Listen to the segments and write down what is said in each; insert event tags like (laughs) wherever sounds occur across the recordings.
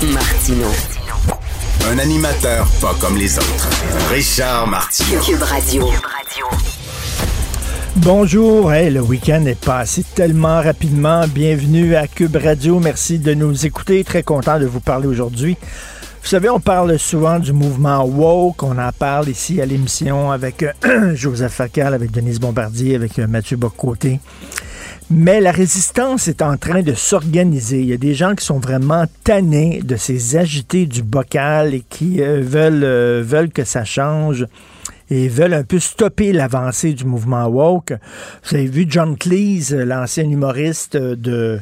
Martino. Un animateur pas comme les autres. Richard Martineau. Cube Radio. Bonjour, hey, le week-end est passé tellement rapidement. Bienvenue à Cube Radio. Merci de nous écouter. Très content de vous parler aujourd'hui. Vous savez, on parle souvent du mouvement woke. On en parle ici à l'émission avec euh, (clears throat) Joseph Facal, avec Denise Bombardier, avec euh, Mathieu Bocoté. Mais la résistance est en train de s'organiser. Il y a des gens qui sont vraiment tannés de ces agités du bocal et qui euh, veulent, euh, veulent que ça change et veulent un peu stopper l'avancée du mouvement woke. Vous avez vu John Cleese, l'ancien humoriste de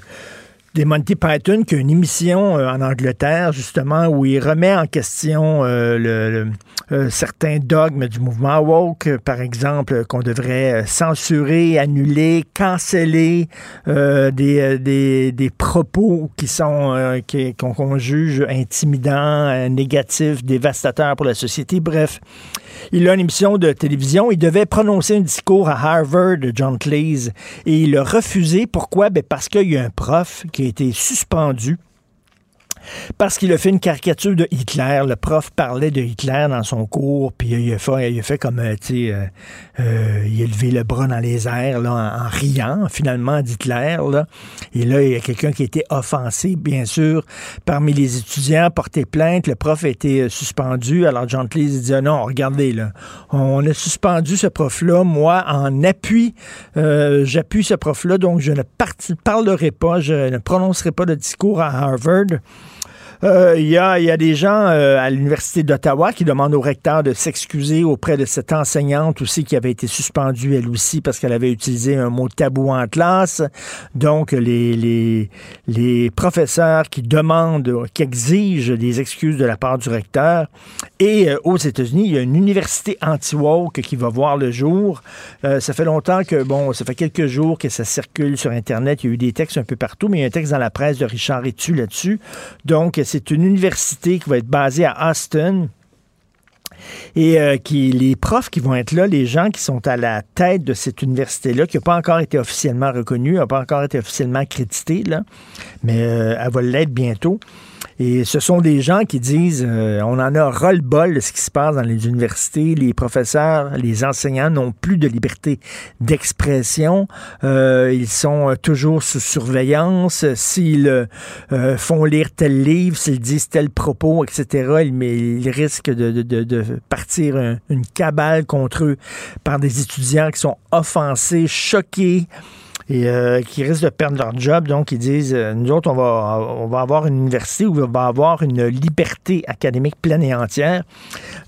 des Monty Python, qui a une émission euh, en Angleterre, justement, où il remet en question euh, le, euh, certains dogmes du mouvement woke, par exemple, qu'on devrait censurer, annuler, canceller des, des, des, propos qui sont qu'on juge intimidants, négatifs, dévastateurs pour la société. Bref, il a une émission de télévision. Il devait prononcer un discours à Harvard, John Cleese, et il a refusé. Pourquoi? Ben parce qu'il y a un prof qui a été suspendu parce qu'il a fait une caricature de Hitler. Le prof parlait de Hitler dans son cours, puis il a fait, comme, euh, tu sais, euh, euh, il a levé le bras dans les airs là, en, riant finalement d'Hitler. Là. Et là, il y a quelqu'un qui été offensé, bien sûr, parmi les étudiants, porté plainte. Le prof a été suspendu. Alors John Cleese dit, ah non, regardez, là, on a suspendu ce prof-là. Moi, en appui, j'appuie ce prof-là, donc je ne parlerai pas, je ne prononcerai pas de discours à Harvard. Euh, il y, a, y, a, des gens euh, à l'Université d'Ottawa qui demandent au recteur de s'excuser auprès de cette enseignante aussi qui avait été suspendue elle aussi parce qu'elle avait utilisé un mot tabou en classe. Donc, les, les, les professeurs qui demandent, qui exigent des excuses de la part du recteur. Et euh, aux États-Unis, il y a une université anti-woke qui va voir le jour. ça fait longtemps que, bon, ça fait quelques jours que ça circule sur Internet. Il y a eu des textes un peu partout, mais il y a un texte dans la presse de Richard Etu là-dessus. Donc, c'est une université qui va être basée à Austin. Et euh, qui, les profs qui vont être là, les gens qui sont à la tête de cette université-là, qui n'a pas encore été officiellement reconnue, n'a pas encore été officiellement créditée, là, mais euh, elle va l'être bientôt. Et ce sont des gens qui disent euh, on en a ras-le-bol de ce qui se passe dans les universités. Les professeurs, les enseignants n'ont plus de liberté d'expression. Euh, ils sont toujours sous surveillance. S'ils euh, font lire tel livre, s'ils disent tel propos, etc., ils, ils risquent de, de, de partir une cabale contre eux par des étudiants qui sont offensés, choqués et euh, qui risquent de perdre leur job. Donc, ils disent, euh, nous autres, on va, on va avoir une université où on va avoir une liberté académique pleine et entière.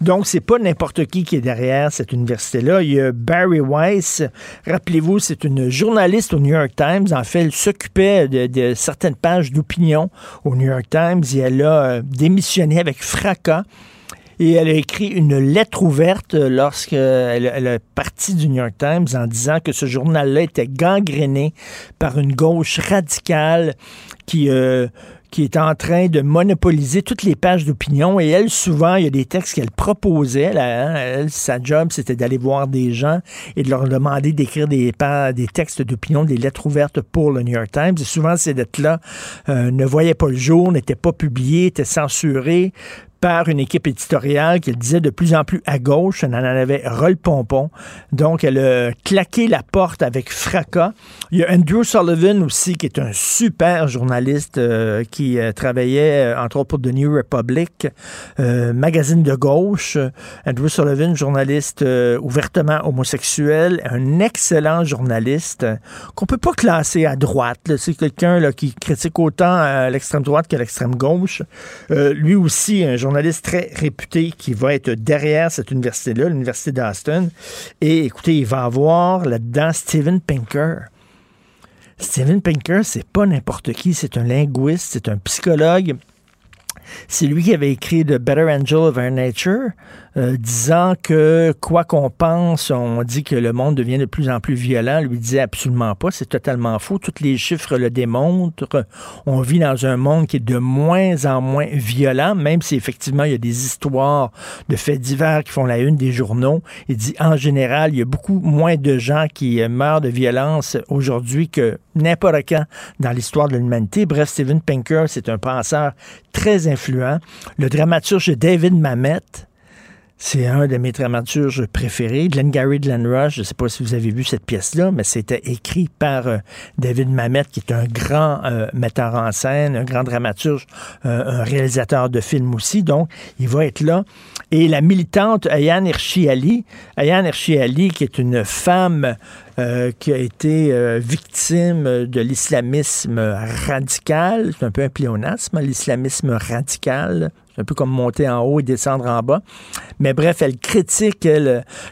Donc, c'est pas n'importe qui qui est derrière cette université-là. Il y a Barry Weiss. Rappelez-vous, c'est une journaliste au New York Times. En fait, elle s'occupait de, certaines pages d'opinion au New York Times et elle a euh, démissionné avec fracas et elle a écrit une lettre ouverte lorsqu'elle elle est partie du New York Times en disant que ce journal-là était gangréné par une gauche radicale qui... Euh, qui est en train de monopoliser toutes les pages d'opinion. Et elle, souvent, il y a des textes qu'elle proposait. Là, hein. sa job, c'était d'aller voir des gens et de leur demander d'écrire des, des textes d'opinion, des lettres ouvertes pour le New York Times. Et souvent, ces lettres-là euh, ne voyaient pas le jour, n'étaient pas publiées, étaient censurées par une équipe éditoriale qui disait de plus en plus à gauche. Elle en avait roll pompon. Donc, elle a claqué la porte avec fracas. Il y a Andrew Sullivan aussi, qui est un super journaliste euh, qui euh, travaillait, entre autres, pour The New Republic, magazine de gauche. Andrew Sullivan, journaliste ouvertement homosexuel, un excellent journaliste qu'on peut pas classer à droite. C'est quelqu'un qui critique autant l'extrême droite que l'extrême gauche. lui aussi, un journaliste journaliste très réputé qui va être derrière cette université-là, l'Université d'Austin. Et écoutez, il va avoir là-dedans Steven Pinker. Steven Pinker, c'est pas n'importe qui, c'est un linguiste, c'est un psychologue. C'est lui qui avait écrit The Better Angel of Our Nature. Euh, disant que quoi qu'on pense, on dit que le monde devient de plus en plus violent. Lui disait absolument pas, c'est totalement faux. Tous les chiffres le démontrent. On vit dans un monde qui est de moins en moins violent, même si effectivement il y a des histoires de faits divers qui font la une des journaux. Il dit en général, il y a beaucoup moins de gens qui meurent de violence aujourd'hui que n'importe quand dans l'histoire de l'humanité. Bref, Steven Pinker, c'est un penseur très influent. Le dramaturge David Mamet, c'est un de mes dramaturges préférés. Glengarry Glen Rush, je ne sais pas si vous avez vu cette pièce-là, mais c'était écrit par euh, David Mamet, qui est un grand euh, metteur en scène, un grand dramaturge, euh, un réalisateur de films aussi. Donc, il va être là. Et la militante Ayane Hirshi Ayane Hirshi qui est une femme qui a été victime de l'islamisme radical. C'est un peu un pléonasme, l'islamisme radical. C'est un peu comme monter en haut et descendre en bas. Mais bref, elle critique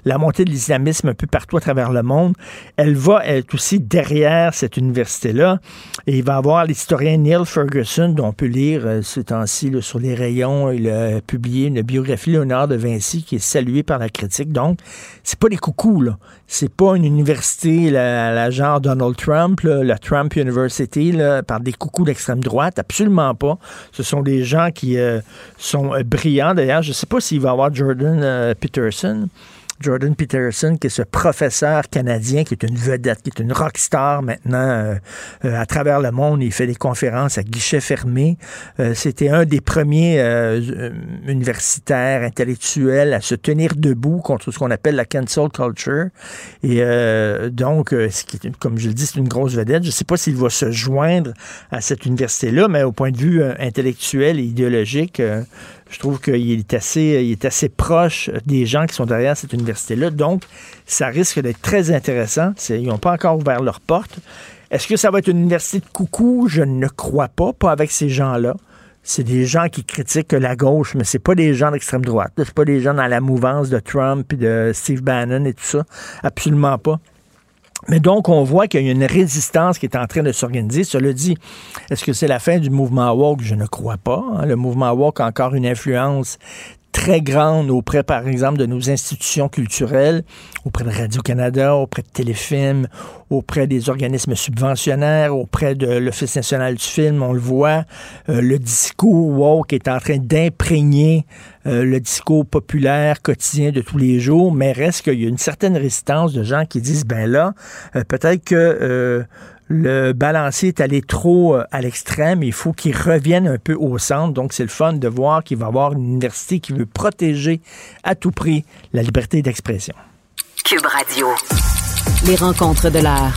la montée de l'islamisme un peu partout à travers le monde. Elle va être aussi derrière cette université-là. Et il va avoir l'historien Neil Ferguson, dont on peut lire euh, ce temps-ci sur les rayons. Il a publié une biographie Léonard de Vinci qui est saluée par la critique. Donc, c'est pas des coucous, là. C'est pas une université, la, la genre Donald Trump, la Trump University, par des coucous d'extrême droite. Absolument pas. Ce sont des gens qui euh, sont euh, brillants. D'ailleurs, je sais pas s'il va avoir Jordan euh, Peterson. Jordan Peterson, qui est ce professeur canadien, qui est une vedette, qui est une rockstar maintenant euh, à travers le monde. Il fait des conférences à guichet fermé. C'était un des premiers universitaires, intellectuels à se tenir debout contre ce qu'on appelle la cancel culture. Et donc, comme je le dis, c'est une grosse vedette. Je ne sais pas s'il va se joindre à cette université-là, mais au point de vue intellectuel et idéologique, je trouve qu'il est assez, il est assez proche des gens qui sont derrière cette université-là. Donc, ça risque d'être très intéressant. Ils n'ont pas encore ouvert leurs portes. Est-ce que ça va être une université de coucou? Je ne crois pas, pas avec ces gens-là. C'est des gens qui critiquent la gauche, mais c'est pas des gens d'extrême droite. C'est pas des gens dans la mouvance de Trump et de Steve Bannon et tout ça. Absolument pas. Mais donc, on voit qu'il y a une résistance qui est en train de s'organiser. Cela dit, est-ce que c'est la fin du mouvement woke? Je ne crois pas. Hein. Le mouvement woke a encore une influence très grande auprès, par exemple, de nos institutions culturelles, auprès de Radio-Canada, auprès de Téléfilm, auprès des organismes subventionnaires, auprès de l'Office national du film, on le voit. Euh, le discours woke est en train d'imprégner euh, le discours populaire quotidien de tous les jours, mais reste qu'il y a une certaine résistance de gens qui disent, ben là, euh, peut-être que le balancier est allé trop euh, à l'extrême. Il faut qu'il revienne un peu au centre. Donc, c'est le fun de voir qu'il va y avoir une université qui veut protéger à tout prix la liberté d'expression. Cube Radio. Les rencontres de l'art.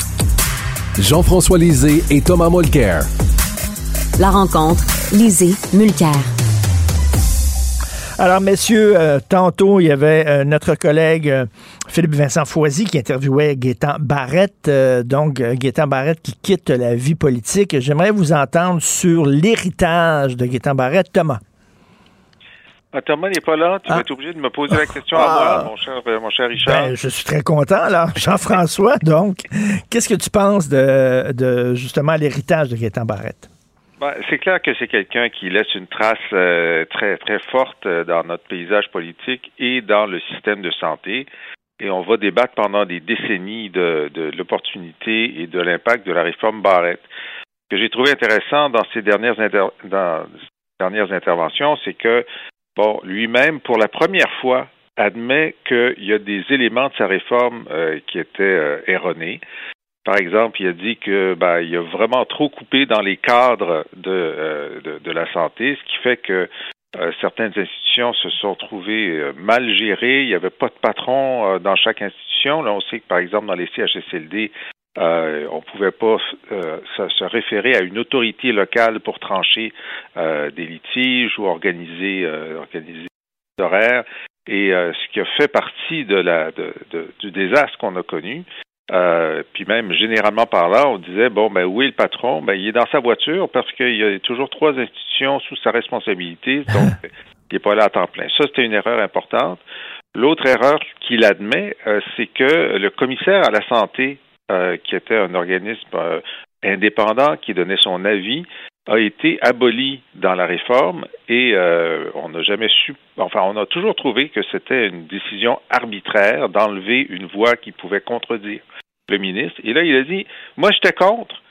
Jean-François Lisée et Thomas Mulcair. La rencontre, Lisée, Mulcair. Alors, messieurs, euh, tantôt, il y avait euh, notre collègue euh, Philippe Vincent Foisy qui interviewait Gaétan Barrette. donc, Gaétan Barrette qui quitte la vie politique. J'aimerais vous entendre sur l'héritage de Gaétan Barrette. Thomas. Ah, Thomas n'est pas là. Tu vas ah. être obligé de me poser la question à moi, ah. mon cher, mon cher Richard. Ben, je suis très content, alors. (laughs) Jean-François, donc, qu'est-ce que tu penses de, de justement l'héritage de Gaétan Barrette? Ben, c'est clair que c'est quelqu'un qui laisse une trace euh, très très forte euh, dans notre paysage politique et dans le système de santé. Et on va débattre pendant des décennies de, l'opportunité et de l'impact de la réforme Barrett. Ce que j'ai trouvé intéressant dans ces dernières, interventions, c'est que lui-même, pour la première fois, admet qu'il y a des éléments de sa réforme euh, qui étaient erronés. Par exemple, il a dit que ben, a vraiment trop coupé dans les cadres de, euh, de, la santé, ce qui fait que certaines institutions se sont trouvées mal gérées. Il n'y avait pas de patron dans chaque institution. Là, on sait que, par exemple, dans les CHSLD, euh, on ne pouvait pas euh, se, référer à une autorité locale pour trancher euh, des litiges ou organiser, organiser des horaires. Et ce qui a fait partie de la, de, du désastre qu'on a connu, puis même généralement par là, on disait bon ben où est le patron? Ben il est dans sa voiture parce qu'il y a toujours trois institutions sous sa responsabilité, (laughs) donc il n'est pas là à temps plein. Ça c'était une erreur importante. L'autre erreur qu'il admet, c'est que le commissaire à la santé euh, qui était un organisme euh, indépendant qui donnait son avis, a été aboli dans la réforme et euh, on n'a jamais su, enfin, on a toujours trouvé que c'était une décision arbitraire d'enlever une voix qui pouvait contredire le ministre. Et là, il a dit, moi, j'étais contre.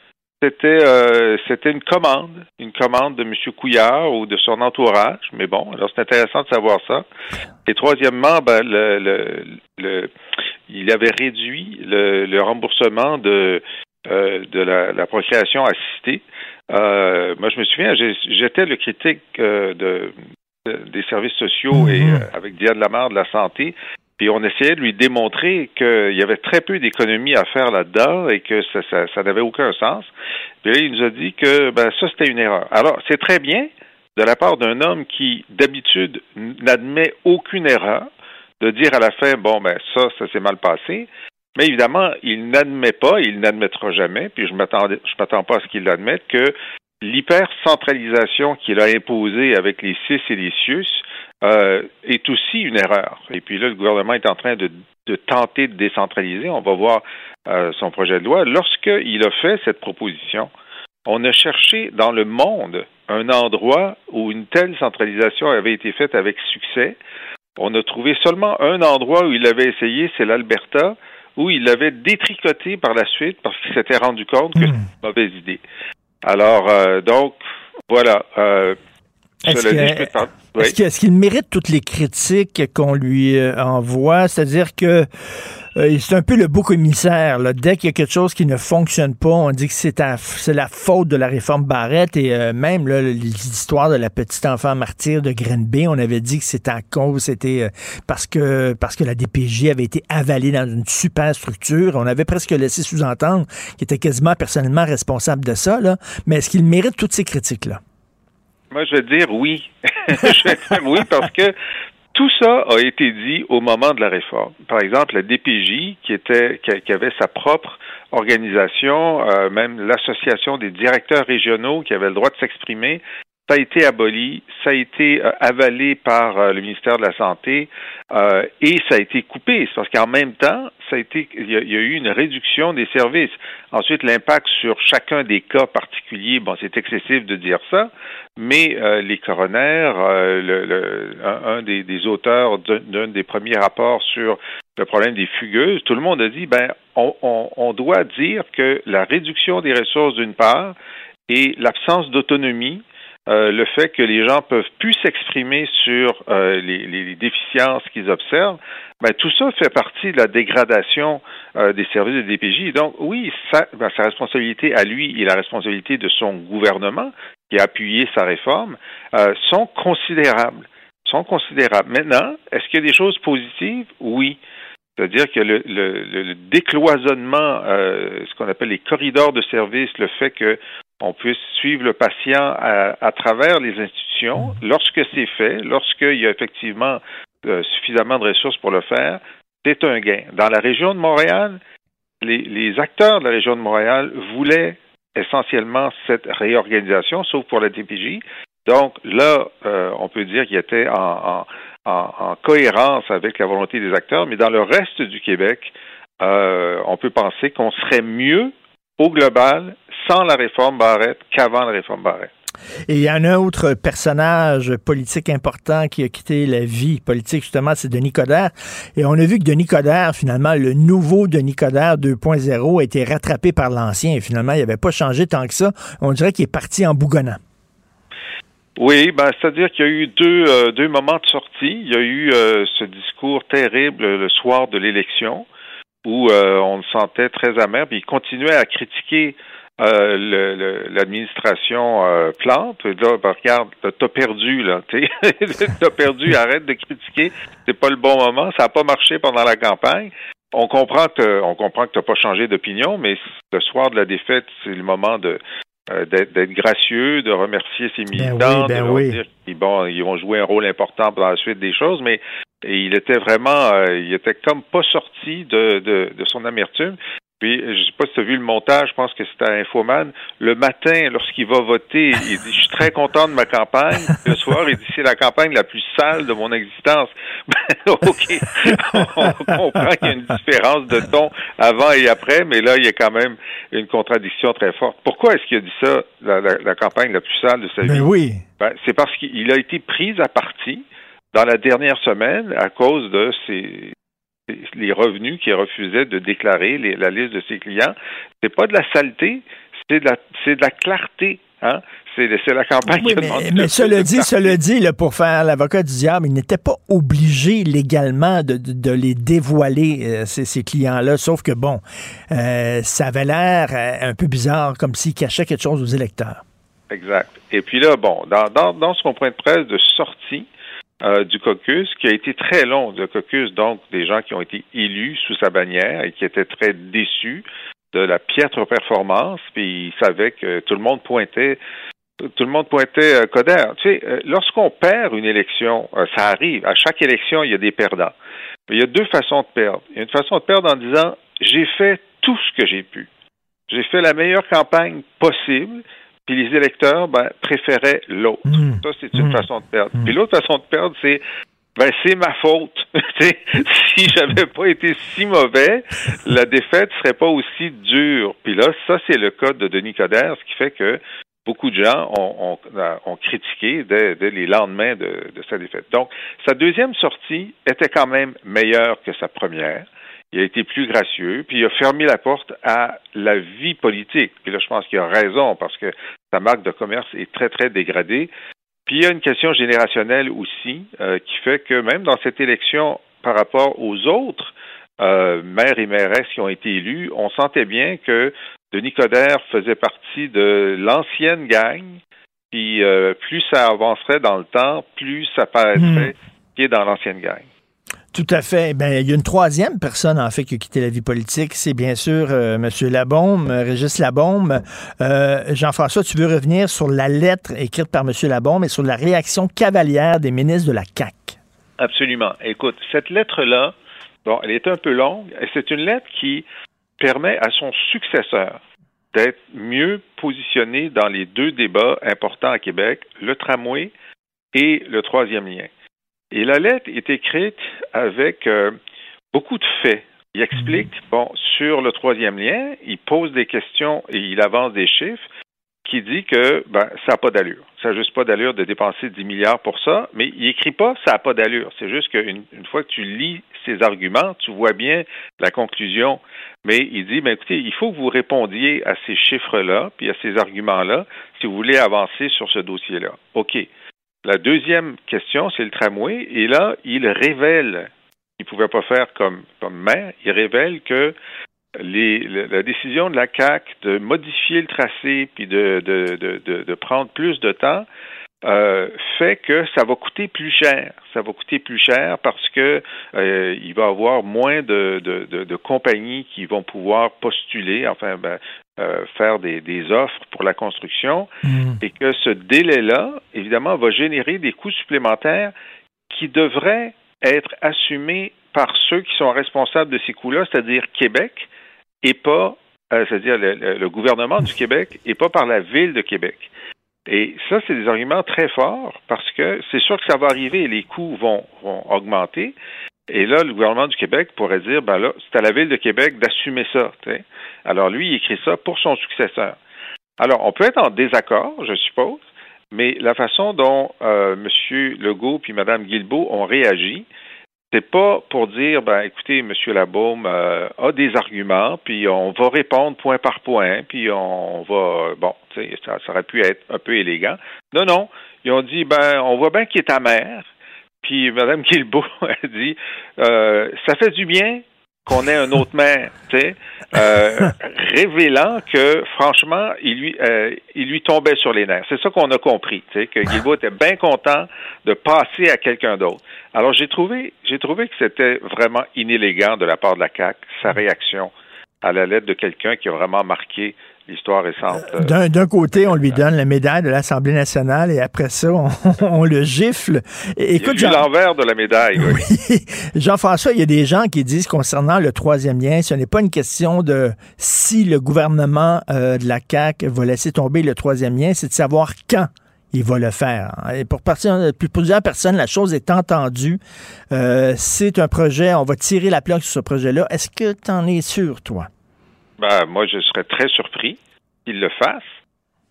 C'était, c'était une commande, une commande de M. Couillard ou de son entourage. Mais bon, alors c'est intéressant de savoir ça. Et troisièmement, ben, le, le il avait réduit le, remboursement de, euh, de la, procréation assistée. Euh, moi, je me souviens, j'étais le critique euh, de, des services sociaux et mhm. avec Diane Lamar de la santé. Puis on essayait de lui démontrer qu'il y avait très peu d'économies à faire là-dedans et que ça, ça, n'avait aucun sens. Puis là, il nous a dit que ben, ça, c'était une erreur. Alors, c'est très bien de la part d'un homme qui, d'habitude, n'admet aucune erreur, de dire à la fin, bon, ben ça, ça s'est mal passé. Mais évidemment, il n'admet pas, il n'admettra jamais, puis je ne m'attends pas à ce qu'il l'admette, que l'hypercentralisation qu'il a imposée avec les CIS et les CIUS euh, est aussi une erreur. Et puis là, le gouvernement est en train de, tenter de décentraliser. On va voir euh, son projet de loi. Lorsqu'il a fait cette proposition, on a cherché dans le monde un endroit où une telle centralisation avait été faite avec succès. On a trouvé seulement un endroit où il avait essayé, c'est l'Alberta, où il l'avait détricoté par la suite parce qu'il s'était rendu compte que hmm. c'était une mauvaise idée. Alors, euh, donc, voilà. Euh, est-ce qu'il mérite toutes les critiques qu'on lui euh, envoie? C'est-à-dire que euh, c'est un peu le bouc émissaire. Là. Dès qu'il y a quelque chose qui ne fonctionne pas, on dit que c'est la faute de la réforme Barrette. Et euh, même l'histoire de la petite enfant martyr de Grenby, on avait dit que c'était à cause, c'était parce que parce que la DPJ avait été avalée dans une super structure. On avait presque laissé sous-entendre qu'il était quasiment personnellement responsable de ça. Là. Mais est-ce qu'il mérite toutes ces critiques-là? Moi, je vais dire oui. (laughs) je vais dire oui parce que tout ça a été dit au moment de la réforme. Par exemple, la DPJ, qui avait sa propre organisation, euh, même l'association des directeurs régionaux qui avaient le droit de s'exprimer, ça a été aboli, ça a été euh, avalé par euh, le ministère de la Santé euh, et ça a été coupé. C'est parce qu'en même temps, ça a été, il y, a, eu une réduction des services. Ensuite, l'impact sur chacun des cas particuliers, bon, c'est excessif de dire ça, mais les coronaires, un, des, auteurs d'un des premiers rapports sur le problème des fugueuses, tout le monde a dit, ben, on doit dire que la réduction des ressources d'une part et l'absence d'autonomie euh, le fait que les gens peuvent plus s'exprimer sur euh, les, déficiences qu'ils observent, ben, tout ça fait partie de la dégradation euh, des services de DPJ. Donc, oui, ben, sa responsabilité à lui et la responsabilité de son gouvernement qui a appuyé sa réforme sont considérables. Sont considérables. Maintenant, est-ce qu'il y a des choses positives? Oui. C'est-à-dire que le, le décloisonnement, ce qu'on appelle les corridors de services, le fait que on puisse suivre le patient à, travers les institutions. Mm. Lorsque c'est fait, lorsqu'il y a effectivement euh, suffisamment de ressources pour le faire, c'est un gain. Dans la région de Montréal, les, acteurs de la région de Montréal voulaient essentiellement cette réorganisation, sauf pour la DPJ. Donc là, euh, on peut dire qu'il était en, cohérence avec la volonté des acteurs, mais dans le reste du Québec, euh, on peut penser qu'on serait mieux au global sans la réforme Barrette qu'avant la réforme Barrette. Et il y a un autre personnage politique important qui a quitté la vie politique, justement, c'est Denis Coderre. Et on a vu que Denis Coderre, finalement, le nouveau Denis Coderre 2.0 a été rattrapé par l'ancien. Et finalement, il n'avait pas changé tant que ça. On dirait qu'il est parti en bougonnant. Oui, ben, c'est-à-dire qu'il y a eu deux, euh, deux moments de sortie. Il y a eu euh, ce discours terrible le soir de l'élection où euh, on le sentait très amer, puis il continuait à critiquer euh, l'administration euh, plante, là, ben, regarde, t'as perdu, là, (laughs) t'as perdu, arrête de critiquer, c'est pas le bon moment, ça n'a pas marché pendant la campagne. On comprend que on comprend que t'as pas changé d'opinion, mais le soir de la défaite, c'est le moment de euh, d'être gracieux, de remercier ses ben militants, ben de dire qu'ils bon, ils vont jouer un rôle important dans la suite des choses, mais il était vraiment, euh, il était comme pas sorti de, de, de son amertume. Puis, je sais pas si tu as vu le montage, je pense que c'était à Infoman. Le matin, lorsqu'il va voter, il dit Je suis très content de ma campagne. Le soir, il dit C'est la campagne la plus sale de mon existence. Ben, (laughs) OK. On comprend qu'il y a une différence de ton avant et après, mais là, il y a quand même une contradiction très forte. Pourquoi est-ce qu'il a dit ça, la, campagne la plus sale de sa ben vie? oui. Ben, c'est parce qu'il a été pris à partie dans la dernière semaine à cause de ses, les revenus qu'il refusait de déclarer, la liste de ses clients. C'est pas de la saleté, c'est de la, c'est de la clarté. Hein? C'est, la campagne oui, mais, mais cela dit, cela dit, là, pour faire l'avocat du diable, il n'était pas obligé légalement de, de, les dévoiler, euh, ces, clients-là, sauf que, bon, euh, ça avait l'air euh, un peu bizarre, comme s'il cachait quelque chose aux électeurs. Exact. Et puis là, bon, dans, dans, dans ce point de presse de sortie, euh, du caucus, qui a été très long, le caucus, donc des gens qui ont été élus sous sa bannière et qui étaient très déçus de la piètre performance, puis ils savaient que tout le monde pointait tout le monde pointait euh, Coder. Tu sais, euh, lorsqu'on perd une élection, ça arrive. À chaque élection, il y a des perdants. Mais il y a deux façons de perdre. Il y a une façon de perdre en disant j'ai fait tout ce que j'ai pu. J'ai fait la meilleure campagne possible puis les électeurs ben, préféraient l'autre. Hmm. Ça, c'est une hmm. façon de perdre. Hmm. Puis l'autre façon de perdre, c'est ben c'est ma faute. (laughs) si j'avais pas été si mauvais, la défaite serait pas aussi dure. Puis là, ça c'est le cas de Denis Coderre, ce qui fait que beaucoup de gens ont, ont, critiqué dès, les lendemains de, de, sa défaite. Donc, sa deuxième sortie était quand même meilleure que sa première il a été plus gracieux, puis il a fermé la porte à la vie politique. Puis là, je pense qu'il a raison parce que sa marque de commerce est très, très dégradée. Puis il y a une question générationnelle aussi euh, qui fait que même dans cette élection, par rapport aux autres euh, maires et mairesses qui ont été élus, on sentait bien que Denis Coderre faisait partie de l'ancienne gang. Puis euh, plus ça avancerait dans le temps, plus ça paraîtrait hmm. qu'il est dans l'ancienne gang. Tout à fait. Ben, il y a une troisième personne, en fait, qui a quitté la vie politique. C'est bien sûr euh, M. Labaume, euh, Régis Labaume. Euh, Jean-François, tu veux revenir sur la lettre écrite par M. Labaume et sur la réaction cavalière des ministres de la CAC. Absolument. Écoute, cette lettre-là, bon, elle est un peu longue, c'est une lettre qui permet à son successeur d'être mieux positionné dans les deux débats importants à Québec, le tramway et le troisième lien. Et la lettre est écrite avec euh, beaucoup de faits. Il explique, mhm. bon, sur le troisième lien, il pose des questions et il avance des chiffres qui dit que ben, ça n'a pas d'allure. Ça n'a juste pas d'allure de dépenser 10 milliards pour ça, mais il écrit pas ça n'a pas d'allure. C'est juste qu'une une fois que tu lis ses arguments, tu vois bien la conclusion. Mais il dit, ben, écoutez, il faut que vous répondiez à ces chiffres-là, puis à ces arguments-là, si vous voulez avancer sur ce dossier-là. OK. La deuxième question, c'est le tramway. Et là, il révèle, il ne pouvait pas faire comme, comme maire, il révèle que les, la décision de la CAC de modifier le tracé puis de, de, de, de prendre plus de temps euh, fait que ça va coûter plus cher. Ça va coûter plus cher parce que euh, il va y avoir moins de, de, de, compagnies qui vont pouvoir postuler, enfin ben, euh, faire des, des, offres pour la construction, mm. et que ce délai-là, évidemment, va générer des coûts supplémentaires qui devraient être assumés par ceux qui sont responsables de ces coûts-là, c'est-à-dire Québec, et pas, c'est-à-dire le, gouvernement du Québec, et pas par la ville de Québec. Et ça, c'est des arguments très forts parce que c'est sûr que ça va arriver et les coûts vont, vont augmenter. Et là, le gouvernement du Québec pourrait dire, ben là, c'est à la ville de Québec d'assumer ça. Alors lui, il écrit ça pour son successeur. Alors, on peut être en désaccord, je suppose, mais la façon dont euh, M. Legault puis Mme Guilbeault ont réagi, c'est pas pour dire, ben, écoutez, M. Labaume euh, a des arguments, puis on va répondre point par point, puis on va, bon, ça, ça aurait pu être un peu élégant. Non, non, ils ont dit, ben, on voit bien qu'il est amer, puis Mme (laughs) Guilbeault a dit, euh, ça fait du bien qu'on ait un autre maire, tu sais, euh, (laughs) révélant que franchement, il lui, euh, il lui tombait sur les nerfs. C'est ça qu'on a compris, tu sais, que Guilbeault était bien content de passer à quelqu'un d'autre. Alors j'ai trouvé, j'ai trouvé que c'était vraiment inélégant de la part de la CAC sa réaction à la lettre de quelqu'un qui a vraiment marqué l'histoire récente. Euh, d'un côté, on lui donne la médaille de l'Assemblée nationale et après ça, on, (laughs) le gifle. Écoute, il l'envers de la médaille. Oui. (laughs) Jean-François, il y a des gens qui disent concernant le troisième lien, ce n'est pas une question de si le gouvernement euh, de la CAQ va laisser tomber le troisième lien, c'est de savoir quand il va le faire. Et pour, plusieurs personnes, la chose est entendue. Euh, c'est un projet, on va tirer la plaque sur ce projet-là. Est-ce que tu en es sûr, toi? Ben, moi, je serais très surpris qu'ils le fassent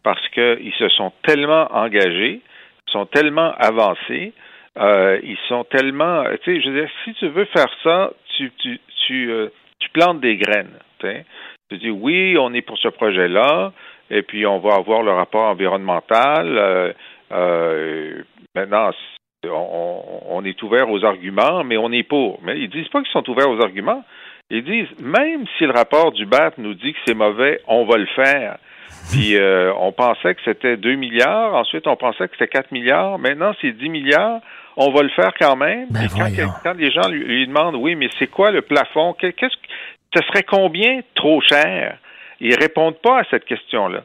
parce qu'ils se sont tellement engagés, sont tellement avancés, euh, ils sont tellement. Tu sais, je veux dire, si tu veux faire ça, tu, tu, tu, euh, plantes des graines. Tu dis oui, on est pour ce projet-là, et puis on va avoir le rapport environnemental. Euh, euh maintenant, on, on, est ouvert aux arguments, mais on est pour. Mais ils disent pas qu'ils sont ouverts aux arguments. Ils disent, même si le rapport du BAT nous dit que c'est mauvais, on va le faire. Puis (laughs) euh, on pensait que c'était 2 milliards, ensuite on pensait que c'était 4 milliards, maintenant c'est 10 milliards, on va le faire quand même. Ben quand, les gens lui, demandent, oui, mais c'est quoi le plafond? Qu'est-ce que ce serait combien trop cher? Ils répondent pas à cette question-là.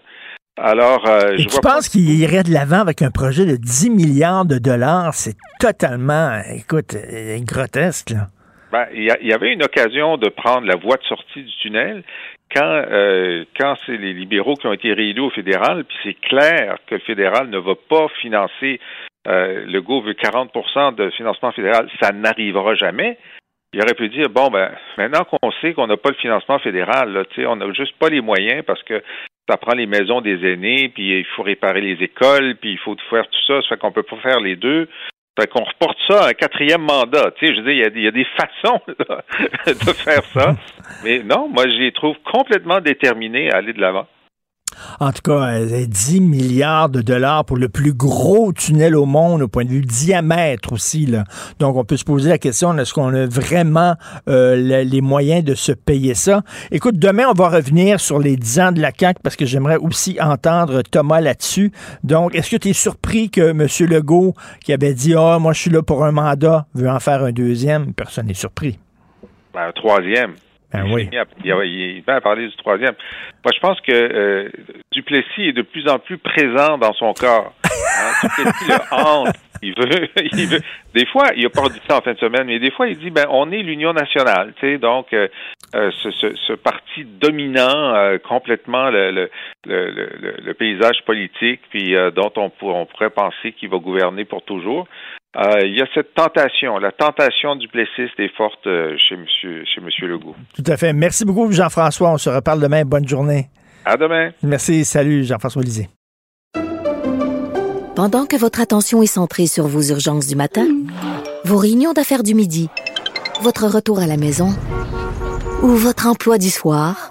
Alors, euh, je tu penses qu'il irait de l'avant avec un projet de 10 milliards de dollars? C'est totalement, écoute, euh, grotesque, là. Ben, il y, avait une occasion de prendre la voie de sortie du tunnel quand, euh, quand c'est les libéraux qui ont été réélus au fédéral, puis c'est clair que le fédéral ne va pas financer, euh, le GO veut 40% de financement fédéral, ça n'arrivera jamais. Il aurait pu dire, bon, ben, maintenant qu'on sait qu'on n'a pas le financement fédéral, là, on n'a juste pas les moyens parce que ça prend les maisons des aînés, puis il faut réparer les écoles, puis il faut faire tout ça, ça fait qu'on peut pas faire les deux. Fait qu'on reporte ça à un quatrième mandat. Tu sais, je veux dire, il y a, des façons (laughs) de faire ça. Mais non, moi, j'y trouve complètement déterminé à aller de l'avant. En tout cas, 10 milliards de dollars pour le plus gros tunnel au monde au point de vue diamètre aussi. Là. Donc, on peut se poser la question, est-ce qu'on a vraiment euh, les moyens de se payer ça? Écoute, demain, on va revenir sur les 10 ans de la CAQ parce que j'aimerais aussi entendre Thomas là-dessus. Donc, est-ce que tu es surpris que M. Legault, qui avait dit, ah, moi, je suis là pour un mandat, veut en faire un deuxième? Personne n'est surpris. Ben, un troisième. Ben oui. il, va parler du troisième. Moi, je pense que euh, Duplessis est de plus en plus présent dans son corps. Hein? (laughs) Duplessis le hante. Il veut, (laughs) il veut. Des fois, il a pas dit ça en fin de semaine, mais des fois, il dit ben on est l'Union nationale, tu sais, donc euh, euh, ce, ce, ce, parti dominant complètement le, le, le, le, paysage politique, puis dont on, on pourrait penser qu'il va gouverner pour toujours. Euh, il y a cette tentation, la tentation du plessiste est forte euh, chez Monsieur, chez Monsieur Legault. Tout à fait. Merci beaucoup, Jean-François. On se reparle demain. Bonne journée. À demain. Merci. Salut, Jean-François Lisée. Pendant que votre attention est centrée sur vos urgences du matin, vos réunions d'affaires du midi, votre retour à la maison ou votre emploi du soir,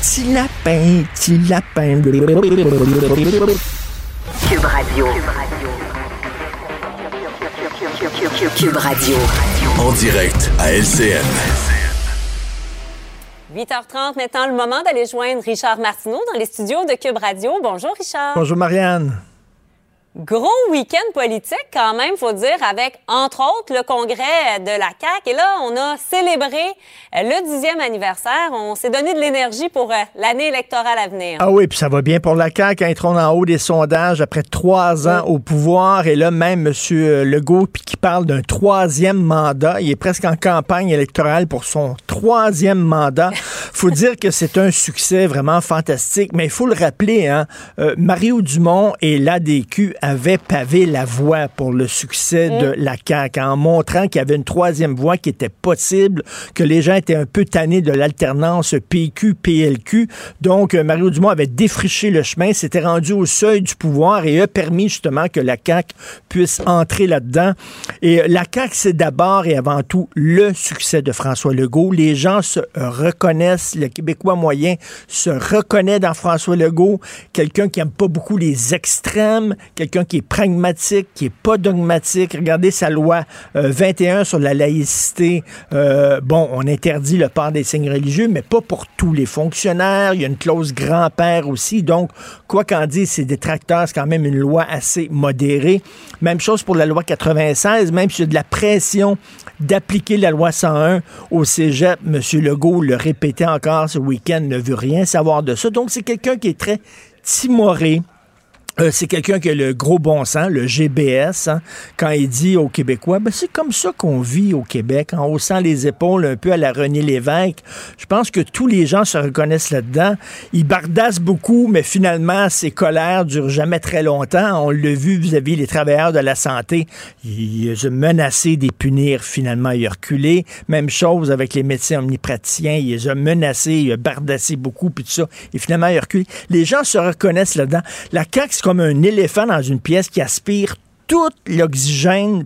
Petit lapin, petit lapin. Cube Radio. Cube Radio. En direct à LCN. 8h30, maintenant le moment d'aller joindre Richard Martineau dans les studios de Cube Radio. Bonjour Richard. Bonjour Marianne. Gros week-end politique quand même, faut dire, avec entre autres le congrès de la CAQ. Et là, on a célébré euh, le dixième anniversaire. On s'est donné de l'énergie pour euh, l'année électorale à venir. Ah oui, puis ça va bien pour la CAQ. Ils sont en haut des sondages après trois ans au pouvoir. Et là, même M. Legault, qui parle d'un troisième mandat. Il est presque en campagne électorale pour son troisième mandat. (laughs) faut dire que c'est un succès vraiment fantastique, mais il faut le rappeler, hein, euh, Mario Dumont et l'ADQ avaient pavé la voie pour le succès de la CAQ en montrant qu'il y avait une troisième voie qui était possible, que les gens étaient un peu tannés de l'alternance PQ-PLQ. Donc, euh, Mario Dumont avait défriché le chemin, s'était rendu au seuil du pouvoir et a permis justement que la CAQ puisse entrer là-dedans. Et euh, la CAQ, c'est d'abord et avant tout le succès de François Legault. Les gens se reconnaissent, le Québécois moyen se reconnaît dans François Legault, quelqu'un qui aime pas beaucoup les extrêmes, quelqu'un qui est pragmatique, qui est pas dogmatique. Regardez sa loi 21 euh, sur la laïcité. Euh, bon, on interdit le port des signes religieux, mais pas pour tous les fonctionnaires. Il y a une clause grand-père aussi. Donc, quoi qu'en dise ses détracteurs, c'est quand même une loi assez modérée. Même chose pour la loi 96, même s'il y a de la pression d'appliquer la loi 101 au cégep. M. Legault le répétait encore ce week-end, ne veut rien savoir de ça. Donc, c'est quelqu'un qui est très timoré, euh, c'est quelqu'un qui a le gros bon sens, le GBS, hein, quand il dit aux Québécois, ben, c'est comme ça qu'on vit au Québec, en haussant les épaules un peu à la René Lévesque. Je pense que tous les gens se reconnaissent là-dedans. Il bardasse beaucoup, mais finalement, ses colères durent jamais très longtemps. On l'a vu vis-à-vis des travailleurs de la santé. Il a menacé des punir, finalement, il a reculé. Même chose avec les médecins omnipraticiens. Il les a menacés, il a bardassé beaucoup, puis tout ça. Et finalement, il a reculé. Les gens se reconnaissent là-dedans. Comme un éléphant dans une pièce qui aspire tout l'oxygène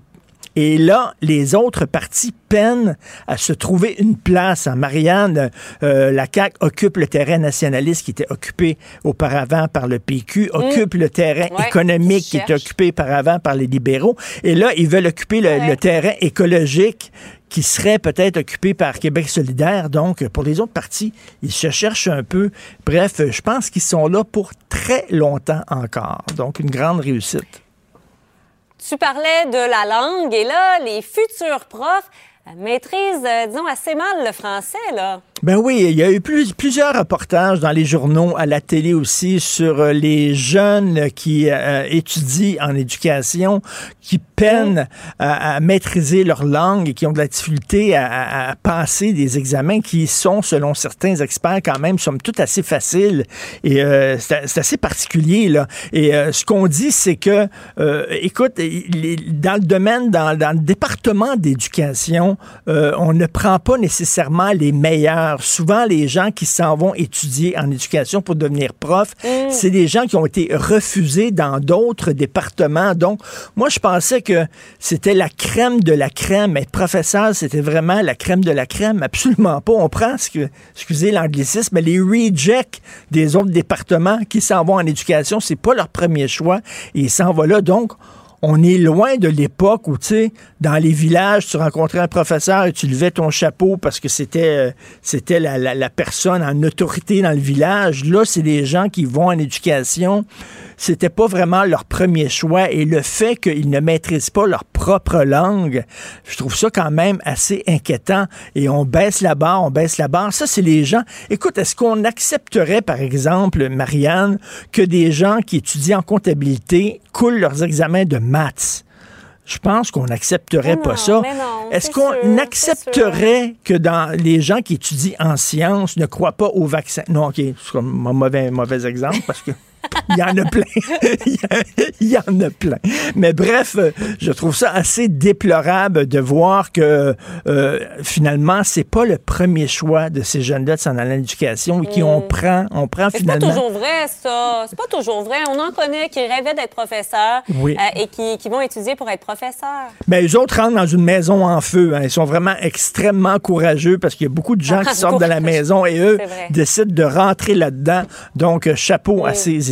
et là, les autres partis peinent à se trouver une place. En Marianne, euh, la CAQ occupe le terrain nationaliste qui était occupé auparavant par le PQ, mm. occupe le terrain économique qui était occupé auparavant par les libéraux. Et là, ils veulent occuper le terrain écologique qui serait peut-être occupé par Québec solidaire. Donc, pour les autres partis, ils se cherchent un peu. Bref, je pense qu'ils sont là pour très longtemps encore. Donc, une grande réussite. Tu parlais de la langue et là, les futurs profs maîtrisent, euh, disons, assez mal le français, là. Ben oui, il y a eu plusieurs reportages dans les journaux, à la télé aussi, sur euh, les jeunes qui euh, étudient en éducation, qui peinent à, maîtriser leur langue et qui ont de la difficulté à, passer des examens qui sont, selon certains experts, quand même, somme toute assez faciles. Et euh, c'est assez particulier, là. Et ce qu'on dit, c'est que, écoute, dans le domaine, dans, dans le département d'éducation, on ne prend pas nécessairement les meilleurs souvent, les gens qui s'en vont étudier en éducation pour devenir prof, mm. c'est des gens qui ont été refusés dans d'autres départements. Donc, moi, je pensais que c'était la crème de la crème. Être professeur, c'était vraiment la crème de la crème. Absolument pas. On prend, ce que, excusez l'anglicisme, mais les rejects des autres départements qui s'en vont en éducation, c'est pas leur premier choix. Et ils s'en vont là. Donc, on est loin de l'époque où, tu sais, dans les villages, tu rencontrais un professeur et tu levais ton chapeau parce que c'était euh, la, personne en autorité dans le village. Là, c'est des gens qui vont en éducation c'était pas vraiment leur premier choix. Et le fait qu'ils ne maîtrisent pas leur propre langue, je trouve ça quand même assez inquiétant. Et on baisse la barre, on baisse la barre. Ça, c'est les gens. Écoute, est-ce qu'on accepterait, par exemple, Marianne, que des gens qui étudient en comptabilité coulent leurs examens de maths? Je pense qu'on n'accepterait pas ça. Est-ce qu'on accepterait que dans les gens qui étudient en sciences ne croient pas au vaccin? Non, OK, c'est un mauvais, mauvais exemple parce que il y en a plein. (laughs) Il y en a plein. Mais bref, je trouve ça assez déplorable de voir que euh, finalement, c'est pas le premier choix de ces jeunes-là de s'en aller à l'éducation et qui on mm. prend, on prend finalement. C'est pas toujours vrai, ça. C'est pas toujours vrai. On en connaît qui rêvaient d'être professeurs euh, et qui, vont étudier pour être professeurs. Mais les autres rentrent dans une maison en feu. Hein. Ils sont vraiment extrêmement courageux parce qu'il y a beaucoup de gens (laughs) qui sortent de la maison et eux décident de rentrer là-dedans. Donc, chapeau à ces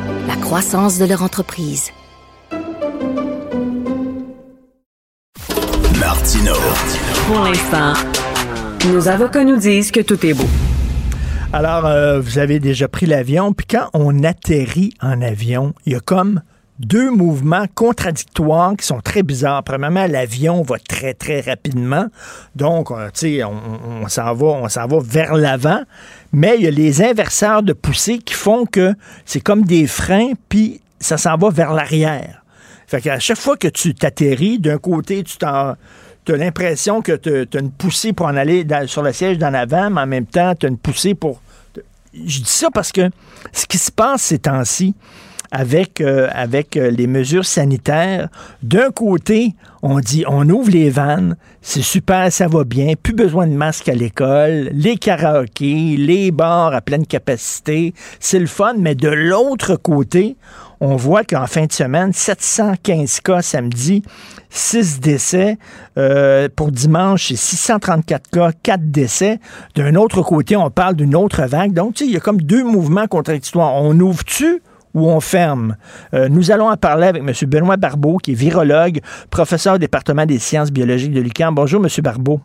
la croissance de leur entreprise. Martino. Pour l'instant, nos avocats nous disent que tout est beau. Alors, euh, vous avez déjà pris l'avion, puis quand on atterrit en avion, il y a comme deux mouvements contradictoires qui sont très bizarres. Premièrement, l'avion va très, très rapidement. Donc, euh, tu sais, on, s'en va, va vers l'avant. Mais il y a les inverseurs de poussée qui font que c'est comme des freins, puis ça s'en va vers l'arrière. Fait qu'à chaque fois que tu t'atterris, d'un côté, tu t'en as l'impression que tu as une poussée pour en aller sur le siège d'en avant, mais en même temps, tu as une poussée pour. Je dis ça parce que ce qui se passe ces temps-ci, avec, euh, avec euh, les mesures sanitaires. D'un côté, on dit on ouvre les vannes, c'est super, ça va bien, plus besoin de masque à l'école, les karaokés, les bars à pleine capacité, c'est le fun, mais de l'autre côté, on voit qu'en fin de semaine, 715 cas samedi, 6 décès. Euh, pour dimanche, c'est 634 cas, 4 décès. D'un autre côté, on parle d'une autre vague. Donc, il y a comme deux mouvements contradictoires. On ouvre-tu? Ou on ferme? Euh, nous allons en parler avec M. Benoît Barbeau, qui est virologue, professeur au département des sciences biologiques de l'UQAM. Bonjour, M. Barbeau.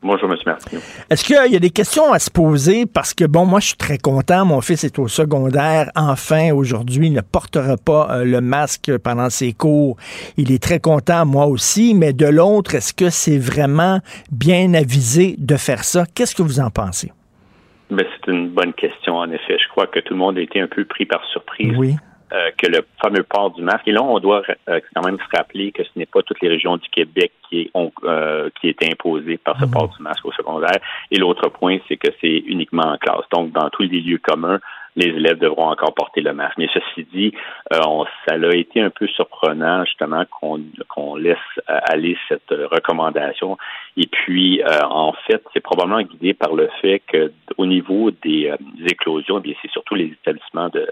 Bonjour, M. Martin. Est-ce qu'il y a des questions à se poser? Parce que, bon, moi, je suis très content. Mon fils est au secondaire. Enfin, aujourd'hui, il ne portera pas euh, le masque pendant ses cours. Il est très content, moi aussi. Mais de l'autre, est-ce que c'est vraiment bien avisé de faire ça? Qu'est-ce que vous en pensez? C'est une bonne question, en effet. Je crois que tout le monde a été un peu pris par surprise. Oui. Euh, que le fameux port du masque. Et là, on doit euh, quand même se rappeler que ce n'est pas toutes les régions du Québec qui, ont, euh, qui est imposé par ce mhm. port du masque au secondaire. Et l'autre point, c'est que c'est uniquement en classe. Donc, dans tous les lieux communs, les élèves devront encore porter le masque. Mais ceci dit, euh, ça a été un peu surprenant justement qu'on laisse euh, aller cette recommandation. Et puis, euh, en fait, c'est probablement guidé par le fait que au niveau des, éclosions, eh bien c'est surtout les établissements de,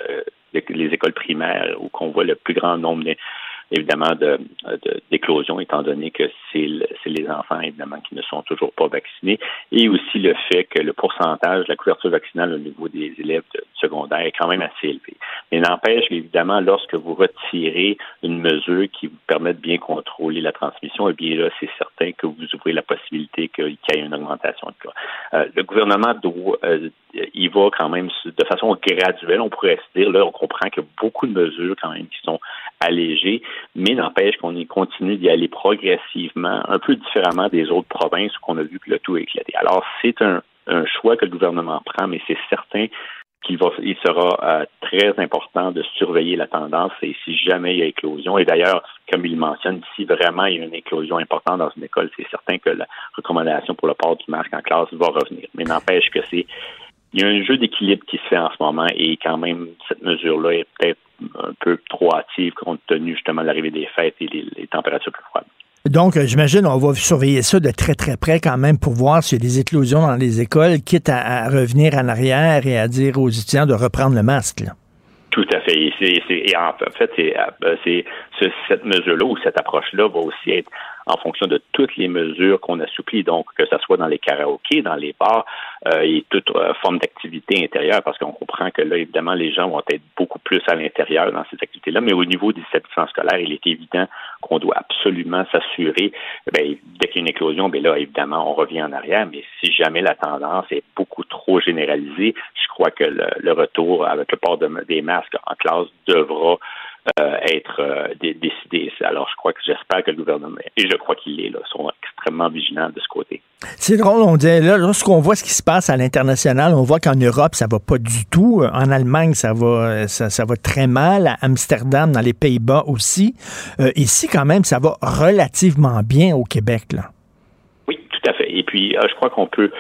les écoles primaires où qu'on voit le plus grand nombre évidemment de, d'éclosion, étant donné que c'est, les enfants, évidemment, qui ne sont toujours pas vaccinés, et aussi le fait que le pourcentage de la couverture vaccinale au niveau des élèves de secondaire est quand même assez élevé. Mais n'empêche, évidemment, lorsque vous retirez une mesure qui vous permet de bien contrôler la transmission, eh bien là, c'est certain que vous ouvrez la possibilité qu'il y ait une augmentation de cas. Euh, le gouvernement doit, euh, il va quand même de façon graduelle, on pourrait se dire, là, on comprend qu'il y a beaucoup de mesures quand même qui sont allégées, mais n'empêche qu'on y continue d'y aller progressivement, un peu différemment des autres provinces où on a vu que le tout a éclaté. Alors, c'est un, choix que le gouvernement prend, mais c'est certain qu'il va, il sera euh, très important de surveiller la tendance et si jamais il y a éclosion. Et d'ailleurs, comme il mentionne, si vraiment il y a une éclosion importante dans une école, c'est certain que la recommandation pour le port du masque en classe va revenir. Mais n'empêche que c'est il y a un jeu d'équilibre qui se fait en ce moment et quand même cette mesure-là est peut-être un peu trop hâtive compte tenu justement de l'arrivée des fêtes et les, températures plus froides. Donc, euh, j'imagine, on va surveiller ça de très, très près quand même pour voir s'il y a des éclosions dans les écoles, quitte à, revenir en arrière et à dire aux étudiants de reprendre le masque. Tout à fait. Et, en fait, euh, cette mesure-là ou cette approche-là va aussi être en fonction de toutes les mesures qu'on assouplit, donc que ce soit dans les karaokés, dans les bars euh, et toute euh, forme d'activité intérieure, parce qu'on comprend que là, évidemment, les gens vont être beaucoup plus à l'intérieur dans ces activités-là, mais au niveau des établissements scolaires, il est évident qu'on doit absolument s'assurer, ben, dès qu'il y a une éclosion, ben là, évidemment, on revient en arrière, mais si jamais la tendance est beaucoup trop généralisée, je crois que le, retour avec le port des masques en classe devra euh, être euh, décidé. Alors, je crois que j'espère que le gouvernement, et je crois qu'il est, là, sont extrêmement vigilants de ce côté. C'est drôle, on dit, là, lorsqu'on voit ce qui se passe à l'international, on voit qu'en Europe, ça va pas du tout. En Allemagne, ça va, ça, va très mal. À Amsterdam, dans les Pays-Bas aussi. Euh, ici, quand même, ça va relativement bien au Québec, là. Oui, tout à fait. Et puis, je crois qu'on peut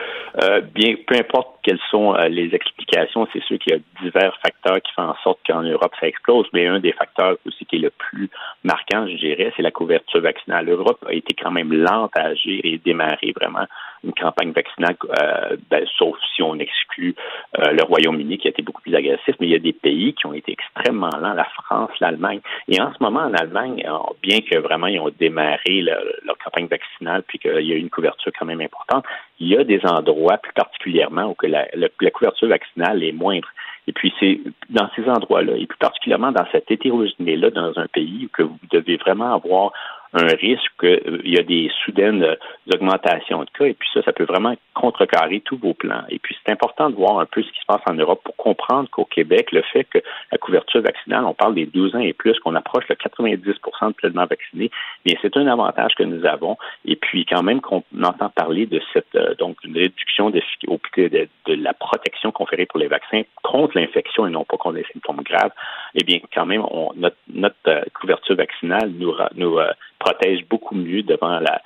euh, bien, peu importe quelles sont euh, les explications, c'est sûr qu'il y a divers facteurs qui font en sorte qu'en Europe ça explose, mais un des facteurs aussi qui est le plus marquant, je dirais, c'est la couverture vaccinale. L'Europe a été quand même lente à agir et démarrer vraiment une campagne vaccinale, euh, ben, sauf si on exclut le Royaume-Uni qui a été beaucoup plus agressif, mais il y a des pays qui ont été extrêmement lents, la France, l'Allemagne. Et en ce moment, en Allemagne, bien que vraiment ils ont démarré leur campagne vaccinale puis qu'il y a eu une couverture quand même importante, il y a des endroits plus particulièrement où que la, couverture vaccinale est moindre. Et puis c'est dans ces endroits-là, et plus particulièrement dans cette hétérogénéité-là dans un pays où que vous devez vraiment avoir un risque qu'il y a des soudaines augmentations de cas. Et puis ça, ça peut vraiment contrecarrer tous vos plans. Et puis c'est important de voir un peu ce qui se passe en Europe pour comprendre qu'au Québec, le fait que la couverture vaccinale, on parle des 12 ans et plus, qu'on approche le 90% de pleinement vaccinés, bien c'est un avantage que nous avons. Et puis quand même qu'on entend parler de cette donc une réduction de, de, de la protection conférée pour les vaccins contre l'infection et non pas contre les symptômes graves, eh bien, quand même, on, notre, notre euh, couverture vaccinale nous, nous euh, protège beaucoup mieux devant la,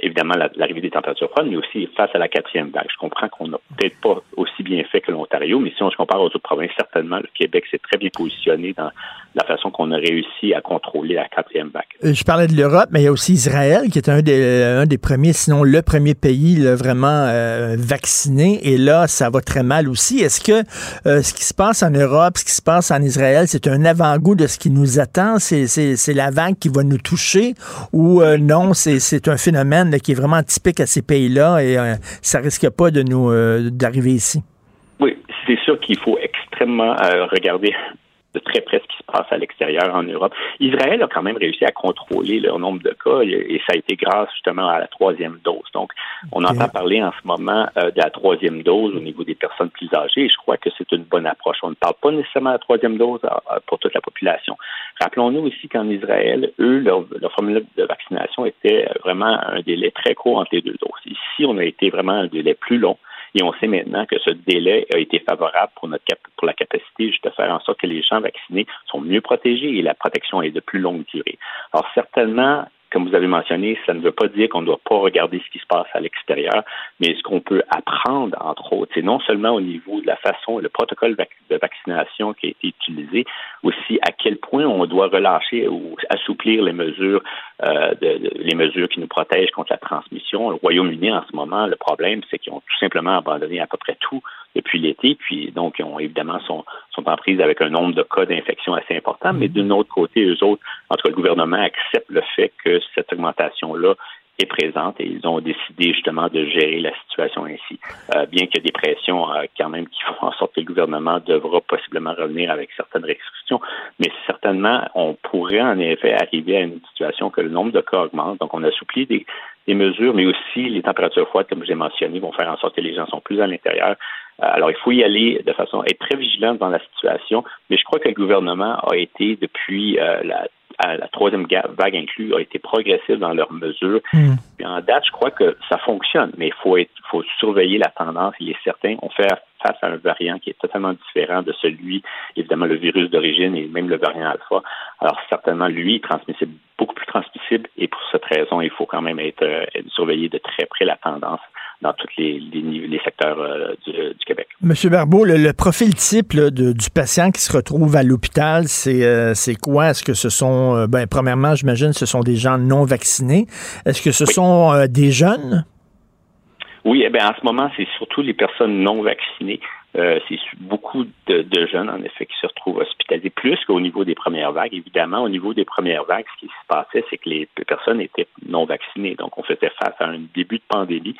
évidemment l'arrivée des températures froides, mais aussi face à la quatrième vague. Je comprends qu'on n'a peut-être pas aussi bien fait que l'Ontario, mais si on se compare aux autres provinces, certainement le Québec s'est très bien positionné dans la façon qu'on a réussi à contrôler la quatrième vague. Euh, je parlais de l'Europe, mais il y a aussi Israël qui est un des, un des premiers, sinon le premier pays vraiment euh, vacciné. Et là, ça va très mal aussi. Est-ce que euh, ce qui se passe en Europe, ce qui se passe en Israël, c'est un avant-goût de ce qui nous attend? C'est la vague qui va nous toucher? Ou non, c'est un phénomène qui est vraiment typique à ces pays-là et ça risque pas de nous d'arriver ici? Oui, c'est sûr qu'il faut extrêmement regarder de très près ce qui se passe à l'extérieur en Europe. Israël a quand même réussi à contrôler leur nombre de cas et, ça a été grâce justement à la troisième dose. Donc, on entend parler en ce moment euh, de la troisième dose au niveau des personnes plus âgées et je crois que c'est une bonne approche. On ne parle pas nécessairement de la troisième dose euh, pour toute la population. Rappelons-nous aussi qu'en Israël, eux, leur, leur formule de vaccination était vraiment un délai très court entre les deux doses. Ici, on a été vraiment un délai plus long. Et on sait maintenant que ce délai a été favorable pour, notre pour la capacité juste de faire en sorte que les gens vaccinés sont mieux protégés et la protection est de plus longue durée. Alors certainement, comme vous avez mentionné, ça ne veut pas dire qu'on ne doit pas regarder ce qui se passe à l'extérieur, mais ce qu'on peut apprendre, entre autres, c'est non seulement au niveau de la façon, le protocole de vaccination qui a été utilisé, aussi à quel point on doit relâcher ou assouplir les mesures, euh, les mesures qui nous protègent contre la transmission. Le Royaume-Uni, en ce moment, le problème, c'est qu'ils ont tout simplement abandonné à peu près tout depuis l'été, puis donc ils ont évidemment sont, sont en prise avec un nombre de cas d'infection assez important, mais d'un autre côté, eux autres, en tout cas le gouvernement accepte le fait que cette augmentation-là est présente et ils ont décidé justement de gérer la situation ainsi. Euh, bien qu'il y ait des pressions euh, quand même qui font en sorte que le gouvernement devra possiblement revenir avec certaines restrictions, mais certainement on pourrait en effet arriver à une situation que le nombre de cas augmente. Donc on assouplit des, des mesures, mais aussi les températures froides, comme j'ai mentionné, vont faire en sorte que les gens sont plus à l'intérieur. Euh, alors, il faut y aller de façon, être très vigilant dans la situation, mais je crois que le gouvernement a été, depuis euh, la, la troisième vague inclue, a été progressif dans leurs mesures. Mm. en date, je crois que ça fonctionne, mais il faut, être, faut surveiller la tendance. Il est certain, on fait face à un variant qui est totalement différent de celui, évidemment, le virus d'origine et même le variant alpha. Alors, certainement, lui, transmissible, beaucoup plus transmissible, et pour cette raison, il faut quand même être, euh, surveiller de très près la tendance dans tous les, les, secteurs euh, du, Québec. Monsieur Barbeau, le, profil type du patient qui se retrouve à l'hôpital, c'est euh, quoi? Est-ce que ce sont, euh, ben, premièrement, j'imagine, ce sont des gens non vaccinés. Est-ce que ce sont des jeunes? Oui, eh bien, en ce moment, c'est surtout les personnes non vaccinées. C'est beaucoup de, de, jeunes, en effet, qui se retrouvent hospitalisés, plus qu'au niveau des premières vagues. Évidemment, au niveau des premières vagues, ce qui se passait, c'est que les personnes étaient non vaccinées. Donc, on faisait face à un début de pandémie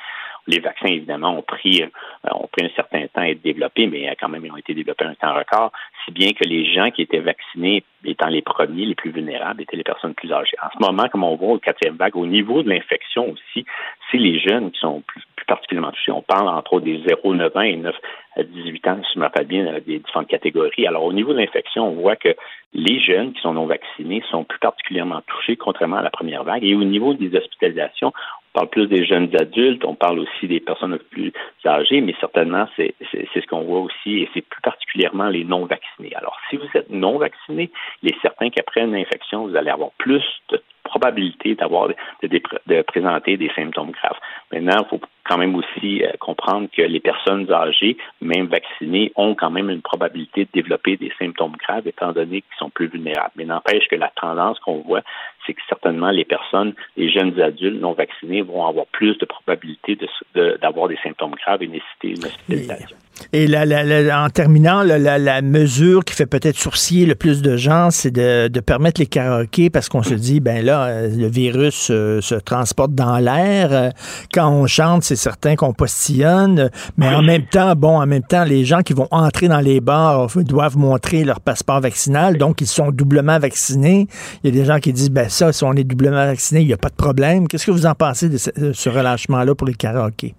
les vaccins, évidemment, ont pris, euh, ont pris un certain temps à être développés, mais euh, quand même, ils ont été développés un temps record, si bien que les gens qui étaient vaccinés, étant les premiers, les plus vulnérables, étaient les personnes plus âgées. En ce moment, comme on voit au quatrième vague, au niveau de l'infection aussi, c'est les jeunes qui sont plus, particulièrement touchés. On parle entre autres des 0, 9 ans et 9 à 18 ans, si je me rappelle bien, des différentes catégories. Alors, au niveau de l'infection, on voit que les jeunes qui sont non vaccinés sont plus particulièrement touchés, contrairement à la première vague. Et au niveau des hospitalisations, on parle plus des jeunes adultes, on parle aussi des personnes plus âgées, mais certainement, c'est ce qu'on voit aussi, et c'est plus particulièrement les non-vaccinés. Alors, si vous êtes non-vacciné, il est certain qu'après une infection, vous allez avoir plus de probabilité d'avoir de, présenter des symptômes graves. Maintenant, il faut quand même aussi euh, comprendre que les personnes âgées, même vaccinées, ont quand même une probabilité de développer des symptômes graves étant donné qu'ils sont plus vulnérables. Mais n'empêche que la tendance qu'on voit, c'est que certainement les personnes, les jeunes adultes non vaccinés vont avoir plus de probabilité d'avoir des symptômes graves et nécessiter une hospitalisation. Et en terminant, la, mesure qui fait peut-être sourciller le plus de gens, c'est de, permettre les karaokés parce qu'on se dit, ben là, euh, le virus euh, se transporte dans l'air. Euh, quand on chante, c'est certain qu'on postillonne. Mais en même temps, bon, en même temps, les gens qui vont entrer dans les bars doivent montrer leur passeport vaccinal, donc ils sont doublement vaccinés. Il y a des gens qui disent, ben ça, si on est doublement vacciné, il n'y a pas de problème. Qu'est-ce que vous en pensez de ce relâchement-là pour les karaokés?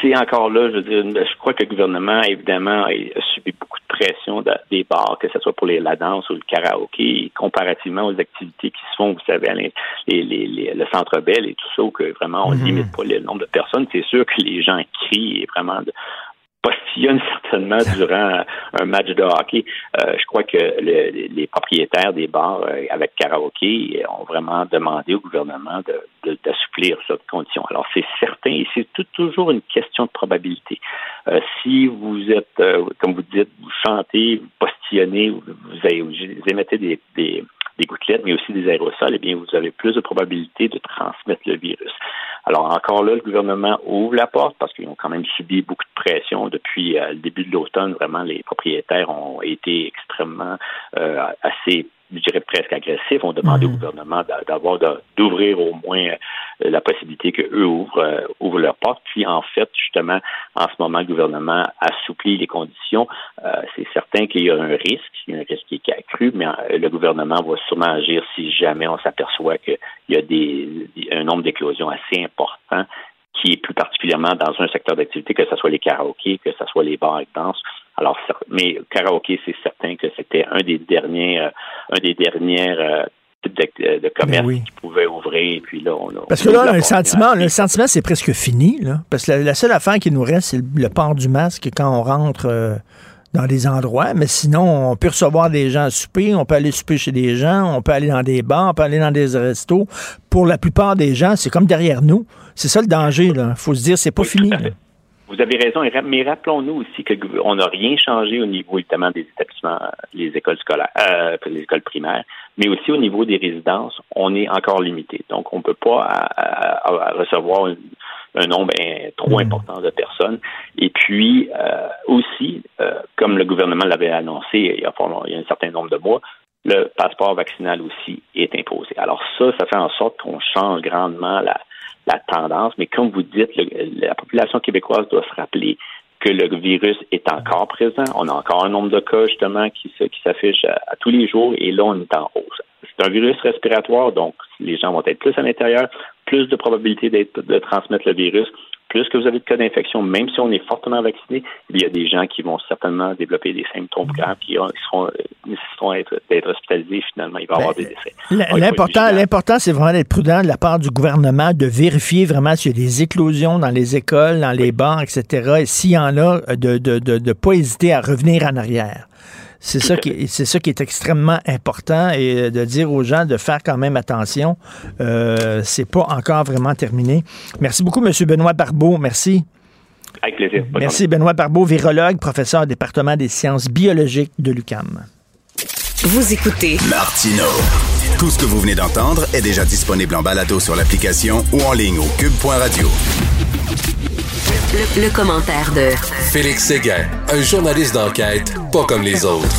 C'est encore là, je veux dire, je crois que le gouvernement, évidemment, a subi beaucoup de pression des bars, que ce soit pour les, la danse ou le karaoké, comparativement aux activités qui se font, vous savez, les, les, le centre belle et tout ça, où que vraiment on mm-hmm. limite pas le nombre de personnes. C'est sûr que les gens crient et vraiment postillonne certainement durant un match de hockey. Euh, je crois que les propriétaires des bars euh, avec karaoké ont vraiment demandé au gouvernement d'assouplir de, cette condition. Alors c'est certain et c'est toujours une question de probabilité. Euh, si vous êtes, comme vous dites, vous chantez, vous postillonnez, vous, vous émettez des, des des gouttelettes, mais aussi des aérosols, eh bien, vous avez plus de probabilité de transmettre le virus. Alors, encore là, le gouvernement ouvre la porte parce qu'ils ont quand même subi beaucoup de pression depuis euh, le début de l'automne. Vraiment, les propriétaires ont été extrêmement euh, assez je dirais presque agressifs, ont demandé au mmh. gouvernement d'avoir d'ouvrir au moins euh, la possibilité qu'eux ouvrent, euh, ouvrent leurs portes. Puis en fait, justement, en ce moment, le gouvernement assouplit les conditions. Euh, c'est certain qu'il y a un risque, il y a un risque qui est accru, mais le gouvernement va sûrement agir si jamais on s'aperçoit qu'il y a des, un nombre d'éclosions assez important qui est plus particulièrement dans un secteur d'activité, que ce soit les karaokés, que ce soit les bars et danse. Alors, mais karaoké, c'est certain que c'était un des derniers, euh, un des dernières euh, types de, de commerce qui pouvaient ouvrir. puis là, on a, Parce que là, le sentiment, le sentiment, c'est presque fini. Là, parce que la, seule affaire qui nous reste, c'est le, port du masque quand on rentre. Euh, dans des endroits, mais sinon, on peut recevoir des gens à souper, on peut aller souper chez des gens, on peut aller dans des bars, on peut aller dans des restos. Pour la plupart des gens, c'est comme derrière nous. C'est ça le danger, Il faut se dire, c'est pas fini. Vous avez raison, mais rappelons-nous aussi qu'on n'a rien changé au niveau évidemment des établissements, les écoles scolaires, euh, les écoles primaires, mais aussi au niveau des résidences, on est encore limité. Donc, on ne peut pas recevoir un nombre trop hmm. important de personnes. Et puis euh, aussi, euh, comme le gouvernement l'avait annoncé il y, a, il y a un certain nombre de mois, le passeport vaccinal aussi est imposé. Alors ça, ça fait en sorte qu'on change grandement la, la tendance, mais comme vous dites, la population québécoise doit se rappeler que le virus est encore présent. On a encore un nombre de cas, justement, qui, qui s'affiche à, tous les jours, et là, on est en hausse. C'est un virus respiratoire, donc les gens vont être plus à l'intérieur, plus de probabilité de transmettre le virus plus que vous avez de cas d'infection, même si on est fortement vacciné, il y a des gens qui vont certainement développer des symptômes graves qui seront, euh, nécessiteront d'être hospitalisés. Finalement, il va y avoir ben, des décès. L'important, l'important, c'est vraiment d'être prudent de la part du gouvernement, de vérifier vraiment s'il y a des éclosions dans les écoles, dans les bars, etc. Et s'il y en a, de ne de, de, de pas hésiter à revenir en arrière. C'est ça, qui, c'est ça qui est extrêmement important et de dire aux gens de faire quand même attention. Euh, c'est pas encore vraiment terminé. Merci beaucoup, M. Benoît Barbeau. Merci. Avec plaisir. Merci, Benoît Barbeau, virologue, professeur au département des sciences biologiques de l'UCAM. Vous écoutez Martino. Tout ce que vous venez d'entendre est déjà disponible en balado sur l'application ou en ligne au cube.radio. Le, commentaire de Félix Séguin, un journaliste d'enquête pas comme les autres.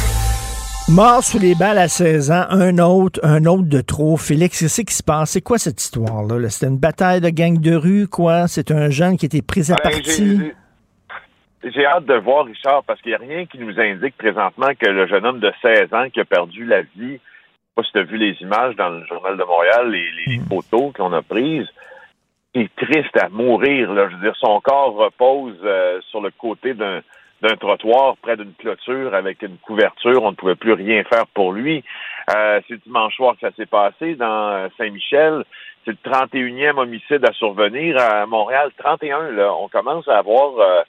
Mort sous les balles à 16 ans, un autre, un autre de trop. Félix, qu'est-ce qui se passe? C'est quoi cette histoire-là? C'était une bataille de gang de rue, quoi? C'est un jeune qui était pris à ben, partie? J'ai hâte de voir, Richard, parce qu'il n'y a rien qui nous indique présentement que le jeune homme de 16 ans qui a perdu la vie, je sais pas si tu as vu les images dans le Journal de Montréal, les, hmm. photos qu'on a prises, est triste à mourir. Là. Je veux dire, son corps repose euh, sur le côté d'un d'un trottoir près d'une clôture avec une couverture. On ne pouvait plus rien faire pour lui. Euh, c'est dimanche soir que ça s'est passé dans euh, Saint-Michel. C'est le 31e homicide à survenir à Montréal. 31, là. On commence à avoir euh,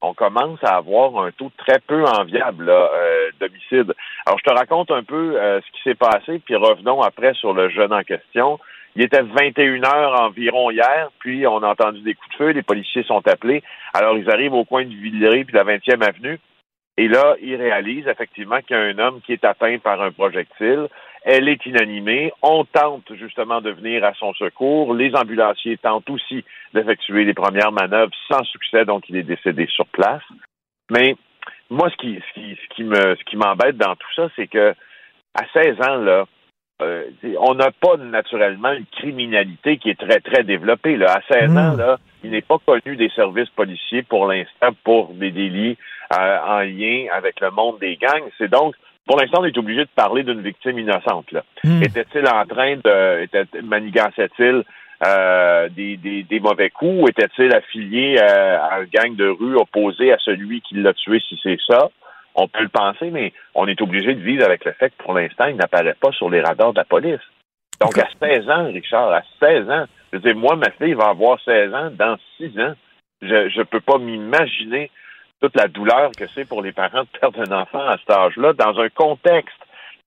on commence à avoir un taux très peu enviable euh, d'homicide. Alors, je te raconte un peu ce qui s'est passé, puis revenons après sur le jeune en question. Il était 21 heures environ hier, puis on a entendu des coups de feu, les policiers sont appelés. Alors, ils arrivent au coin du Villeray puis de la 20e avenue. Et là, ils réalisent effectivement qu'il y a un homme qui est atteint par un projectile. Elle est inanimée. On tente justement de venir à son secours. Les ambulanciers tentent aussi d'effectuer les premières manœuvres sans succès, donc il est décédé sur place. Mais moi, ce qui, ce qui, me, ce qui m'embête dans tout ça, c'est que à 16 ans, là, euh, on n'a pas naturellement une criminalité qui est très, très développée. Là. À 16 ans, Mm. là, il n'est pas connu des services policiers pour l'instant pour des délits euh, en lien avec le monde des gangs. C'est donc, pour l'instant, on est obligé de parler d'une victime innocente. Là. Hmm. Était-il en train de, était, manigançait-il euh, des, des, des mauvais coups ou était-il affilié à un gang de rue opposé à celui qui l'a tué, si c'est ça? On peut le penser, mais on est obligé de vivre avec le fait que pour l'instant, il n'apparaît pas sur les radars de la police. Donc, à 16 ans, Richard, à 16 ans, je veux dire, moi, ma fille va avoir 16 ans dans 6 ans. Je ne peux pas m'imaginer toute la douleur que c'est pour les parents de perdre un enfant à cet âge-là dans un contexte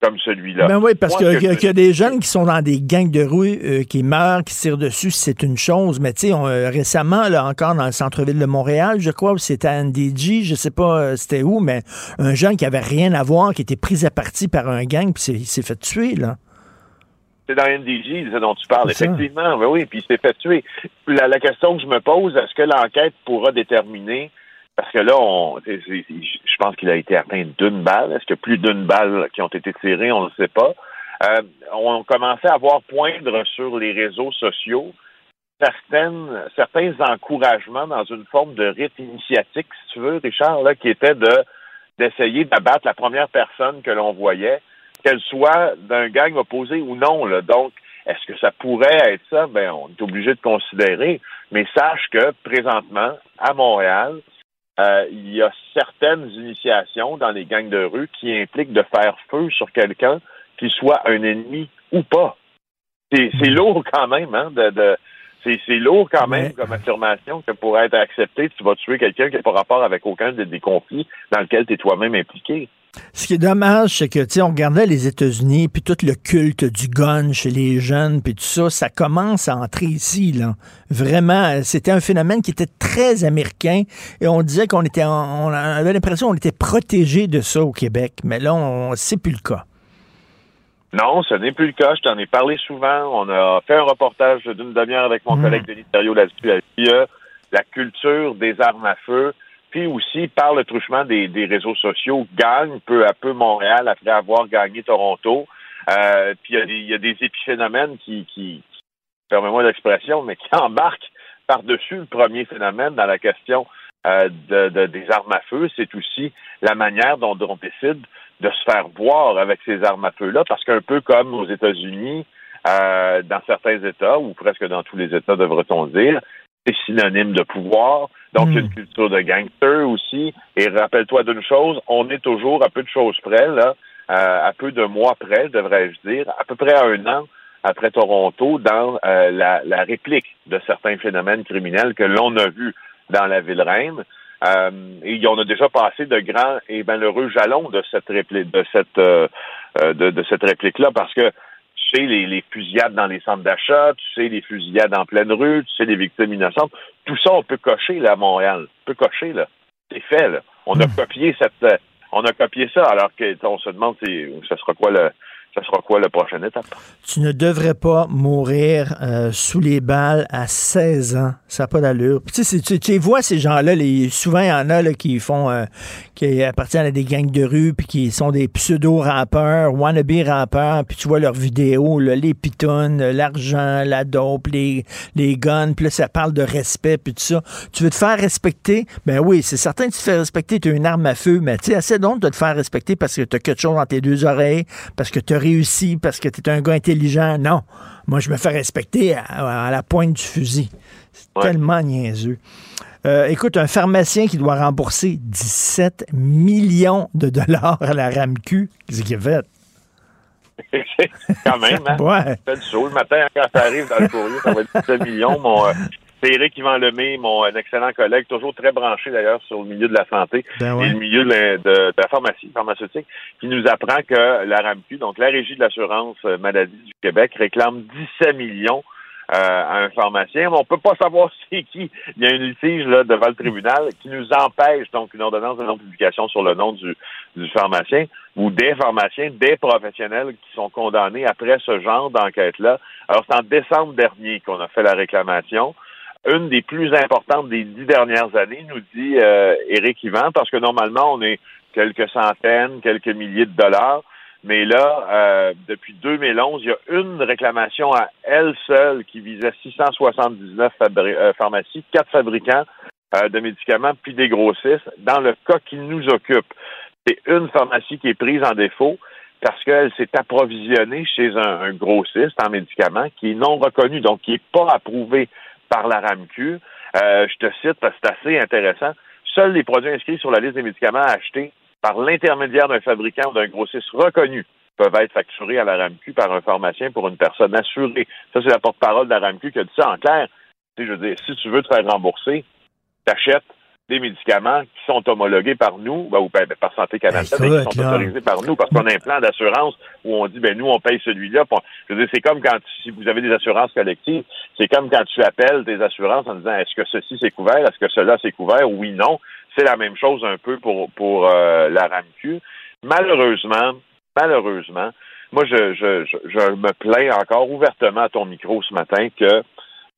comme celui-là. Ben oui, parce qu'il y, a des jeunes qui sont dans des gangs de rue euh, qui meurent, qui tirent dessus, c'est une chose. Mais tu sais, euh, récemment, là, encore dans le centre-ville de Montréal, je crois, où c'était à NDG, je sais pas euh, c'était où, mais un jeune qui avait rien à voir, qui était pris à partie par un gang, puis il s'est fait tuer, là. C'est dans NDJ, ce dont tu parles, effectivement. Oui, oui, puis il s'est fait tuer. La, la question que je me pose, est-ce que l'enquête pourra déterminer, parce que là, je pense qu'il a été atteint d'une balle. Est-ce qu'il y a plus d'une balle qui ont été tirées? On ne sait pas. Euh, on commençait à voir poindre sur les réseaux sociaux certains encouragements dans une forme de rite initiatique, si tu veux, Richard, là, qui était de d'essayer d'abattre la première personne que l'on voyait, qu'elle soit d'un gang opposé ou non. Donc, est-ce que ça pourrait être ça? Ben, on est obligé de considérer. Mais sache que présentement, à Montréal, euh, il y a certaines initiations dans les gangs de rue qui impliquent de faire feu sur quelqu'un qui soit un ennemi ou pas. C'est c'est lourd quand même, hein, de, de- c'est lourd quand même comme affirmation que pour être accepté, tu vas tuer quelqu'un qui n'a pas rapport avec aucun des, des conflits dans lesquels tu es toi-même impliqué. Ce qui est dommage, c'est que, tu sais, on regardait les États-Unis, puis tout le culte du gun chez les jeunes, puis tout ça, ça commence à entrer ici, là. Vraiment, euh, c'était un phénomène qui était très américain, et on disait qu'on était, en- on avait l'impression qu'on était protégé de ça au Québec, mais là, on, c'est plus le cas. Non, ce n'est plus le cas. Je t'en ai parlé souvent. On a fait un reportage d'une demi-heure avec mon Mm. collègue Denis Thériault là-dessus. A la culture des armes à feu, puis aussi par le truchement des, des réseaux sociaux, gagne peu à peu Montréal après avoir gagné Toronto. Euh, puis il y, a des, il y a des épiphénomènes qui, qui permets-moi l'expression, mais qui (laughs) embarquent par-dessus le premier phénomène dans la question euh, de, de- des armes à feu. C'est aussi la manière dont on décide de se faire voir avec ces armes à feu-là, parce qu'un peu comme aux États-Unis, euh, dans certains États, ou presque dans tous les États, devrait-on dire, c'est synonyme de pouvoir. Donc, a une culture de gangster aussi. Et rappelle-toi d'une chose, on est toujours à peu de choses près, là, euh, à peu de mois près, devrais-je dire, à peu près à un an après Toronto, dans euh, la, la réplique de certains phénomènes criminels que l'on a vus dans la ville reine. Euh, et on a déjà passé de grands et malheureux jalons de cette réplique, de cette euh, euh, de, de cette réplique-là, parce que sais les, les fusillades dans les centres d'achat, tu sais les fusillades en pleine rue, tu sais les victimes innocentes, tout ça on peut cocher là à Montréal, on peut cocher là, c'est fait là. On a copié cette, euh, on a copié ça, alors que on se demande c'est, ça sera quoi le, ça sera quoi la prochaine étape? Tu ne devrais pas mourir euh, sous les balles à 16 ans. Ça n'a pas d'allure. Tu, sais, tu, vois, ces gens-là, souvent, il y en a là, qui font, euh, qui appartiennent à des gangs de rue, puis qui sont des pseudo-rappeurs, wannabe rappeurs, puis tu vois leurs vidéos, les pitounes, l'argent, la dope, les, les guns, puis ça parle de respect, puis tout ça. Tu veux te faire respecter? Ben oui, c'est certain que tu te fais respecter, tu as une arme à feu, mais tu sais, assez donc de te faire respecter parce que tu as quelque chose dans tes deux oreilles, parce que tu as réussi, parce que tu es un gars intelligent. Non. Moi, je me fais respecter à, à la pointe du fusil. C'est Ouais. tellement niaiseux. Euh, écoute, un pharmacien qui doit rembourser 17 millions de dollars à la RAMQ, qu'est-ce qu'il fait? (laughs) Quand même, hein? (laughs) Ouais. fait du show. Le matin, quand ça arrive dans le courrier, ça va être 17 millions. Mon, euh, c'est Éric Yvan Lemay, mon un excellent collègue, toujours très branché d'ailleurs sur le milieu de la santé Ben et le milieu de la, de- de la pharmacie, pharmaceutique, qui nous apprend que la RAMQ, donc la Régie de l'assurance euh, maladie du Québec, réclame 17 millions euh, à un pharmacien. Mais on peut pas savoir (laughs) c'est qui. Il y a une litige là, devant le tribunal qui nous empêche, donc une ordonnance de non-publication sur le nom du, du pharmacien ou des pharmaciens, des professionnels qui sont condamnés après ce genre d'enquête-là. Alors, c'est en décembre dernier qu'on a fait la réclamation. Une des plus importantes des dix dernières années, nous dit euh, Éric Yvan, parce que normalement, on est quelques centaines, quelques milliers de dollars. Mais là, euh, depuis 2011, il y a une réclamation à elle seule qui visait 679 euh, pharmacies, quatre fabricants euh, de médicaments, puis des grossistes. Dans le cas qui nous occupe, c'est une pharmacie qui est prise en défaut parce qu'elle s'est approvisionnée chez un, grossiste en médicaments qui est non reconnu, donc qui n'est pas approuvé par la RAMQ. je te cite parce que c'est assez intéressant. Seuls les produits inscrits sur la liste des médicaments achetés par l'intermédiaire d'un fabricant ou d'un grossiste reconnu peuvent être facturés à la RAMQ par un pharmacien pour une personne assurée. Ça, c'est la porte-parole de la RAMQ qui a dit ça en clair. je veux dire, si tu veux te faire rembourser, t'achètes des médicaments qui sont homologués par nous, ben, ou ben, ben, par Santé Canada, mais qui sont autorisés par nous, parce qu'on a un plan d'assurance où on dit, ben nous, on paye celui-là. Je veux dire, c'est comme quand, si vous avez des assurances collectives, c'est comme quand tu appelles tes assurances en disant, est-ce que ceci c'est couvert, est-ce que cela c'est couvert, oui, non. C'est la même chose un peu pour, pour euh, la RAMQ. Malheureusement, malheureusement, moi, je, je, je, me plains encore ouvertement à ton micro ce matin que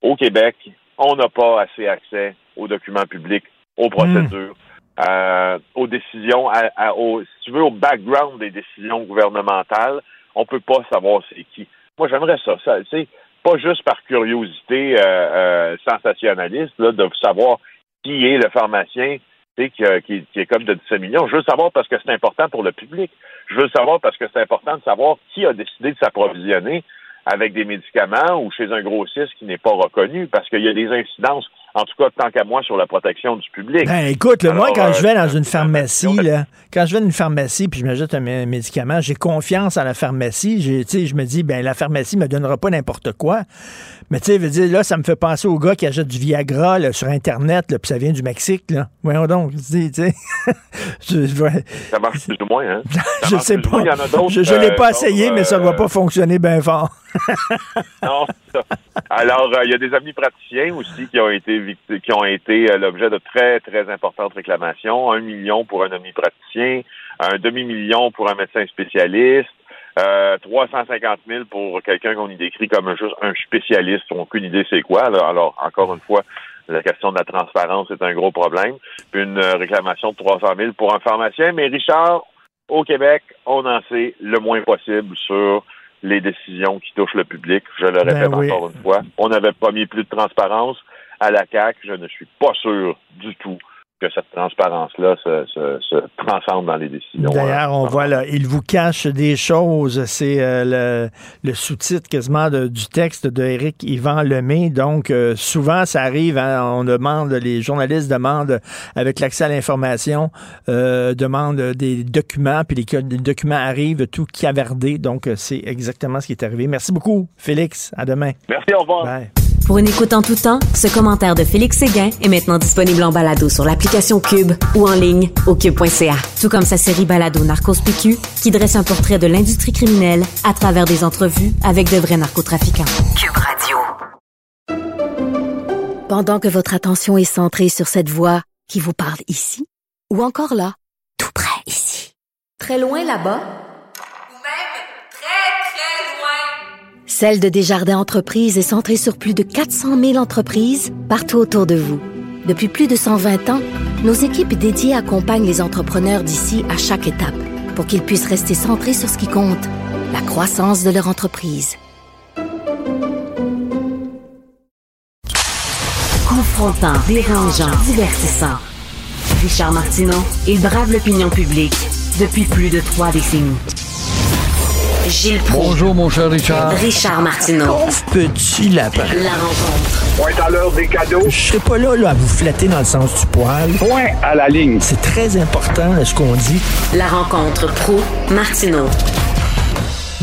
au Québec, on n'a pas assez accès aux documents publics, aux procédures, euh, aux décisions, à, au, si tu veux, au background des décisions gouvernementales. On peut pas savoir c'est qui. Moi, j'aimerais ça. ça c'est pas juste par curiosité euh, euh, sensationnaliste là, de savoir qui est le pharmacien qui, qui, qui, est comme de 17 millions. Je veux savoir parce que c'est important pour le public. Je veux savoir parce que c'est important de savoir qui a décidé de s'approvisionner avec des médicaments ou chez un grossiste qui n'est pas reconnu parce qu'il y a des incidences en tout cas, tant qu'à moi, sur la protection du public. Ben, écoute, moi, quand je vais dans une pharmacie, (laughs) là, quand je vais dans une pharmacie puis je m'ajoute un médicament, j'ai confiance en la pharmacie. Je me dis, ben la pharmacie me donnera pas n'importe quoi. Mais tu sais, là, ça me fait penser au gars qui achète du Viagra là, sur Internet, puis ça vient du Mexique. Là. Voyons donc. Tu sais, (laughs) Ça marche plus ou moins, hein? (laughs) je sais pas. je ne l'ai pas euh, essayé, mais ça ne va euh, pas fonctionner bien fort. non, (laughs) Alors, euh, il y a des amis praticiens aussi qui ont été qui ont été l'objet de très, très importantes réclamations. Un million pour un omnipraticien, un demi-million pour un médecin spécialiste, euh, 350 000 pour quelqu'un qu'on y décrit comme un, juste un spécialiste, on n'a aucune idée c'est quoi. Alors, encore une fois, la question de la transparence est un gros problème. Une euh, réclamation de 300 000 pour un pharmacien. Mais Richard, au Québec, on en sait le moins possible sur les décisions qui touchent le public. Je le répète ben encore une fois. On avait promis plus de transparence à la CAC. Je ne suis pas sûr du tout que cette transparence-là se, se, transcende dans les décisions. D'ailleurs, on voit là, il vous cache des choses. C'est euh, le, sous-titre quasiment du texte de Éric Yvan Lemay. Donc, euh, souvent, ça arrive, hein, on demande, les journalistes demandent, avec l'accès à l'information, euh, demandent des documents, puis les, les, documents arrivent tout cavardés. Donc, c'est exactement ce qui est arrivé. Merci beaucoup, Félix. À demain. Merci, au revoir. Pour une écoute en tout temps, ce commentaire de Félix Séguin est maintenant disponible en balado sur l'application Cube ou en ligne au cube.ca. Tout comme sa série balado Narcos PQ qui dresse un portrait de l'industrie criminelle à travers des entrevues avec de vrais narcotrafiquants. Cube Radio. Pendant que votre attention est centrée sur cette voix qui vous parle ici ou encore là, tout près ici, très loin là-bas, Celle de Desjardins Entreprises est centrée sur plus de 400 000 entreprises partout autour de vous. Depuis plus de 120 ans, nos équipes dédiées accompagnent les entrepreneurs d'ici à chaque étape pour qu'ils puissent rester centrés sur ce qui compte, la croissance de leur entreprise. Confrontant, dérangeant, divertissant. Richard Martineau, il brave l'opinion publique depuis plus de trois décennies. Gilles Bonjour, mon cher Richard. Richard Martineau. Pauvre petit lapin. La rencontre. Point à l'heure des cadeaux. Je serai pas là, là à vous flatter dans le sens du poil. Point à la ligne. C'est très important, ce qu'on dit. La rencontre pro martineau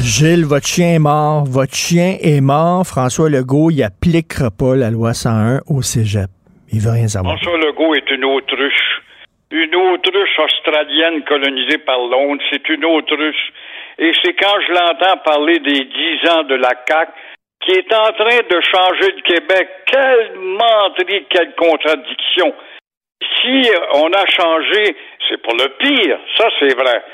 Gilles, votre chien est mort. Votre chien est mort. François Legault, il appliquera pas la loi 101 au cégep. Il veut rien savoir. François Legault est une autruche. Une autruche australienne colonisée par Londres. C'est une autruche et c'est quand je l'entends parler des dix ans de la CAQ qui est en train de changer le Québec. Quelle menterie, quelle contradiction. Si on a changé, c'est pour le pire, ça c'est vrai.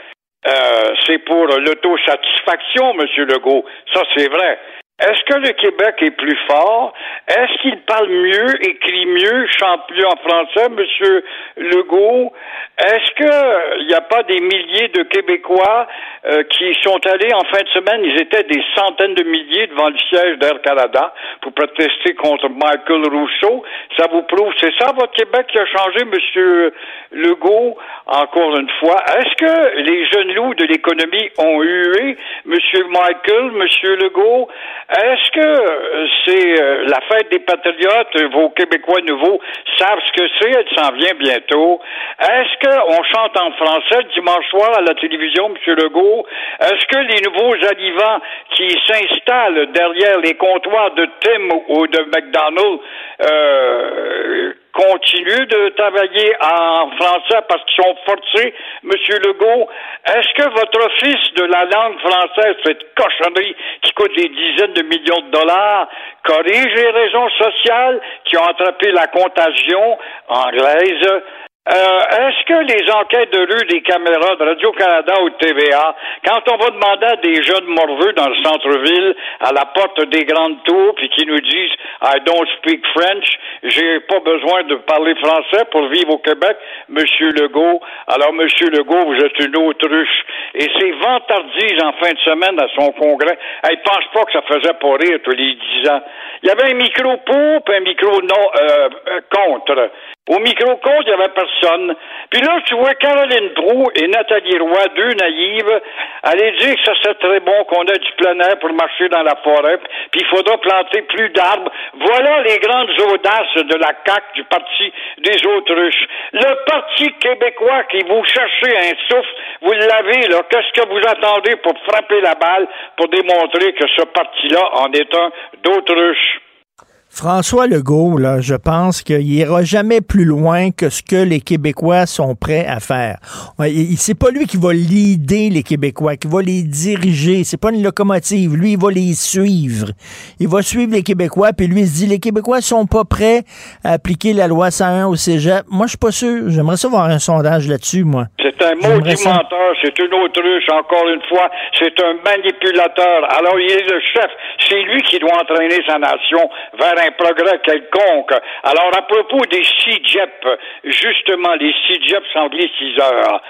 Euh, c'est pour l'autosatisfaction, M. Legault, ça c'est vrai. Est-ce que le Québec est plus fort? Est-ce qu'il parle mieux, écrit mieux, chante mieux en français, Monsieur Legault? Est-ce qu'il n'y a pas des milliers de Québécois euh, qui sont allés en fin de semaine? Ils étaient des centaines de milliers devant le siège d'Air Canada pour protester contre Michael Rousseau. Ça vous prouve, c'est ça votre Québec qui a changé, Monsieur Legault? Encore une fois, est-ce que les jeunes loups de l'économie ont hué, Monsieur Michael, Monsieur Legault? Est-ce que c'est euh, la fête des patriotes, vos Québécois nouveaux savent ce que c'est, elle s'en vient bientôt. Est-ce qu'on chante en français le dimanche soir à la télévision, M. Legault? Est-ce que les nouveaux arrivants qui s'installent derrière les comptoirs de Tim ou de McDonald's euh, continuent de travailler en français parce qu'ils sont forcés, Monsieur Legault. Est-ce que votre office de la langue française, cette cochonnerie qui coûte des dizaines de millions de dollars, corrige les raisons sociales qui ont attrapé la contagion anglaise? Euh, est-ce que les enquêtes de rue des caméras de Radio-Canada ou de TVA, quand on va demander à des jeunes morveux dans le centre-ville, à la porte des grandes tours, puis qui nous disent I don't speak French, j'ai pas besoin de parler français pour vivre au Québec, Monsieur Legault. Alors, Monsieur Legault, vous êtes une autruche. Et ces vantardises en fin de semaine à son congrès, elle pense pas que ça faisait pas rire tous les dix ans. Il y avait un micro pour, un micro non euh, euh contre. Au micro-compte, il n'y avait personne. Puis là, tu vois Caroline Proux et Nathalie Roy, deux naïves, aller dire que ça serait très bon qu'on ait du plein air pour marcher dans la forêt, puis il faudra planter plus d'arbres. Voilà les grandes audaces de la CAQ, du Parti des autruches. Le Parti québécois qui vous cherchez un souffle, vous l'avez, là. Qu'est-ce que vous attendez pour frapper la balle pour démontrer que ce parti-là en est un d'autruche? François Legault, là, je pense qu'il ira jamais plus loin que ce que les Québécois sont prêts à faire. C'est pas lui qui va leader les Québécois, qui va les diriger. C'est pas une locomotive. Lui, il va les suivre. Il va suivre les Québécois, puis lui, il se dit, les Québécois sont pas prêts à appliquer la loi 101 au cégep. Moi, je suis pas sûr. J'aimerais savoir un sondage là-dessus, moi. C'est un maudit menteur, c'est une autruche, encore une fois. C'est un manipulateur. Alors, il est le chef. C'est lui qui doit entraîner sa nation vers un progrès quelconque. Alors, à propos des CIGEP, justement, les CIGEP 6 heures,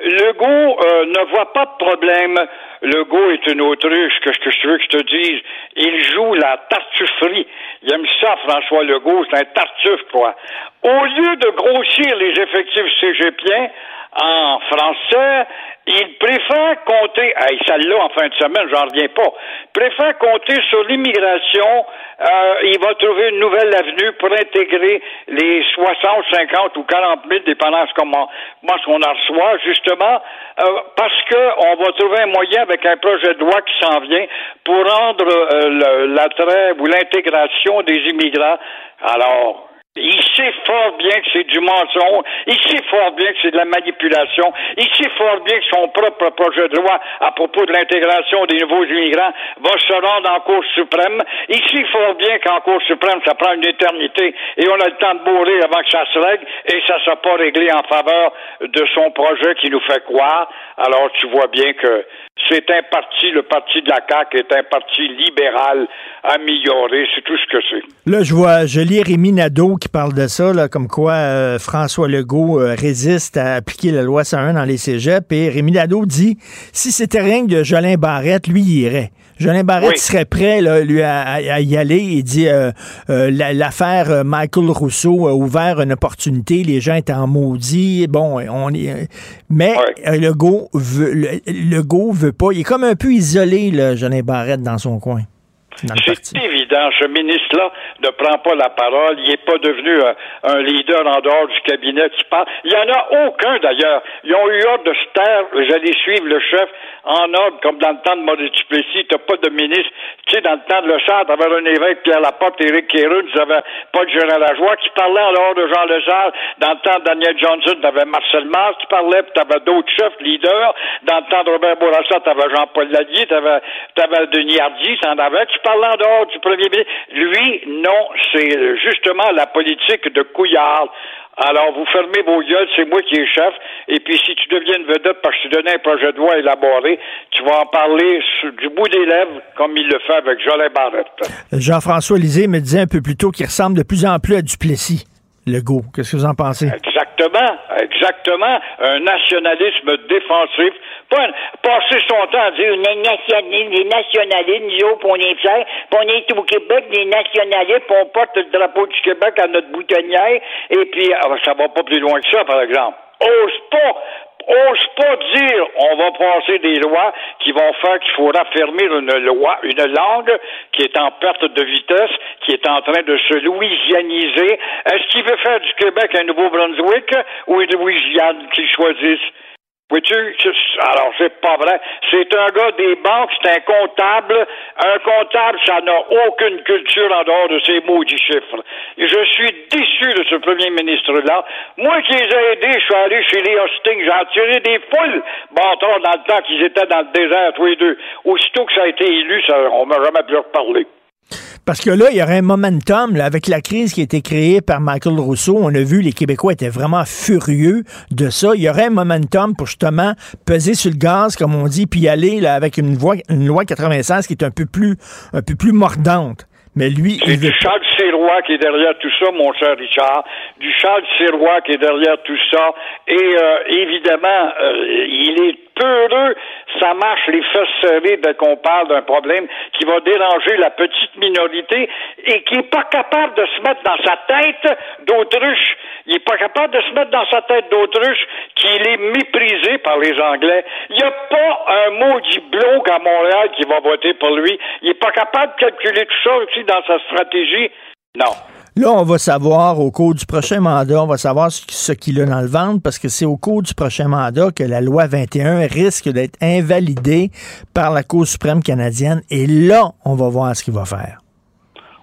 Legault euh, ne voit pas de problème. Legault est une autruche, que, que je veux que je te dise? Il joue la tartufferie. Il aime ça, François Legault, c'est un tartuffe, quoi. Au lieu de grossir les effectifs cégepiens, en français, il préfère compter, hey, celle-là en fin de semaine, j'en reviens pas, préfère compter sur l'immigration, euh, il va trouver une nouvelle avenue pour intégrer les 60, 50 ou 40 000, dépendant de comment, ce qu'on en reçoit, justement, euh, parce que on va trouver un moyen avec un projet de loi qui s'en vient pour rendre euh, l'attrait ou l'intégration des immigrants. Alors, il sait fort bien que c'est du mensonge. Il sait fort bien que c'est de la manipulation. Il sait fort bien que son propre projet de loi à propos de l'intégration des nouveaux immigrants va se rendre en Cour suprême. Il sait fort bien qu'en Cour suprême, ça prend une éternité et on a le temps de bourrer avant que ça se règle et ça ne sera pas réglé en faveur de son projet qui nous fait croire. Alors tu vois bien que c'est un parti, le parti de la CAQ est un parti libéral amélioré, c'est tout ce que c'est. Je vois, qui parle de ça, là, comme quoi euh, François Legault euh, résiste à appliquer la loi 101 dans les cégeps, et Rémi Nadeau dit, si c'était rien que de Jolin Barrette, lui, il irait. Jolin Barrette serait prêt là, lui à, y aller. Il dit euh, l'affaire Michael Rousseau a ouvert une opportunité. Les gens étaient en maudit. Bon, on est, mais Legault veut, Legault veut pas. Il est comme un peu isolé, là, Jolin Barrette, dans son coin. C'est évident, ce ministre-là ne prend pas la parole. Il n'est pas devenu un, leader en dehors du cabinet qui parle. Il n'y en a aucun, d'ailleurs. Ils ont eu ordre de se taire. J'allais suivre le chef en ordre, comme dans le temps de Maurice Duplessis. Tu pas de ministre. Tu sais, dans le temps de Le Char, tu avais un évêque, Pierre Laporte, Éric Kérun, tu n'avais pas de général Lajoie qui parlait en dehors de Jean Lezard. Dans le temps de Daniel Johnson, tu avais Marcel Mars qui parlait, puis tu avais d'autres chefs, leaders. Dans le temps de Robert Bourassa, tu avais Jean-Paul Lallier, tu avais, Denis Hardy, tu en avais. Parlais en dehors du premier ministre. Lui, non, c'est justement la politique de Couillard Alors, vous fermez vos gueules, c'est moi qui est chef. Et puis, si tu deviens une vedette parce que tu donnais un projet de loi élaboré, tu vas en parler du bout des lèvres, comme il le fait avec Jolin Barrette. Jean-François Lisée me disait un peu plus tôt qu'il ressemble de plus en plus à Duplessis. Legault. Qu'est-ce que vous en pensez? Exactement, exactement. Un nationalisme défensif. Pas passer son temps à dire les nationalistes, les nationalistes, nous autres, on est fiers, puis on est au Québec, les nationalistes, puis on porte le drapeau du Québec à notre boutonnière, et puis ah, ça va pas plus loin que ça, par exemple. Ose pas ose pas dire on va passer des lois qui vont faire qu'il faut raffermir une loi, une langue qui est en perte de vitesse, qui est en train de se louisianiser. Est-ce qu'il veut faire du Québec un Nouveau-Brunswick ou une Louisiane qu'il choisisse? Vois-tu? Alors, c'est pas vrai. C'est un gars des banques, c'est un comptable. Un comptable, ça n'a aucune culture en dehors de ces maudits chiffres. Et je suis déçu de ce premier ministre-là. Moi qui les ai aidés, je suis allé chez les Hostings, j'ai attiré des foules bâtards dans le temps qu'ils étaient dans le désert, tous les deux. Aussitôt que ça a été élu, ça, on m'a jamais pu reparler. Parce que là, il y aurait un momentum avec la crise qui a été créée par Michael Rousseau. On a vu les Québécois étaient vraiment furieux de ça. Il y aurait un momentum pour justement peser sur le gaz, comme on dit, puis aller là, avec une, voie, une loi 96 qui est un peu plus, un peu plus mordante. Mais lui, c'est du Charles Sirois qui est derrière tout ça, mon cher Richard. Du Charles Sirois qui est derrière tout ça. Et euh, évidemment, euh, il est peureux, ça marche les fesses serrées dès qu'on parle d'un problème qui va déranger la petite minorité et qui n'est pas capable de se mettre dans sa tête d'autruche. Il n'est pas capable de se mettre dans sa tête d'autruche qu'il est méprisé par les Anglais. Il n'y a pas un maudit bloc à Montréal qui va voter pour lui. Il n'est pas capable de calculer tout ça aussi dans sa stratégie. Non. Là, on va savoir au cours du prochain mandat, on va savoir ce qu'il a dans le ventre parce que c'est au cours du prochain mandat que la loi 21 risque d'être invalidée par la Cour suprême canadienne. Et là, on va voir ce qu'il va faire.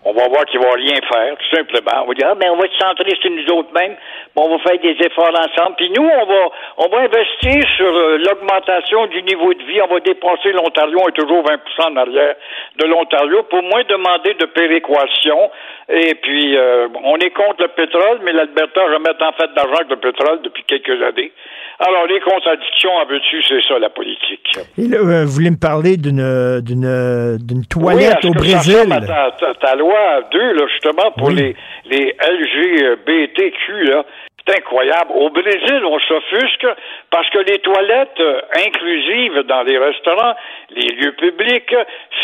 On va voir qu'il va rien faire, tout simplement. On va dire, ah, ben, on va se centrer sur nous autres mêmes. On va faire des efforts ensemble. Puis nous, on va, on va investir sur euh, l'augmentation du niveau de vie. On va dépenser l'Ontario, on est toujours 20% en arrière de l'Ontario, pour moins demander de péréquation. Et puis, euh, on est contre le pétrole, mais l'Alberta remet en fait d'argent avec le pétrole depuis quelques années. Alors, les contradictions en veux-tu, c'est ça, la politique. Et là, euh, vous voulez me parler d'une, d'une, d'une toilette au Brésil? Ta, ta, ta, loi 2, là, justement, pour les, les LGBTQ, là. C'est incroyable. Au Brésil, on s'offusque parce que les toilettes euh, inclusives dans les restaurants, les lieux publics,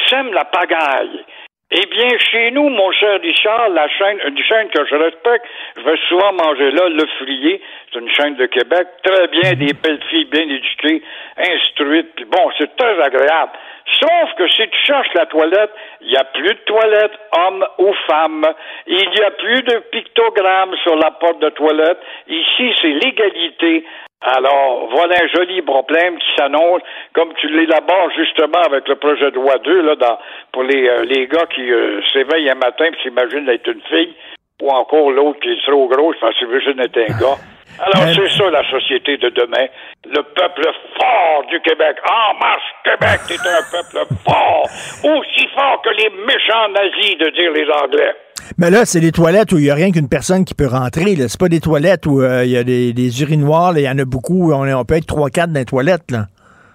sèment la pagaille. Eh bien, chez nous, mon cher Richard, la chaîne, une chaîne que je respecte, je vais souvent manger là, Le Frier, c'est une chaîne de Québec, très bien, des belles filles bien éduquées, instruites, puis bon, c'est très agréable. Sauf que si tu cherches la toilette, il n'y a plus de toilette, homme ou femme. Il n'y a plus de pictogrammes sur la porte de toilette. Ici, c'est l'égalité. Alors, voilà un joli problème qui s'annonce, comme tu l'élabores justement avec le projet de loi 2, là, dans, pour les, euh, les gars qui euh, s'éveillent un matin et s'imaginent être une fille, ou encore l'autre qui est trop gros parce qu'il s'imagine être un gars. Alors, c'est ça la société de demain. Le peuple fort du Québec. En marche, Québec, c'est un peuple fort. Aussi fort que les méchants nazis, de dire les Anglais. Mais là, c'est des toilettes où il n'y a rien qu'une personne qui peut rentrer. C'est pas des toilettes où euh, il y a des, urinoirs. Il y en a beaucoup. On, on peut être trois, quatre dans les toilettes. Là.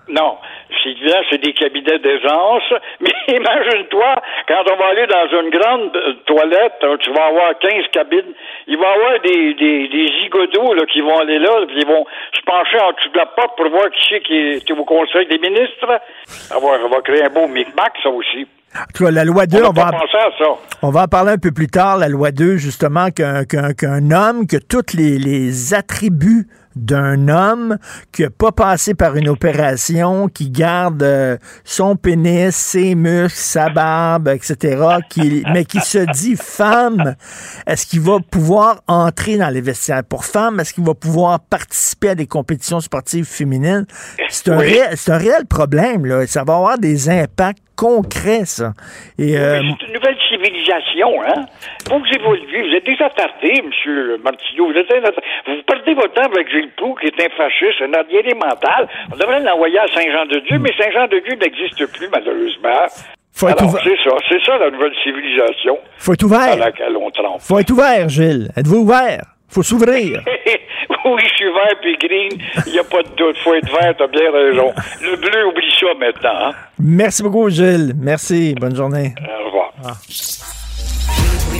Non. C'est des cabinets d'aisance. (laughs) Mais imagine-toi, quand on va aller dans une grande euh, toilette, hein, tu vas avoir 15 cabines. Il va y avoir des, des, des zigodos là, qui vont aller là, puis ils vont se pencher en dessous de la porte pour voir qui c'est qui est au conseil des ministres. Ça va, ça va créer un beau micmac, ça aussi. En tout cas, la loi 2, on, va, on va en parler un peu plus tard, la loi 2, justement, qu'un homme, que tous les, les attributs d'un homme qui n'a pas passé par une opération, qui garde euh, son pénis, ses muscles, sa barbe, etc., qui, mais qui se dit femme, est-ce qu'il va pouvoir entrer dans les vestiaires pour femmes? Est-ce qu'il va pouvoir participer à des compétitions sportives féminines? C'est un, un réel problème, là. Ça va avoir des impacts concrets, ça. Et, euh, c'est une nouvelle civilisation, hein? Vous évoluez, vous êtes déjà tardé, M. Martineau. Vous, vous perdez votre temps avec Gilles Proux, qui est un fasciste, un arriéré mental. On devrait l'envoyer à Saint-Jean-de-Dieu, mais Saint-Jean-de-Dieu n'existe plus, malheureusement. Faut être Alors, c'est ça, c'est ça la nouvelle civilisation Faut être ouvert. à laquelle on trempe. Faut être ouvert, Gilles. Êtes-vous ouvert? Faut s'ouvrir. (laughs) oui, je suis vert puis green. Il n'y a pas de doute. faut être vert, t'as bien raison. Le bleu, oublie ça maintenant. Hein. Merci beaucoup, Gilles. Merci. Bonne journée. Au revoir. Ah.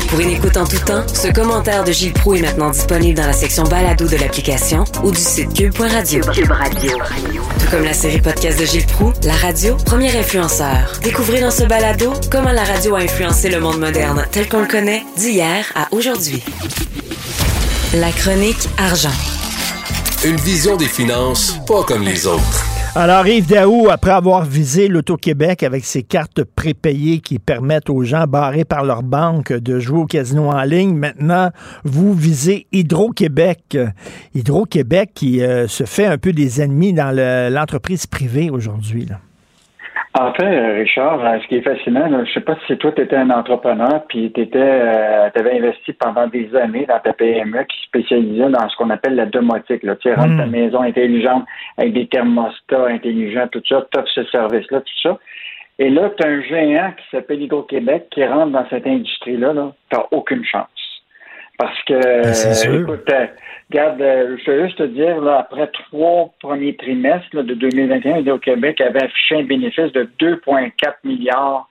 Pour une écoute en tout temps, ce commentaire de Gilles Proux est maintenant disponible dans la section balado de l'application ou du site cube.radio. Cube Radio. Tout comme la série podcast de Gilles Proux, la radio, premier influenceur. Découvrez dans ce balado comment la radio a influencé le monde moderne tel qu'on le connaît d'hier à aujourd'hui. La chronique argent. Une vision des finances pas comme les autres. Alors, Yves Daou, après avoir visé l'Auto-Québec avec ses cartes prépayées qui permettent aux gens barrés par leur banque de jouer au casino en ligne, maintenant, vous visez Hydro-Québec. Hydro-Québec qui euh, se fait un peu des ennemis dans l'entreprise privée aujourd'hui. En fait, euh, Richard, euh, ce qui est fascinant, je ne sais pas si toi, tu étais un entrepreneur, puis tu euh, avais investi pendant des années dans ta PME qui spécialisait dans ce qu'on appelle la domotique. Là. Tu rentres ta hmm. maison intelligente avec des thermostats intelligents, tout ça, tu ce service-là, tout ça. Et là, tu as un géant qui s'appelle Hydro-Québec qui rentre dans cette industrie-là, -là, tu n'as aucune chance. Parce que, ben, écoute, euh, regarde, euh, je veux juste te dire, là, après trois premiers trimestres de 2021, au Québec avait affiché un bénéfice de 2,4 milliards.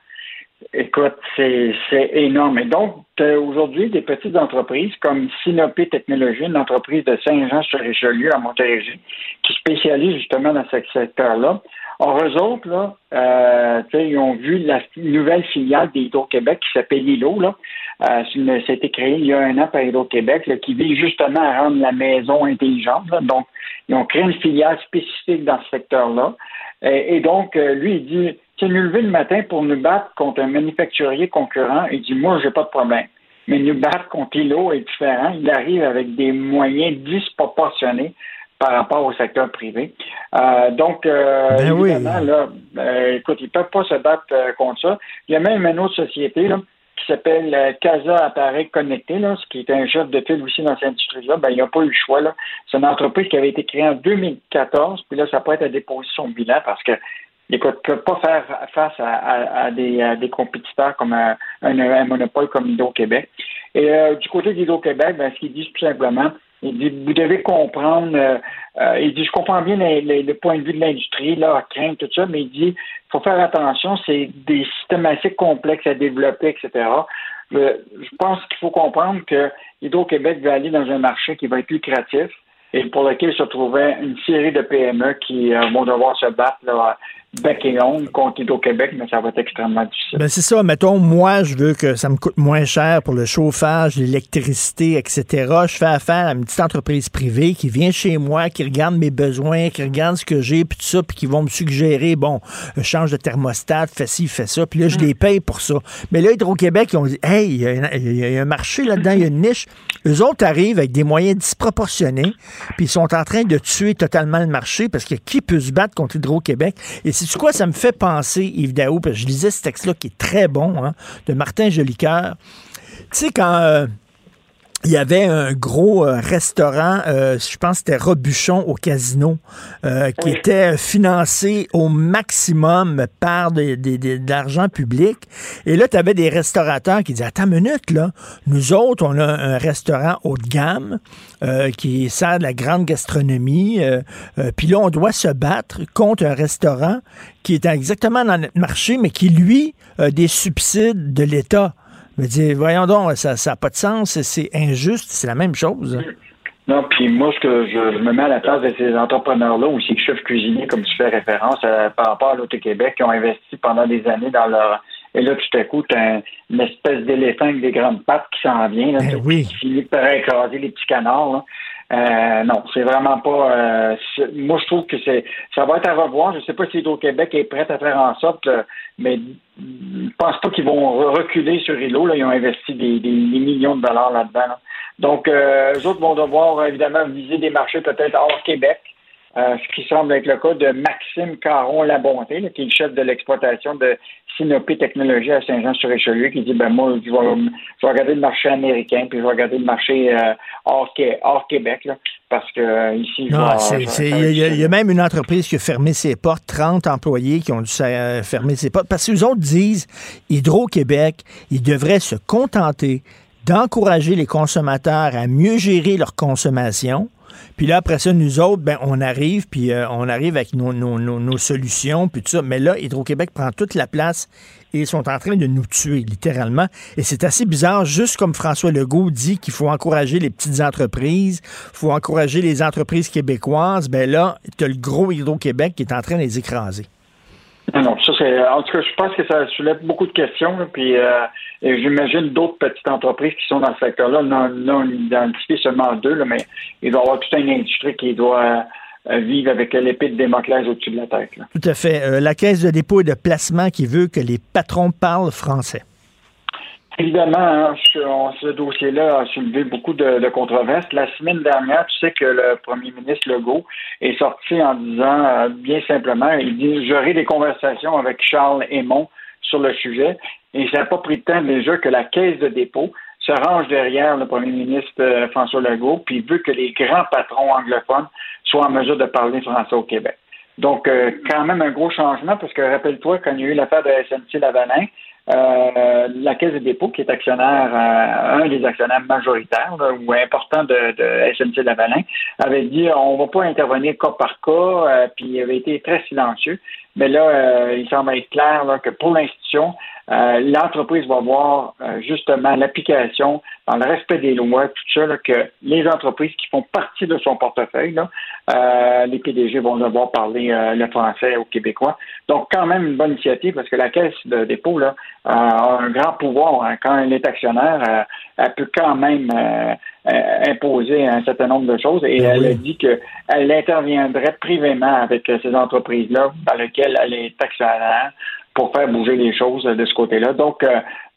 Écoute, c'est énorme. Et donc, aujourd'hui des petites entreprises comme Sinopé Technologies, une entreprise de Saint-Jean-sur-Richelieu à Montérégie, qui spécialise justement dans ce secteur-là. Or, eux autres, là, euh, ils ont vu la nouvelle filiale d'Hydro-Québec qui s'appelle Lilo, là. Euh, ça a été créé il y a un an par Hydro-Québec, qui vise justement à rendre la maison intelligente. Donc, ils ont créé une filiale spécifique dans ce secteur-là. Et, donc, euh, lui, il dit, tu nous lever le matin pour nous battre contre un manufacturier concurrent. Il dit, moi, j'ai pas de problème. Mais nous battre contre Hilo est différent. Il arrive avec des moyens disproportionnés par rapport au secteur privé. Euh, donc, euh, ben évidemment, là, euh, écoute, ils ne peuvent pas se battre contre ça. Il y a même une autre société là, qui s'appelle Casa Appareil Connecté, là, ce qui est un chef de file aussi dans cette industrie-là. Ben, il n'y a pas eu le choix. Là. C'est une entreprise qui avait été créée en 2014, puis là, ça peut être à déposer son bilan parce que écoute, ne peut pas faire face à, des, compétiteurs comme un, monopole comme Hydro-Québec. Et du côté d'Hydro-Québec, ben, ce qu'ils disent tout simplement, il dit, vous devez comprendre, euh, euh, il dit, je comprends bien le point de vue de l'industrie, la crainte, tout ça, mais il dit, faut faire attention, c'est des systèmes assez complexes à développer, etc. Je, je pense qu'il faut comprendre que Hydro-Québec va aller dans un marché qui va être lucratif et pour lequel se trouvait une série de PME qui euh, vont devoir se battre là, bec et ongle contre Hydro-Québec, mais ça va être extrêmement difficile. Ben c'est ça. Mettons, moi, je veux que ça me coûte moins cher pour le chauffage, l'électricité, etc. Je fais affaire à une petite entreprise privée qui vient chez moi, qui regarde mes besoins, qui regarde ce que j'ai, puis tout ça, puis qui vont me suggérer, bon, change de thermostat, fais ci, fais ça, puis là, je les paye pour ça. Mais là, Hydro-Québec, ils ont dit, hey, il y, a un marché là-dedans, il y a une niche. Eux autres arrivent avec des moyens disproportionnés, puis ils sont en train de tuer totalement le marché parce que qui peut se battre contre Hydro-Québec? Et c'est quoi ça me fait penser, Yves Daou, parce que je lisais ce texte-là qui est très bon, hein, de Martin Jolicoeur. Tu sais, quand euh, il y avait un gros euh, restaurant, euh, je pense que c'était Robuchon au casino, qui était financé au maximum par de, l'argent public. Et là, tu avais des restaurateurs qui disaient, attends une minute, là, nous autres, on a un restaurant haut de gamme qui sert de la grande gastronomie, puis là, on doit se battre contre un restaurant qui est exactement dans notre marché, mais qui, lui, a des subsides de l'État. Mais dis, voyons donc, ça n'a pas de sens, c'est injuste, c'est la même chose. Non, puis moi, ce que je, me mets à la place de ces entrepreneurs-là, ou ces chefs cuisiniers, comme tu fais référence, euh, par rapport à l'Auto-Québec, qui ont investi pendant des années dans leur. Et là, tout à coup, tu as une espèce d'éléphant avec des grandes pattes qui s'en vient, là, ben oui. qui finit par écraser les petits canards. Là. Euh, non, c'est vraiment pas. Euh, moi, je trouve que c'est, ça va être à revoir. Je sais pas si Hydro-Québec est prêt à faire en sorte, mais je pense pas qu'ils vont reculer sur Hilo. Là, ils ont investi des, millions de dollars là-dedans. Donc, euh, eux autres vont devoir évidemment viser des marchés peut-être hors Québec. Euh, ce qui semble être le cas de Maxime Caron-Labonté, qui est le chef de l'exploitation de Sinopé Technologies à Saint-Jean-sur-Richelieu, qui dit ben moi, je vais, regarder le marché américain, puis je vais regarder le marché euh, hors, Québec, parce que euh, ici, il y, a même une entreprise qui a fermé ses portes, 30 employés qui ont dû fermer ses portes, parce que les autres disent Hydro-Québec, ils devraient se contenter d'encourager les consommateurs à mieux gérer leur consommation. Puis là, après ça, nous autres, ben, on arrive, puis euh, on arrive avec nos, nos, nos, solutions, puis tout ça. Mais là, Hydro-Québec prend toute la place et ils sont en train de nous tuer, littéralement. Et c'est assez bizarre, juste comme François Legault dit qu'il faut encourager les petites entreprises, faut encourager les entreprises québécoises, ben là, tu le gros Hydro-Québec qui est en train de les écraser. Non, ça c'est. En tout cas, je pense que ça soulève beaucoup de questions. puis euh, j'imagine d'autres petites entreprises qui sont dans ce secteur-là, non, non identifié seulement deux, là, mais il doit y avoir toute une industrie qui doit euh, vivre avec l'épée de Démoclès au-dessus de la tête. Tout à fait. Euh, la Caisse de dépôt et de placement qui veut que les patrons parlent français. Évidemment, hein, ce, dossier-là a soulevé beaucoup de, controverses. La semaine dernière, tu sais que le premier ministre Legault est sorti en disant, euh, bien simplement, il dit J'aurai des conversations avec Charles Aymon sur le sujet. Et ça n'a pas pris de temps déjà que la Caisse de dépôt se range derrière le premier ministre euh, François Legault, puis veut que les grands patrons anglophones soient en mesure de parler français au Québec. Donc, euh, quand même un gros changement, parce que rappelle-toi, quand il y a eu l'affaire de SNC-Lavalin, euh, la Caisse de dépôt, qui est actionnaire, euh, un des actionnaires majoritaires ou importants de, de SNC-Lavalin, avait dit on va pas intervenir cas par cas, euh, puis il avait été très silencieux. Mais là, il semble être clair que pour l'institution, l'entreprise va voir justement l'application dans le respect des lois, tout ça, que les entreprises qui font partie de son portefeuille, les PDG vont devoir parler le français aux Québécois. Donc, quand même une bonne initiative parce que la Caisse de dépôt, là, a un grand pouvoir. Hein. Quand elle est actionnaire, euh, elle peut quand même euh, euh, imposer un certain nombre de choses et ben elle a dit qu'elle interviendrait privément avec ces entreprises-là dans lesquelles elle est actionnaire pour faire bouger les choses de ce côté-là. Donc,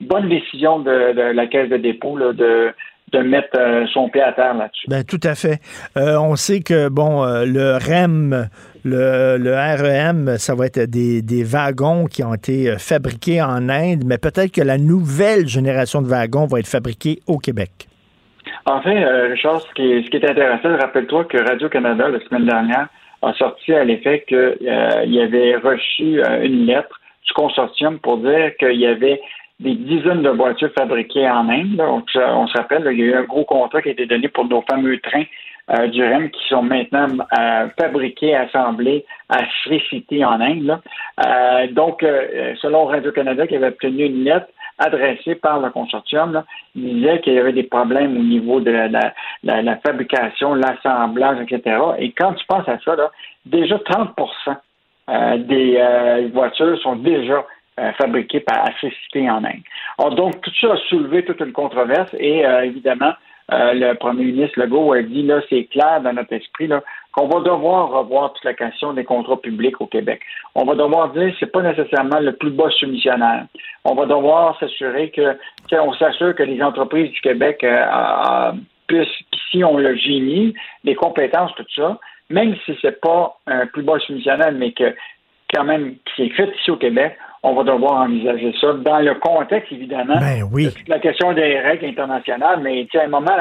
bonne décision de, la Caisse de dépôt de de mettre son pied à terre là-dessus. Ben, tout à fait. on sait que, bon, le REM le, REM, ça va être des, wagons qui ont été euh, fabriqués en Inde, mais peut-être que la nouvelle génération de wagons va être fabriquée au Québec. Enfin, euh, Richard, ce qui, est, intéressant, rappelle-toi que Radio-Canada, la semaine dernière, a sorti à l'effet qu'il euh, y avait reçu une lettre du consortium pour dire qu'il y avait des dizaines de voitures fabriquées en Inde. on, se rappelle, il y a eu un gros contrat qui a été donné pour nos fameux trains euh, du REM qui sont maintenant euh, fabriqués, assemblés à Sri City en Inde. Euh, donc, selon Radio-Canada, qui avait obtenu une lettre adressée par le consortium, il disait qu'il y avait des problèmes au niveau de la, fabrication, l'assemblage, etc. Et quand tu penses à ça, déjà 30 des voitures sont déjà fabriquées par City en Inde. donc, tout ça a soulevé toute une controverse et évidemment, euh, le premier ministre Legault a dit là, c'est clair dans notre esprit là, qu'on va devoir revoir toute la question des contrats publics au Québec. On va devoir dire c'est pas nécessairement le plus bas soumissionnaire. On va devoir s'assurer que on s'assure que les entreprises du Québec euh, puissent, si on le génie, les compétences, tout ça, même si c'est pas un plus bas soumissionnaire, mais que quand même qui est fait ici au Québec, on va devoir envisager ça dans le contexte, évidemment, ben de la question des règles internationales, mais à un moment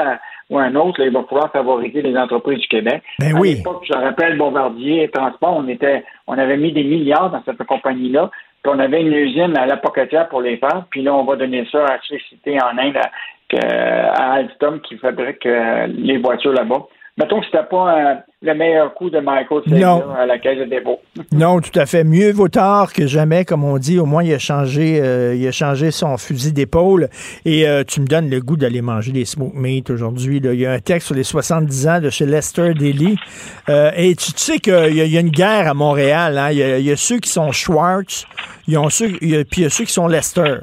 ou un autre, il va pouvoir favoriser les entreprises du Québec. Ben à oui. l'époque, je rappelle, Bombardier Transport, on était, on avait mis des milliards dans cette compagnie-là, puis on avait une usine à la Pocatière pour les faire, puis là, on va donner ça à Cité en Inde, à, Alstom qui fabrique euh, les voitures là-bas. Mettons que c'était pas euh, le meilleur coup de Michael Taylor à la caisse de dépôt. (laughs) non, tout à fait. Mieux vaut tard que jamais, comme on dit. Au moins, il a changé, euh, il a changé son fusil d'épaule. Et euh, tu me donnes le goût d'aller manger des smoke meat aujourd'hui. Il y a un texte sur les 70 ans de chez Lester Daily. et tu, sais qu'il y, a une guerre à Montréal. Hein. Il, y a, ceux qui sont Schwartz, il y a ceux, puis il y a ceux qui sont Lester.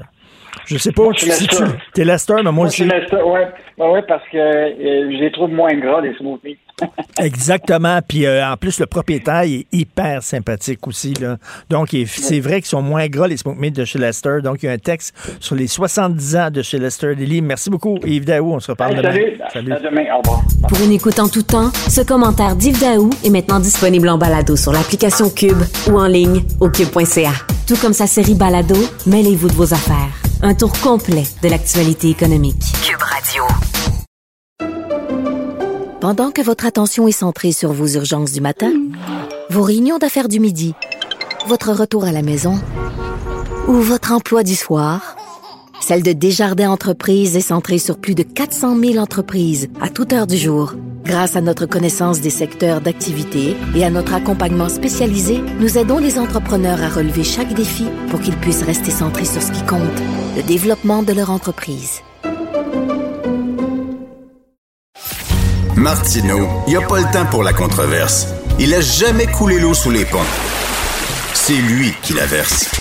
Je sais pas, tu, si tu es Lester, mais moi, aussi. Lester, ouais. ouais, parce que euh, je les trouve moins gras, les smoothies. (laughs) Exactement. Puis euh, en plus, le propriétaire est hyper sympathique aussi. Là. Donc, c'est vrai qu'ils sont moins gras, les smoke de chez Lester. Donc, il y a un texte sur les 70 ans de chez Lester Lily. Merci beaucoup, Yves Daou. On se reparle demain. Salut. salut. À demain. Au revoir. Pour une écoute en tout temps, ce commentaire d'Yves Daou est maintenant disponible en balado sur l'application Cube ou en ligne au cube.ca. Tout comme sa série Balado, mêlez-vous de vos affaires. Un tour complet de l'actualité économique. Cube Radio. Pendant que votre attention est centrée sur vos urgences du matin, vos réunions d'affaires du midi, votre retour à la maison ou votre emploi du soir, Celle de Desjardins Entreprises est centrée sur plus de 400 000 entreprises à toute heure du jour. Grâce à notre connaissance des secteurs d'activité et à notre accompagnement spécialisé, nous aidons les entrepreneurs à relever chaque défi pour qu'ils puissent rester centrés sur ce qui compte, le développement de leur entreprise. Martineau, il n'y a pas le temps pour la controverse. Il a jamais coulé l'eau sous les ponts. C'est lui qui la verse.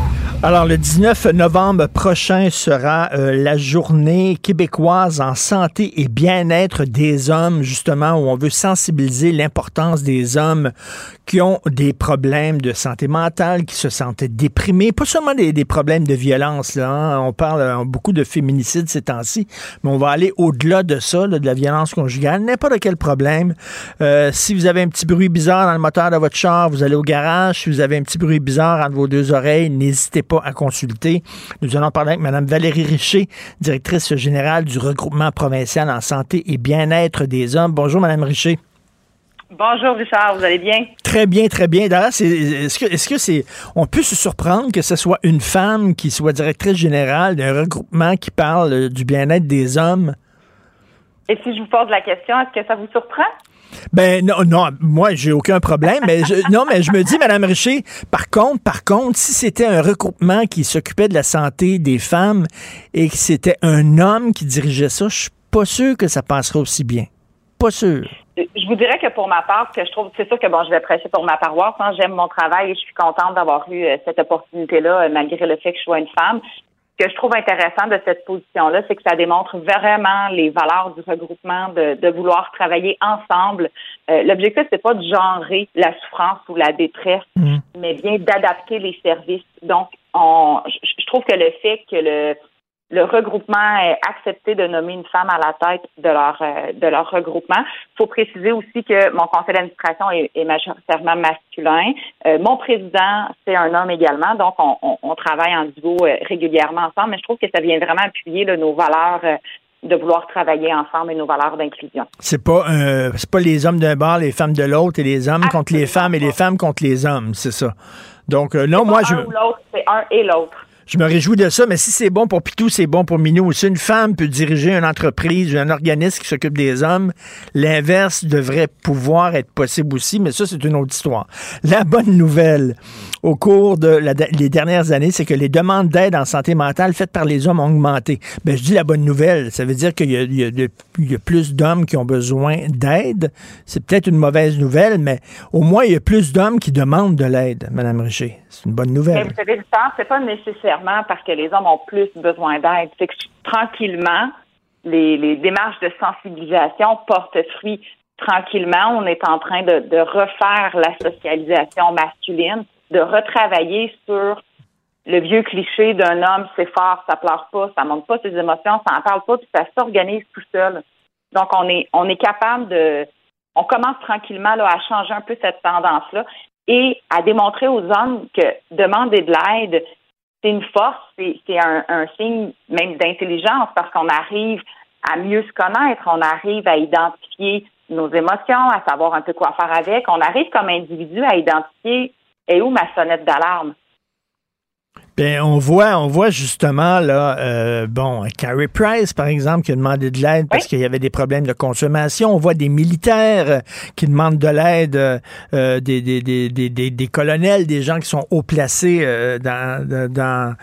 Alors, le 19 novembre prochain sera euh, la journée québécoise en santé et bien-être des hommes, justement, où on veut sensibiliser l'importance des hommes qui ont des problèmes de santé mentale, qui se sentent déprimés, pas seulement des, des problèmes de violence, là, hein. on parle euh, beaucoup de féminicide ces temps-ci, mais on va aller au-delà de ça, de la violence conjugale, n'importe quel problème. Euh, si vous avez un petit bruit bizarre dans le moteur de votre char, vous allez au garage. Si vous avez un petit bruit bizarre entre vos deux oreilles, n'hésitez pas à consulter. Nous allons parler avec Mme Valérie Richer, directrice générale du regroupement provincial en santé et bien-être des hommes. Bonjour, Mme Richer. Bonjour Richard, vous allez bien? Très bien, très bien. D'ailleurs, est-ce que, est-ce que c'est, on peut se surprendre que ce soit une femme qui soit directrice générale d'un regroupement qui parle du bien-être des hommes? Et si je vous pose la question, est-ce que ça vous surprend? Ben non, non, moi j'ai aucun problème. Mais non, mais je me dis, Madame Richer, par contre, par contre, si c'était un regroupement qui s'occupait de la santé des femmes et que c'était un homme qui dirigeait ça, je suis pas sûr que ça passerait aussi bien. Pas sûr. Je vous dirais que pour ma part, que je trouve, c'est sûr que bon, je vais prêcher pour ma paroisse. hein. J'aime mon travail et je suis contente d'avoir eu euh, cette opportunité-là, euh, malgré le fait que je sois une femme. Ce que je trouve intéressant de cette position-là, c'est que ça démontre vraiment les valeurs du regroupement, de, de vouloir travailler ensemble. Euh, L'objectif, c'est pas de genrer la souffrance ou la détresse, mais bien d'adapter les services. Donc, on, je, je trouve que le fait que le le regroupement ait accepté de nommer une femme à la tête de leur euh, de leur regroupement. Il faut préciser aussi que mon conseil d'administration est, est majoritairement masculin. Euh, mon président, c'est un homme également, donc on, on, on travaille en duo euh, régulièrement ensemble, mais je trouve que ça vient vraiment appuyer là, nos valeurs euh, de vouloir travailler ensemble et nos valeurs d'inclusion. C'est pas euh, c'est pas les hommes d'un bord, les femmes de l'autre et les hommes contre les femmes et les femmes contre les hommes, c'est ça. Donc euh, non, moi je Un ou l'autre, c'est un et l'autre. Je me réjouis de ça, mais si c'est bon pour Pitou, c'est bon pour Minou. Si une femme peut diriger une entreprise, un organisme qui s'occupe des hommes, l'inverse devrait pouvoir être possible aussi, mais ça, c'est une autre histoire. La bonne nouvelle au cours de dernières années, c'est que les demandes d'aide en santé mentale faites par les hommes ont augmenté. Ben, je dis la bonne nouvelle, ça veut dire qu'il y a plus d'hommes qui ont besoin d'aide. C'est peut-être une mauvaise nouvelle, mais au moins, il y a plus d'hommes qui demandent de l'aide, Madame Richer. C'est une bonne Mais nouvelle. vous savez, Richard, c'est pas nécessairement parce que les hommes ont plus besoin d'aide. C'est que tranquillement, les, démarches de sensibilisation portent fruit. Tranquillement, on est en train de, refaire la socialisation masculine, de retravailler sur le vieux cliché d'un homme, c'est fort, ça pleure pas, ça montre pas ses émotions, ça en parle pas, puis ça s'organise tout seul. Donc, on est, on est capable de, on commence tranquillement à changer un peu cette tendance-là et à démontrer aux hommes que demander de l'aide, c'est une force, c'est un, un signe même d'intelligence parce qu'on arrive à mieux se connaître, on arrive à identifier nos émotions, à savoir un peu quoi faire avec, on arrive comme individu à identifier et où ma sonnette d'alarme? Ben, on voit, on voit justement là, euh, bon, Carrie Price par exemple qui a demandé de l'aide parce qu'il y avait des problèmes de consommation. On voit des militaires euh, qui demandent de l'aide, euh, des, des, des, des, des- des colonels, des gens qui sont haut placés euh, dans, dans- dans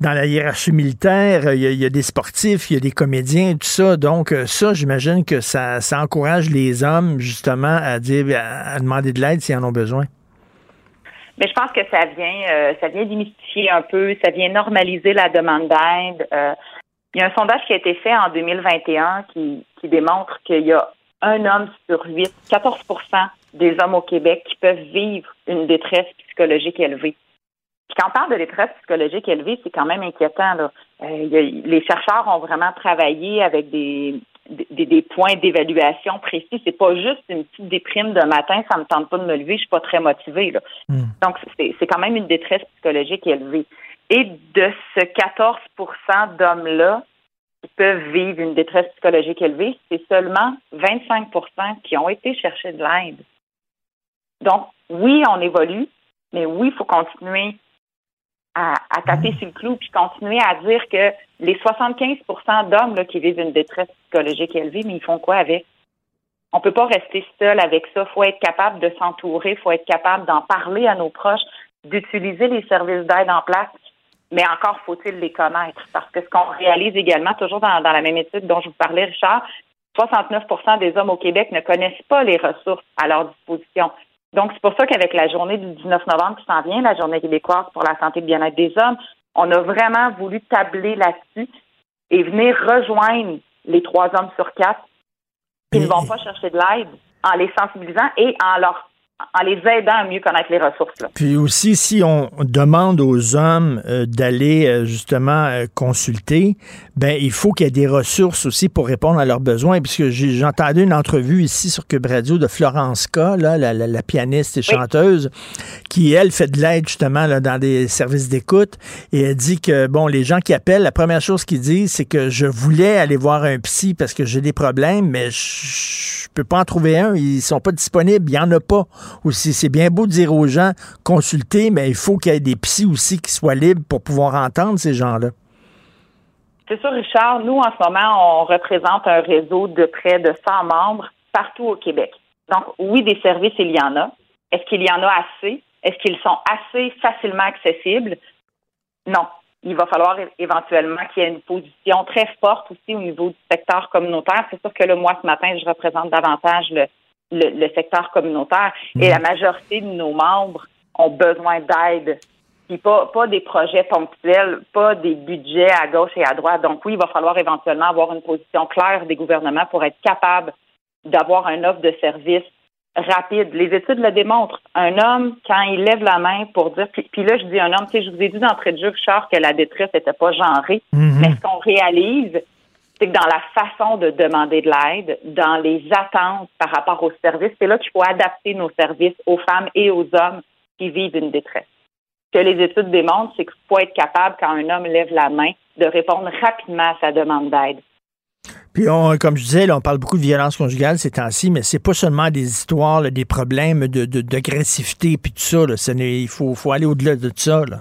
dans la hiérarchie militaire. Il y, a, il y a des sportifs, il y a des comédiens, tout ça. Donc ça, j'imagine que ça, ça encourage les hommes justement à dire, à demander de l'aide s'ils en ont besoin. Mais je pense que ça vient, euh, ça vient démystifier un peu, ça vient normaliser la demande d'aide. Euh, il y a un sondage qui a été fait en 2021 qui, qui démontre qu'il y a un homme sur huit, 14% des hommes au Québec qui peuvent vivre une détresse psychologique élevée. Puis quand on parle de détresse psychologique élevée, c'est quand même inquiétant. Là. Euh, a- les chercheurs ont vraiment travaillé avec des, des, des points d'évaluation précis. C'est pas juste une petite déprime de matin, ça me tente pas de me lever, je suis pas très motivée. Là. Donc, c'est c'est quand même une détresse psychologique élevée. Et de ce 14% d'hommes-là qui peuvent vivre une détresse psychologique élevée, c'est seulement 25% qui ont été chercher de l'aide. Donc, oui, on évolue, mais oui, il faut continuer à, taper sur le clou puis continuer à dire que les 75% d'hommes qui vivent une détresse psychologique élevée, mais ils font quoi avec? On peut pas rester seul avec ça. faut être capable de s'entourer, faut être capable d'en parler à nos proches, d'utiliser les services d'aide en place, mais encore faut-il les connaître. Parce que ce qu'on réalise également, toujours dans, dans la même étude dont je vous parlais, Richard, 69% des hommes au Québec ne connaissent pas les ressources à leur disposition. Donc, c'est pour ça qu'avec la journée du 19 novembre qui s'en vient, la journée québécoise pour la santé et le bien-être des hommes, on a vraiment voulu tabler là-dessus et venir rejoindre les trois hommes sur quatre qui ne vont pas chercher de l'aide en les sensibilisant et en leur en les aidant à mieux connaître les ressources. Puis aussi, si on demande aux hommes euh, d'aller euh, justement euh, consulter, ben il faut qu'il y ait des ressources aussi pour répondre à leurs besoins. Puisque j'ai entendu une entrevue ici sur Cube Radio de Florence K, là, la, pianiste et chanteuse, qui, elle, fait de l'aide justement là, dans des services d'écoute. Et elle dit que, bon, les gens qui appellent, la première chose qu'ils disent, c'est que je voulais aller voir un psy parce que j'ai des problèmes, mais je, je peux pas en trouver un. Ils sont pas disponibles. Il y en a pas aussi. C'est bien beau de dire aux gens, consulter, mais il faut qu'il y ait des psys aussi qui soient libres pour pouvoir entendre ces gens-là. C'est ça, Richard. Nous, en ce moment, on représente un réseau de près de 100 membres partout au Québec. Donc, oui, des services, il y en a. Est-ce qu'il y en a assez? Est-ce qu'ils sont assez facilement accessibles? Non. Il va falloir éventuellement qu'il y ait une position très forte aussi au niveau du secteur communautaire. C'est sûr que là, moi, ce matin, je représente davantage le, le, secteur communautaire et la majorité de nos membres ont besoin d'aide. Puis pas, pas des projets ponctuels, pas des budgets à gauche et à droite. Donc oui, il va falloir éventuellement avoir une position claire des gouvernements pour être capable d'avoir un offre de service rapide. Les études le démontrent. Un homme, quand il lève la main pour dire, puis, là, je dis un homme, tu sais, je vous ai dit d'entrée de jeu, Richard, que la détresse n'était pas genrée, mm-hmm. mais ce qu'on réalise, c'est que dans la façon de demander de l'aide, dans les attentes par rapport aux services, c'est là qu'il faut adapter nos services aux femmes et aux hommes qui vivent une détresse. Ce que les études démontrent, c'est qu'il faut être capable, quand un homme lève la main, de répondre rapidement à sa demande d'aide. Puis, on, comme je disais, on parle beaucoup de violence conjugale ces temps-ci, mais c'est pas seulement des histoires, des problèmes d'agressivité, de, puis tout ça. il faut, aller au-delà de ça. Là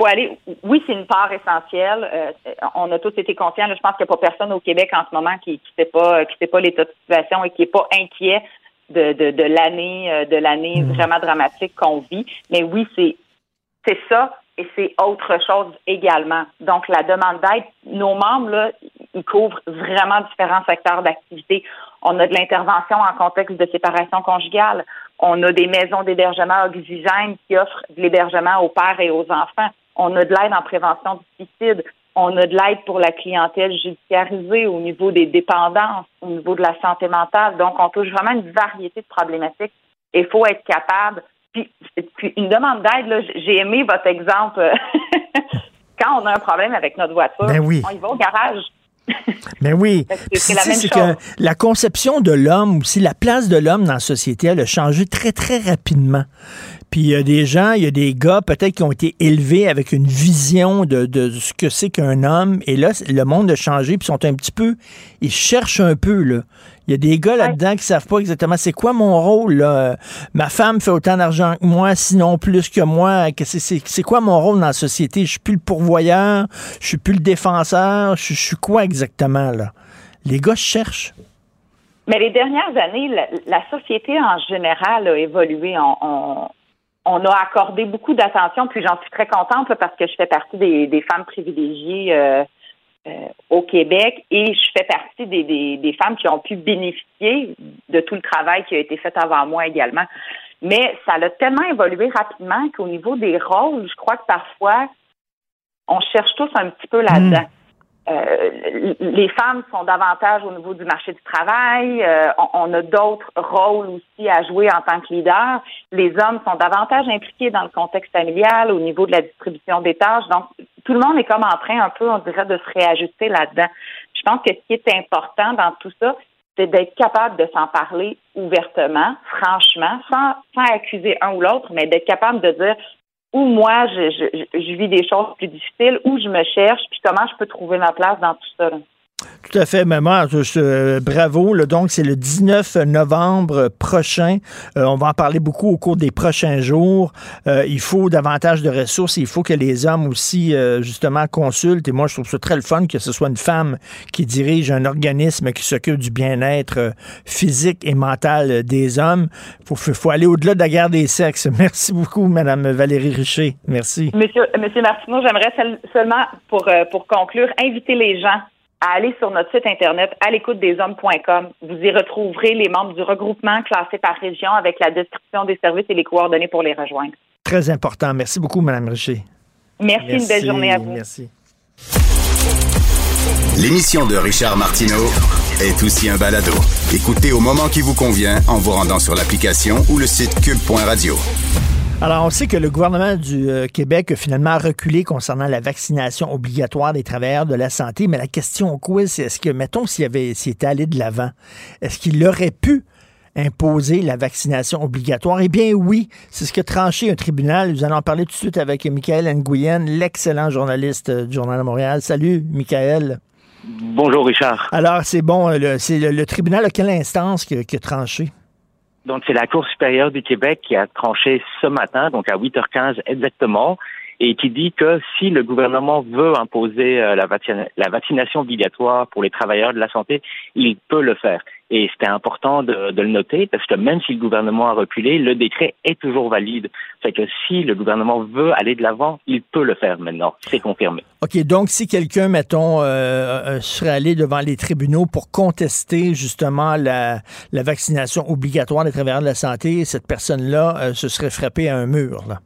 faut aller. Oui, c'est une part essentielle. Euh, on a tous été conscients. je pense qu'il n'y a pas personne au Québec en ce moment qui ne sait pas qui sait pas l'état de situation et qui n'est pas inquiet de, de, l'année euh, de l'année mmh. vraiment dramatique qu'on vit. Mais oui, c'est c'est ça et c'est autre chose également. Donc la demande d'aide, nos membres là, ils couvrent vraiment différents secteurs d'activité. On a de l'intervention en contexte de séparation conjugale. On a des maisons d'hébergement oxygène qui offrent de l'hébergement aux pères et aux enfants. On a de l'aide en prévention du suicide. On a de l'aide pour la clientèle judiciarisée au niveau des dépendances, au niveau de la santé mentale. Donc, on touche vraiment une variété de problématiques. Il faut être capable. Puis, une demande d'aide, j'ai aimé votre exemple. (laughs) Quand on a un problème avec notre voiture, ben oui. on y va au garage. Mais (laughs) ben oui. C'est la même Que la conception de l'homme, aussi la place de l'homme dans la société, elle a changé très, très rapidement. Puis il y a des gens, il y a des gars peut-être qui ont été élevés avec une vision de, de ce que c'est qu'un homme. Et là, le monde a changé, puis sont un petit peu, ils cherchent un peu, là. Il y a des gars là-dedans qui savent pas exactement c'est quoi mon rôle. Là. Ma femme fait autant d'argent que moi, sinon plus que moi. C'est quoi mon rôle dans la société? Je suis plus le pourvoyeur, je suis plus le défenseur, je, suis quoi exactement là? Les gars cherchent. Mais les dernières années, la, société en général a évolué. On, on a accordé beaucoup d'attention, puis j'en suis très contente parce que je fais partie des, femmes privilégiées euh, euh, au Québec et je fais partie des, femmes qui ont pu bénéficier de tout le travail qui a été fait avant moi également. Mais ça a tellement évolué rapidement qu'au niveau des rôles, je crois que parfois, on cherche tous un petit peu là-dedans. Euh, les femmes sont davantage au niveau du marché du travail. Euh, on, a d'autres rôles aussi à jouer en tant que leader. Les hommes sont davantage impliqués dans le contexte familial, au niveau de la distribution des tâches. Donc, tout le monde est comme en train un peu, on dirait, de se réajuster là-dedans. Je pense que ce qui est important dans tout ça, c'est d'être capable de s'en parler ouvertement, franchement, sans, sans accuser un ou l'autre, mais d'être capable de dire où moi, je, vis des choses plus difficiles, où je me cherche, puis comment je peux trouver ma place dans tout ça. Tout à fait, maman. Euh, bravo. donc, c'est le 19 novembre prochain. Euh, on va en parler beaucoup au cours des prochains jours. Euh, il faut davantage de ressources. Il faut que les hommes aussi, justement, consultent. Et moi, je trouve ça très le fun que ce soit une femme qui dirige un organisme qui s'occupe du bien-être physique et mental des hommes. Il faut, aller au-delà de la guerre des sexes. (laughs) Merci beaucoup, Madame Valérie Richer. Merci. Monsieur, Monsieur Martineau, j'aimerais seulement, pour, pour conclure, inviter les gens à aller sur notre site Internet à l'écoute des hommes.com. Vous y retrouverez les membres du regroupement classés par région avec la description des services et les coordonnées pour les rejoindre. Très important. Merci beaucoup, Mme Richer. Merci, une belle journée à vous. Merci. L'émission de Richard Martineau est aussi un balado. Écoutez au moment qui vous convient en vous rendant sur l'application ou le site cube.radio. Alors, on sait que le gouvernement du euh, Québec a finalement reculé concernant la vaccination obligatoire des travailleurs de la santé, mais la question au quiz, c'est est-ce que, mettons, s'il avait, s'il était allé de l'avant, est-ce qu'il aurait pu imposer la vaccination obligatoire? Eh bien oui, c'est ce que tranché un tribunal. Nous allons en parler tout de suite avec Michael Nguyen, l'excellent journaliste du Journal de Montréal. Salut, Michael. Bonjour, Richard. Alors, c'est bon, c'est le, tribunal à quelle instance qui a tranché? Donc, c'est la Cour supérieure du Québec qui a tranché ce matin, donc à 8h15 exactement, et qui dit que si le gouvernement veut imposer euh, la, vaccination obligatoire pour les travailleurs de la santé, il peut le faire. Et c'était important de, le noter parce que même si le gouvernement a reculé, le décret est toujours valide. Fait que si le gouvernement veut aller de l'avant, il peut le faire maintenant. C'est confirmé. OK, donc si quelqu'un, mettons, euh, euh, serait allé devant les tribunaux pour contester justement la, la vaccination obligatoire des travailleurs de la santé, cette personne-là se serait frappée à un mur. Là.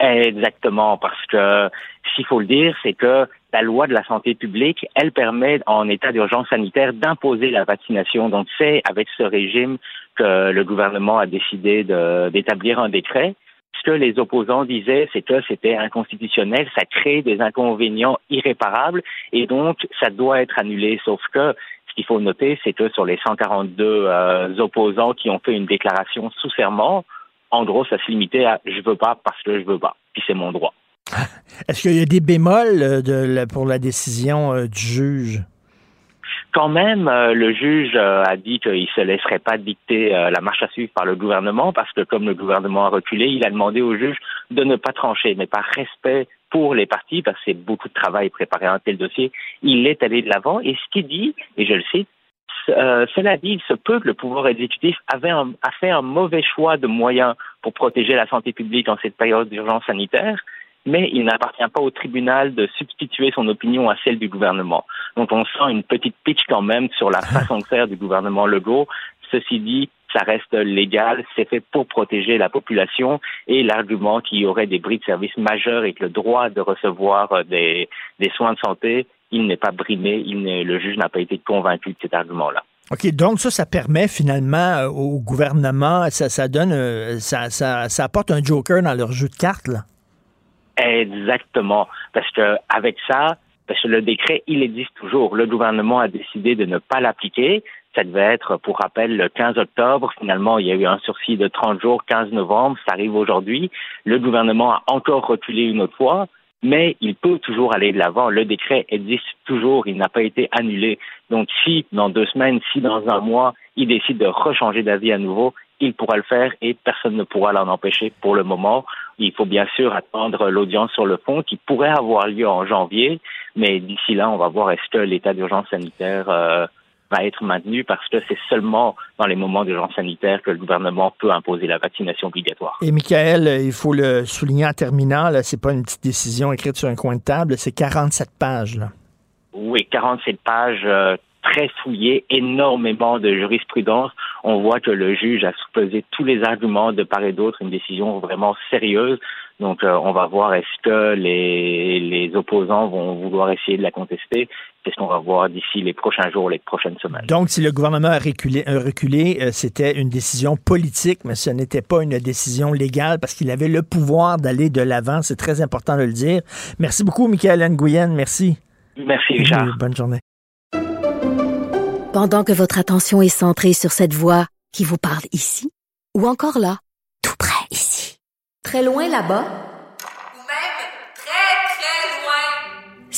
Exactement, parce que s'il faut le dire, c'est que la loi de la santé publique, elle permet en état d'urgence sanitaire d'imposer la vaccination. Donc c'est avec ce régime que le gouvernement a décidé d'établir un décret. Ce que les opposants disaient, c'est que c'était inconstitutionnel, ça crée des inconvénients irréparables et donc ça doit être annulé. Sauf que ce qu'il faut noter, c'est que sur les 142 euh, opposants qui ont fait une déclaration sous serment, en gros, ça se limitait à je veux pas parce que je veux pas, puis c'est mon droit. (laughs) Est-ce qu'il y a des bémols euh, de, pour la décision euh, du juge? Quand même, euh, le juge a dit qu'il ne se laisserait pas dicter la marche à suivre par le gouvernement parce que comme le gouvernement a reculé, il a demandé au juge de ne pas trancher, mais par respect pour les partis, parce que c'est beaucoup de travail préparer un tel dossier, il est allé de l'avant et ce qu'il dit, et je le cite, euh, cela dit, il se peut que le pouvoir exécutif avait a fait un mauvais choix de moyens pour protéger la santé publique en cette période d'urgence sanitaire, mais il n'appartient pas au tribunal de substituer son opinion à celle du gouvernement. Donc on sent une petite pitch quand même sur la façon de faire du gouvernement Legault. Ceci dit, ça reste légal, c'est fait pour protéger la population et l'argument qu'il y aurait des bris de service majeurs et que le droit de recevoir euh, des, des soins de santé il n'est pas brimé, il le juge n'a pas été convaincu de cet argument-là. OK, donc ça, ça permet finalement euh, au gouvernement, ça, ça donne, euh, ça, ça, ça, apporte un joker dans leur jeu de cartes, là. Exactement, parce que avec ça, parce que le décret, il existe toujours. Le gouvernement a décidé de ne pas l'appliquer. Ça devait être, pour rappel, le 15 octobre. Finalement, il y a eu un sursis de 30 jours, 15 novembre. Ça arrive aujourd'hui. Le gouvernement a encore reculé une autre fois mais il peut toujours aller de l'avant. Le décret existe toujours, il n'a pas été annulé. Donc si dans deux semaines, si dans un mois, il décide de rechanger d'avis à nouveau, il pourra le faire et personne ne pourra l'en empêcher pour le moment. Il faut bien sûr attendre l'audience sur le fond qui pourrait avoir lieu en janvier, mais d'ici là, on va voir est-ce que l'état d'urgence sanitaire euh, va être maintenu parce que c'est seulement dans les moments d'urgence sanitaire que le gouvernement peut imposer la vaccination obligatoire. Et Michael, il faut le souligner en terminant, c'est pas une petite décision écrite sur un coin de table, c'est 47 pages. Là. Oui, 47 pages euh, très fouillées, énormément de jurisprudence. On voit que le juge a sous tous les arguments de part et d'autre, une décision vraiment sérieuse. Donc, euh, on va voir est-ce que les, les opposants vont vouloir essayer de la contester. C'est ce qu'on va voir d'ici les prochains jours, les prochaines semaines? Donc, si le gouvernement a reculé, reculé euh, c'était une décision politique, mais ce n'était pas une décision légale parce qu'il avait le pouvoir d'aller de l'avant. C'est très important de le dire. Merci beaucoup, Michael Nguyen. Merci. Merci, Richard. bonne journée. Pendant que votre attention est centrée sur cette voix qui vous parle ici, ou encore là, tout près ici, très loin là-bas,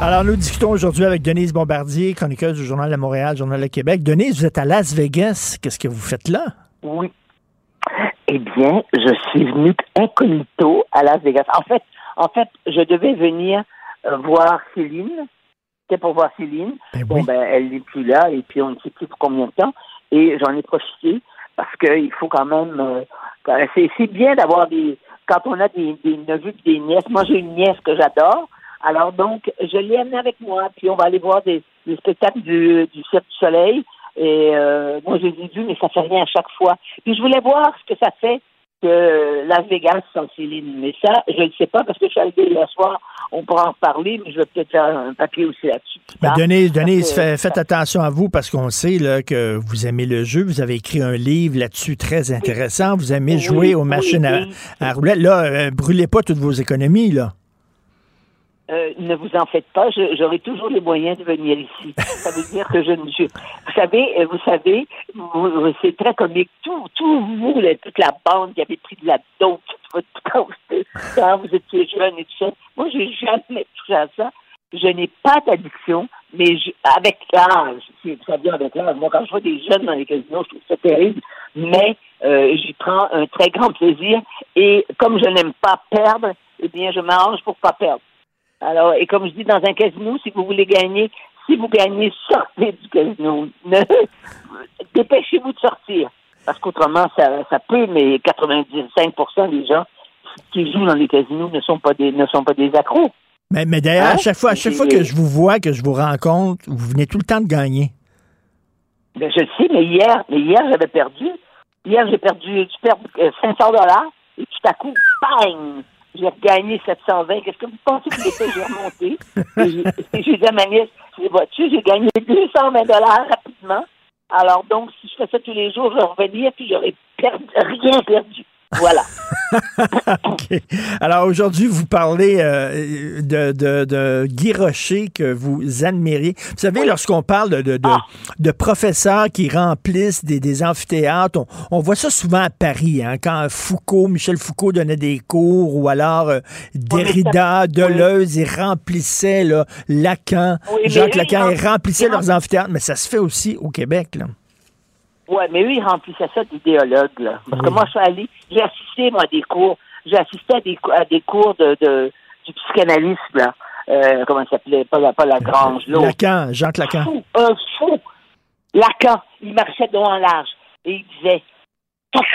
Alors, nous discutons aujourd'hui avec Denise Bombardier, chroniqueuse du Journal de Montréal, Journal de Québec. Denise, vous êtes à Las Vegas. Qu'est-ce que vous faites là? Oui. Eh bien, je suis venue incognito à Las Vegas. En fait, en fait, je devais venir euh, voir Céline. C'était pour voir Céline. Ben bon, ben, elle n'est plus là, et puis on ne sait plus pour combien de temps. Et j'en ai profité parce qu'il faut quand même. euh, c'est, bien d'avoir des. Quand on a des, des neveux des nièces. Moi, j'ai une nièce que j'adore. Alors, donc, je l'ai amenée avec moi. Puis, on va aller voir des, des spectacles du, du Cirque du Soleil. Et euh, moi, je les ai mais ça fait rien à chaque fois. Puis, je voulais voir ce que ça fait que Las Vegas sans Céline. Mais ça, je ne sais pas parce que je suis allée hier soir. On pourra en parler, mais je vais peut-être faire un papier aussi là-dessus. Ben, Denise, que- faites attention à vous parce qu'on sait là, que vous aimez le jeu. Vous avez écrit un livre là-dessus très intéressant. Vous aimez Oui, jouer aux oui, machines à- à, roulettes. Là, euh, brûlez pas toutes vos économies. là. Euh, ne vous en faites pas, j'aurai toujours les moyens de venir ici. Ça veut dire que je ne. savez, euh, vous savez, vous- c'est très comique. Tout, tout vous, toute la bande qui avait pris de la dope votre- quand vous, étiez jeune et tout ça. Moi, j'ai jamais touché à ça. Je n'ai pas d'addiction, mais je- avec l'âge, ça vient avec l'âge. Moi, quand je vois des jeunes dans les casinos, je trouve ça terrible, mais euh, j'y prends un très grand plaisir. Et comme je n'aime pas perdre, eh bien, je m'arrange pour pas perdre. Alors, et comme je dis, dans un casino, si vous voulez gagner, si vous gagnez, sortez du casino. (laughs) Dépêchez-vous de sortir. Parce qu'autrement, ça, ça peut, mais 95% des gens qui jouent dans les casinos ne sont pas des, ne sont pas des accros. Mais, mais d'ailleurs, à Hein? chaque fois, à chaque fois que je vous vois, que je vous rencontre, vous venez tout le temps de gagner. Ben, je le sais, mais hier, mais hier, j'avais perdu. Hier, j'ai perdu, tu perds euh, 500 dollars, et tout à coup, bang! J'ai regagné 720. Qu'est-ce que vous pensez que j'ai fait? J'ai remonté. (laughs) Et j'ai- dit à ma nièce, j'ai vois-tu, j'ai gagné 220 dollars rapidement. Alors donc, si je fais ça tous les jours, je vais revenir, puis j'aurais perdu, rien perdu. Voilà. (laughs) OK. Alors aujourd'hui, vous parlez euh, de, de, de Guy Rocher que vous admirez. Vous savez, lorsqu'on parle de, de, de, de professeurs qui remplissent des, des amphithéâtres, on, on voit ça souvent à Paris, hein, quand Foucault, Michel Foucault donnait des cours, ou alors euh, Derrida, Deleuze, ils remplissaient là, Lacan, Oui, Jacques Lacan, ils remplissaient ils leurs amphithéâtres, mais ça se fait aussi au Québec. Là. Ouais, mais eux, ils remplissaient ça d'idéologues, là. Parce que moi, je suis allée, j'ai assisté, moi, à des cours, j'ai assisté à des, à des cours de, de, du psychanalyste, là. Euh, comment ça s'appelait? Pas la, pas la Grange, l'autre. Lacan, Jacques Lacan. Fou, un fou. Lacan, il marchait devant large et il disait taxe,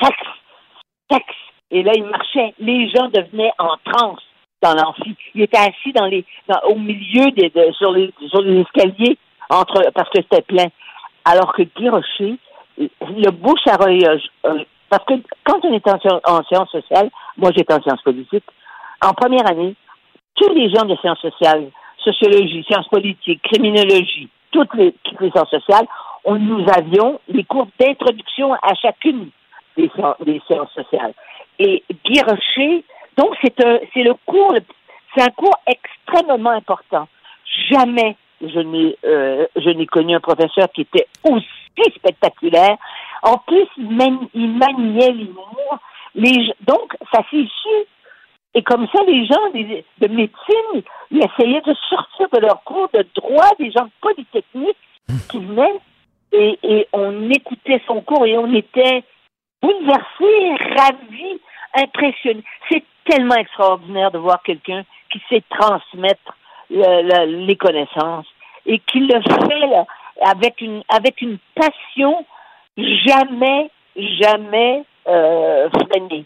taxe, taxe. Et là, il marchait. Les gens devenaient en transe dans l'amphi. Il était assis dans les, dans- au milieu des, de- sur les, sur les escaliers entre, parce que c'était plein. Alors que Guy Rocher, le bouche à oreille, euh, euh, parce que quand on est en, sci- en sciences sociales, moi j'étais en sciences politiques, en première année, tous les gens de sciences sociales, sociologie, sciences politiques, criminologie, toutes les, sciences sociales, on, nous avions les cours d'introduction à chacune des, des sciences sociales. Et Guy Rocher, donc c'est un, c'est le cours, c'est un cours extrêmement important. Jamais je n'ai, euh, je n'ai connu un professeur qui était aussi spectaculaire. En plus, il, mani- il maniait l'humour. Les, donc, ça s'est su et comme ça, les gens de médecine, ils essayaient de sortir de leur cours de droit, des gens de polytechnique qui venaient, et, et on écoutait son cours et on était bouleversés, ravis, impressionnés. C'est tellement extraordinaire de voir quelqu'un qui sait transmettre le- le- les connaissances et qui le fait avec une avec une passion jamais jamais euh, freinée.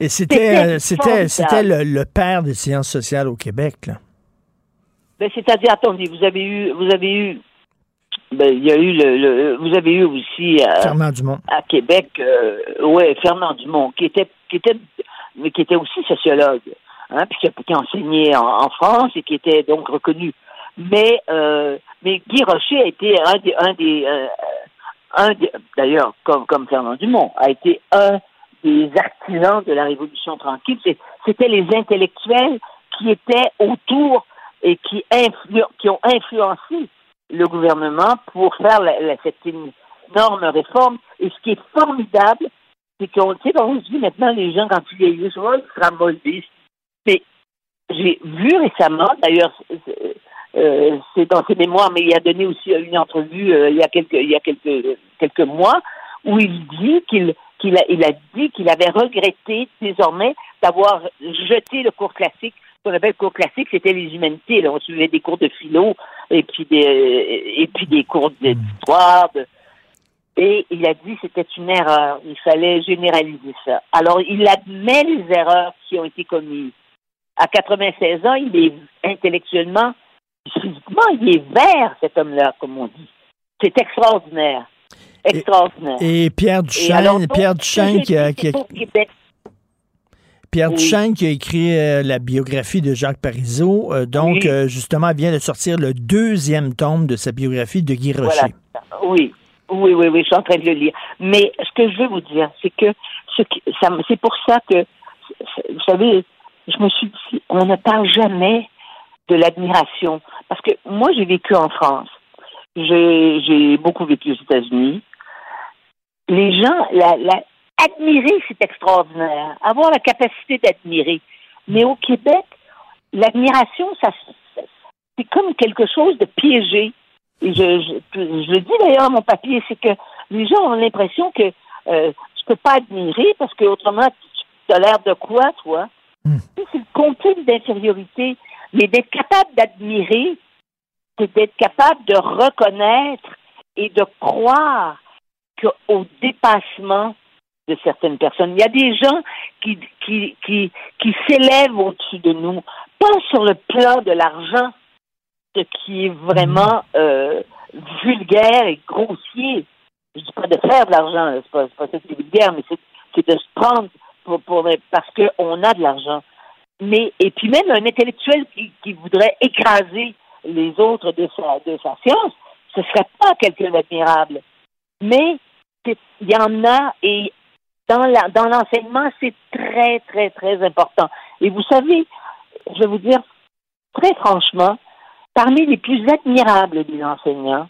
Et c'était, C'était euh, c'était, le, le père des sciences sociales au Québec. Là. Ben, c'est-à-dire, attendez, vous avez eu, vous avez eu, ben, il y a eu le, le- vous avez eu aussi euh, Fernand Dumont. à Québec, euh, ouais, Fernand Dumont, qui était, qui était, mais qui était aussi sociologue, hein, puis qui a, qui a enseigné en, en France et qui était donc reconnu. Mais, euh, mais Guy Rocher a été un des, un des, euh, un d'ailleurs, comme, comme Fernand Dumont, a été un des artisans de la Révolution tranquille. C'était les intellectuels qui étaient autour et qui, qui ont influencé le gouvernement pour faire cette énorme réforme. Et ce qui est formidable, c'est qu'on sait, on se dit maintenant, les gens, quand ils vieillissent, oh, ils sera moldistes. Mais j'ai vu récemment, d'ailleurs, euh, c'est dans ses mémoires, mais il a donné aussi une entrevue euh, il y a quelques il y a quelques quelques mois où il dit qu'il qu'il a il a dit qu'il avait regretté désormais d'avoir jeté le cours classique. Ce qu'on appelle le cours classique, c'était les humanités. Là. On suivait des cours de philo et puis des et puis des cours d'histoire. et il a dit que c'était une erreur. Il fallait généraliser ça. Alors il admet les erreurs qui ont été commises. À 96 ans, il est intellectuellement physiquement, il est vert, cet homme-là, comme on dit. C'est extraordinaire. Extraordinaire. Et, Pierre Duchesne, Pierre Duchesne qui a, Pierre Duchesne qui a écrit euh, la biographie de Jacques Parizeau, euh, donc euh, justement vient de sortir le deuxième tome de sa biographie de Guy Rocher. Oui, oui, oui, oui, je suis en train de le lire. Mais ce que je veux vous dire, c'est que c'est pour ça que, vous savez, je me suis dit, on ne parle jamais de l'admiration. Parce que moi, j'ai vécu en France. J'ai beaucoup vécu aux États-Unis. Les gens, la, la, admirer, c'est extraordinaire. Avoir la capacité d'admirer. Mais au Québec, l'admiration, ça, c'est comme quelque chose de piégé. Et je, je, je le dis d'ailleurs à mon papier, c'est que les gens ont l'impression que euh, tu peux pas admirer parce que autrement tu as l'air de quoi, toi? Hmm. C'est le complexe d'infériorité. Mais d'être capable d'admirer, c'est d'être capable de reconnaître et de croire au dépassement de certaines personnes. Il y a des gens qui, qui, qui, qui s'élèvent au-dessus de nous, pas sur le plan de l'argent, ce qui est vraiment euh, vulgaire et grossier. Je dis pas de faire de l'argent, c'est pas, pas ça qui est vulgaire, mais c'est de se prendre pour, pour parce qu'on a de l'argent mais et puis même un intellectuel qui, qui voudrait écraser les autres de sa, de sa science, ce serait pas quelqu'un d'admirable. Mais il y en a et dans la, dans l'enseignement, c'est très, très, très important. Et vous savez, je vais vous dire très franchement, parmi les plus admirables des enseignants,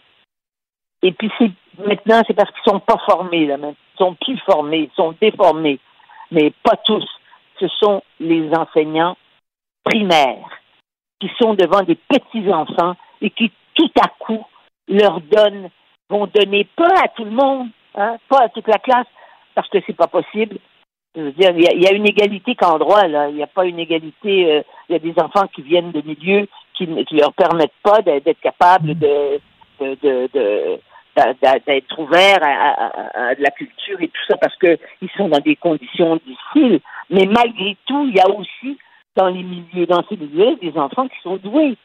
et puis c'est maintenant, c'est parce qu'ils sont pas formés, là, ils sont plus formés, ils sont déformés, mais pas tous ce sont les enseignants primaires qui sont devant des petits-enfants et qui, tout à coup, leur donnent, vont donner pas à tout le monde, hein, pas à toute la classe, parce que c'est pas possible. Je veux dire, il y, a, une égalité qu'en droit, là. Il n'y a pas une égalité. Euh, il y a des enfants qui viennent de milieux qui ne leur permettent pas d'être capables d'être ouverts à, à, de la culture et tout ça parce qu'ils sont dans des conditions difficiles. Mais malgré tout, il y a aussi dans les milieux, dans ces milieux, des enfants qui sont doués,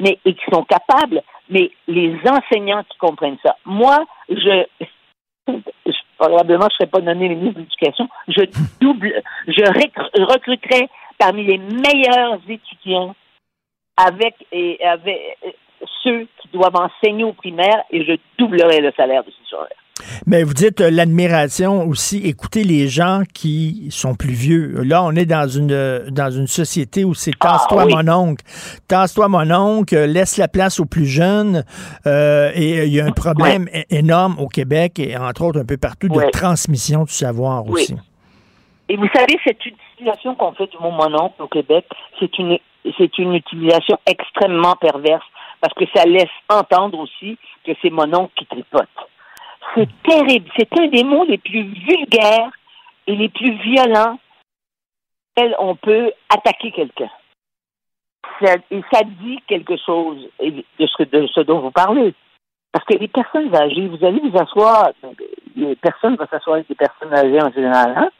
mais et qui sont capables. Mais les enseignants qui comprennent ça. Moi, je, probablement, je ne serais pas donné ministre de l'Éducation. Je double, je recruterais parmi les meilleurs étudiants avec et avec ceux qui doivent enseigner au primaire et je doublerai le salaire de ces gens-là. Mais vous dites euh, l'admiration aussi, écoutez les gens qui sont plus vieux. Là, on est dans une dans une société où c'est ah, tasse-toi mon oncle. Tasse-toi mon oncle, laisse la place aux plus jeunes. Euh, et il y a un problème énorme au Québec et entre autres un peu partout de transmission du savoir aussi. Et vous savez, cette utilisation qu'on fait du mot mon oncle au Québec, c'est une c'est une utilisation extrêmement perverse parce que ça laisse entendre aussi que c'est mon oncle qui tripote. C'est terrible. C'est un des mots les plus vulgaires et les plus violents on peut attaquer quelqu'un. et ça dit quelque chose de ce, de ce dont vous parlez. Parce que les personnes âgées, vous allez vous asseoir, les personnes vont s'asseoir avec des personnes âgées en général, hein,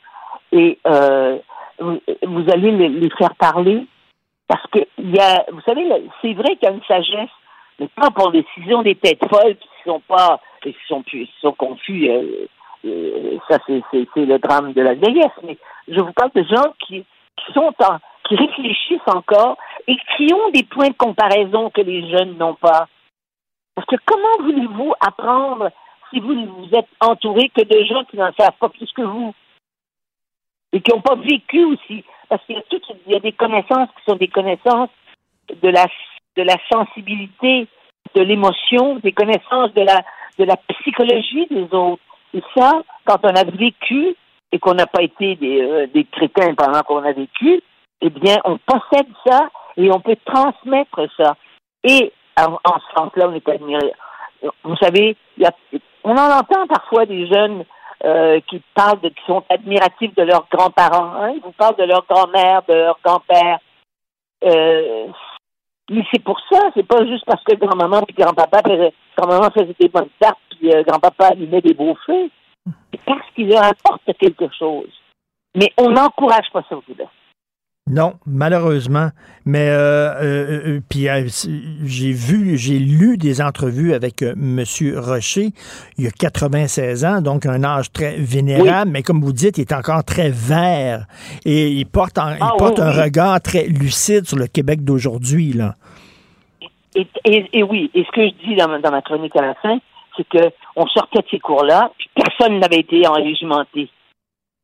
et euh, vous, allez les, faire parler parce que y a, vous savez, c'est vrai qu'il y a une sagesse mais pas pour les décision des têtes folles qui sont pas, qui sont confus. Euh, euh, ça, c'est, le drame de la vieillesse. Mais je vous parle de gens qui, sont qui réfléchissent encore et qui ont des points de comparaison que les jeunes n'ont pas. Parce que comment voulez-vous apprendre si vous ne vous êtes entouré que de gens qui n'en savent pas plus que vous? Et qui n'ont pas vécu aussi? Parce qu'il y a y a des connaissances qui sont des connaissances de la, de la sensibilité, de l'émotion, des connaissances de la, de la psychologie des autres. Et ça, quand on a vécu et qu'on n'a pas été des, euh, des crétins pendant qu'on a vécu, eh bien, on possède ça et on peut transmettre ça. Et en, ce sens-là, on est admiré. Vous savez, y a, on en entend parfois des jeunes euh, qui parlent de, qui sont admiratifs de leurs grands-parents. Hein? Ils vous parlent de leur grand-mère, de leur grand-père. Euh, mais c'est pour ça, c'est pas juste parce que grand-maman et grand-papa grand-maman faisait des bonnes tartes puis euh, grand-papa allumait des beaux feux. C'est parce qu'ils leur apportent quelque chose. Mais on n'encourage pas ça au Québec. Non, malheureusement. Mais euh, euh, euh puis euh, j'ai vu, j'ai lu des entrevues avec euh, M. Rocher. Il a 96 ans, donc un âge très vénérable, mais comme vous dites, il est encore très vert et il porte, en, il Ah, porte oui, un oui. regard très lucide sur le Québec d'aujourd'hui. Là. Et, et- et oui, et ce que je dis dans ma, dans ma chronique à la fin, c'est que on sortait de ces cours-là, puis personne n'avait été enrégimenté.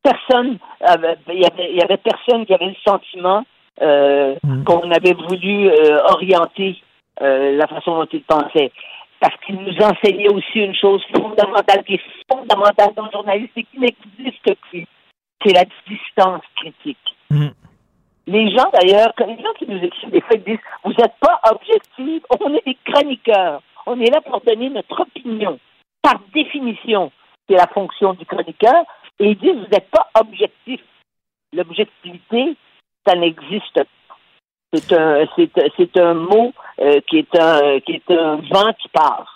Personne, avait- il y avait, il y avait personne qui avait le sentiment euh, qu'on avait voulu euh, orienter euh, la façon dont il pensait. Parce qu'il nous enseignait aussi une chose fondamentale, qui est fondamentale dans le journalisme et qui n'existe plus. C'est la distance critique. Les gens, d'ailleurs, les gens qui nous écrivent des fois ils disent Vous n'êtes pas objectifs, on est des chroniqueurs. On est là pour donner notre opinion. Par définition, c'est la fonction du chroniqueur. Et ils disent Vous n'êtes pas objectif. L'objectivité, ça n'existe pas. C'est un, c'est, c'est un mot euh, qui, est un, qui est un vent qui passe.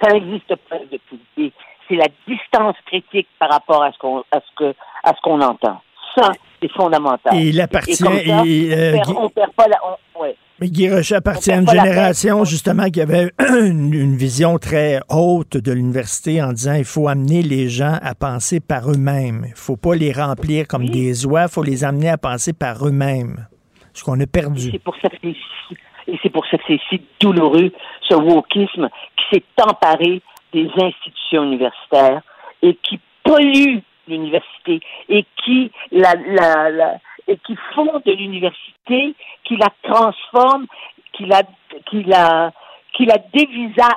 Ça n'existe pas, l'objectivité. C'est la distance critique par rapport à ce qu'on, à ce que, à ce qu'on entend. Ça, c'est fondamental. Et il appartient- ça, et, euh, on, perd, on perd pas la. on- ouais. Mais Guy Rocher appartient à une génération, justement, qui avait (clears throat) une, une vision très haute de l'université en disant il faut amener les gens à penser par eux-mêmes. Il faut pas les remplir comme des oies, il faut les amener à penser par eux-mêmes. Ce qu'on a perdu. C'est pour ça que c'est si, et c'est pour ça que c'est si douloureux, ce wokisme qui s'est emparé des institutions universitaires et qui pollue l'université et qui la, la, la- qui font de l'université, qui la transforme, qui la qui la qui la dévisa,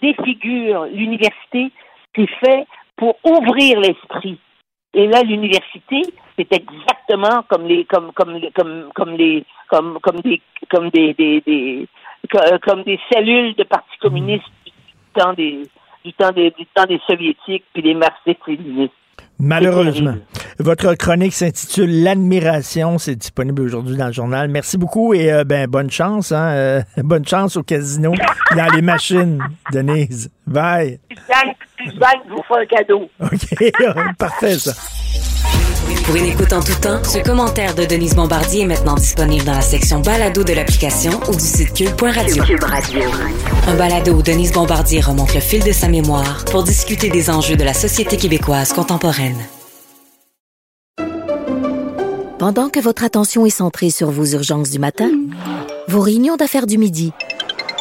défigure l'université, c'est fait pour ouvrir l'esprit. Et là, l'université, c'est exactement comme les, comme, comme, comme, comme les, comme, comme des, comme des, des, des- co- comme des cellules de parti communiste du temps des, du temps des, du temps des soviétiques puis des marxistes-léninistes. Malheureusement. Votre chronique s'intitule L'admiration. C'est disponible aujourd'hui dans le journal. Merci beaucoup et euh, ben, bonne chance. Hein, euh, (laughs) bonne chance au casino, dans les machines, Denise. Bye. Suzanne vous fait un cadeau. OK. (laughs) Parfait, ça. Pour une écoute en tout temps, ce commentaire de Denise Bombardier est maintenant disponible dans la section balado de l'application ou du site cube.radio. Un balado où Denise Bombardier remonte le fil de sa mémoire pour discuter des enjeux de la société québécoise contemporaine. Pendant que votre attention est centrée sur vos urgences du matin, vos réunions d'affaires du midi,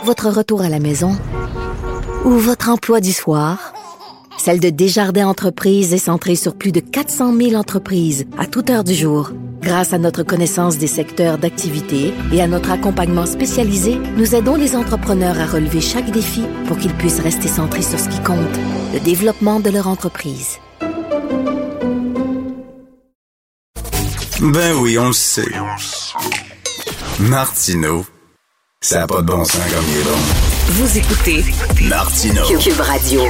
votre retour à la maison ou votre emploi du soir, celle de Desjardins Entreprises est centrée sur plus de 400 000 entreprises à toute heure du jour. Grâce à notre connaissance des secteurs d'activité et à notre accompagnement spécialisé, nous aidons les entrepreneurs à relever chaque défi pour qu'ils puissent rester centrés sur ce qui compte, le développement de leur entreprise. Ben oui, on le sait. Martineau, ça n'a pas de bon sens comme il est bon. Vous écoutez Martineau. Cube Radio.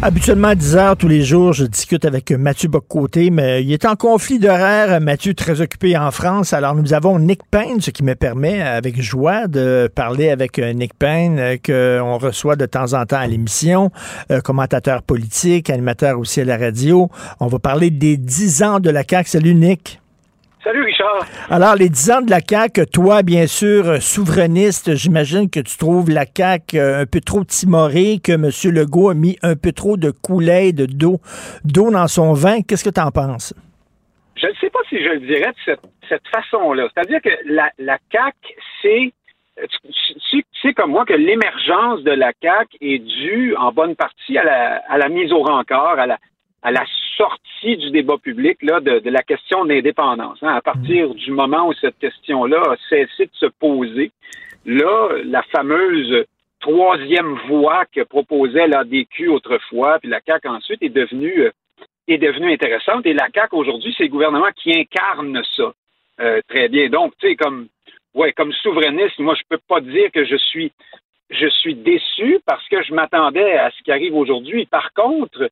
Habituellement, à 10 heures tous les jours, je discute avec Mathieu Boccoté, mais il est en conflit d'horaire. Mathieu, très occupé en France. Alors, nous avons Nick Payne, ce qui me permet, avec joie, de parler avec euh, Nick Payne, euh, qu'on reçoit de temps en temps à l'émission, euh, commentateur politique, animateur aussi à la radio. On va parler des 10 ans de la CAQ. Salut, Nick. Salut Richard. Alors, les 10 ans de la CAQ, toi, bien sûr, euh, souverainiste, j'imagine que tu trouves la CAQ euh, un peu trop timorée, que M. Legault a mis un peu trop de coulées, de d'eau, d'eau dans son vin. Qu'est-ce que tu en penses? Je ne sais pas si je le dirais de cette, façon-là. C'est-à-dire que la, la CAC, c'est tu sais comme moi que l'émergence de la CAC est due en bonne partie à la, à la mise au rencard, à la, à la sortie du débat public là, de, de la question d'indépendance. Hein. À partir du moment où cette question-là a cessé de se poser, là, la fameuse troisième voie que proposait l'ADQ autrefois, puis la CAC ensuite, est devenue euh, est devenue intéressante. Et la CAC aujourd'hui, c'est le gouvernement qui incarne ça euh, très bien. Donc, tu sais, comme ouais, comme souverainiste, moi, je peux pas dire que je suis je suis déçu parce que je m'attendais à ce qui arrive aujourd'hui. Par contre,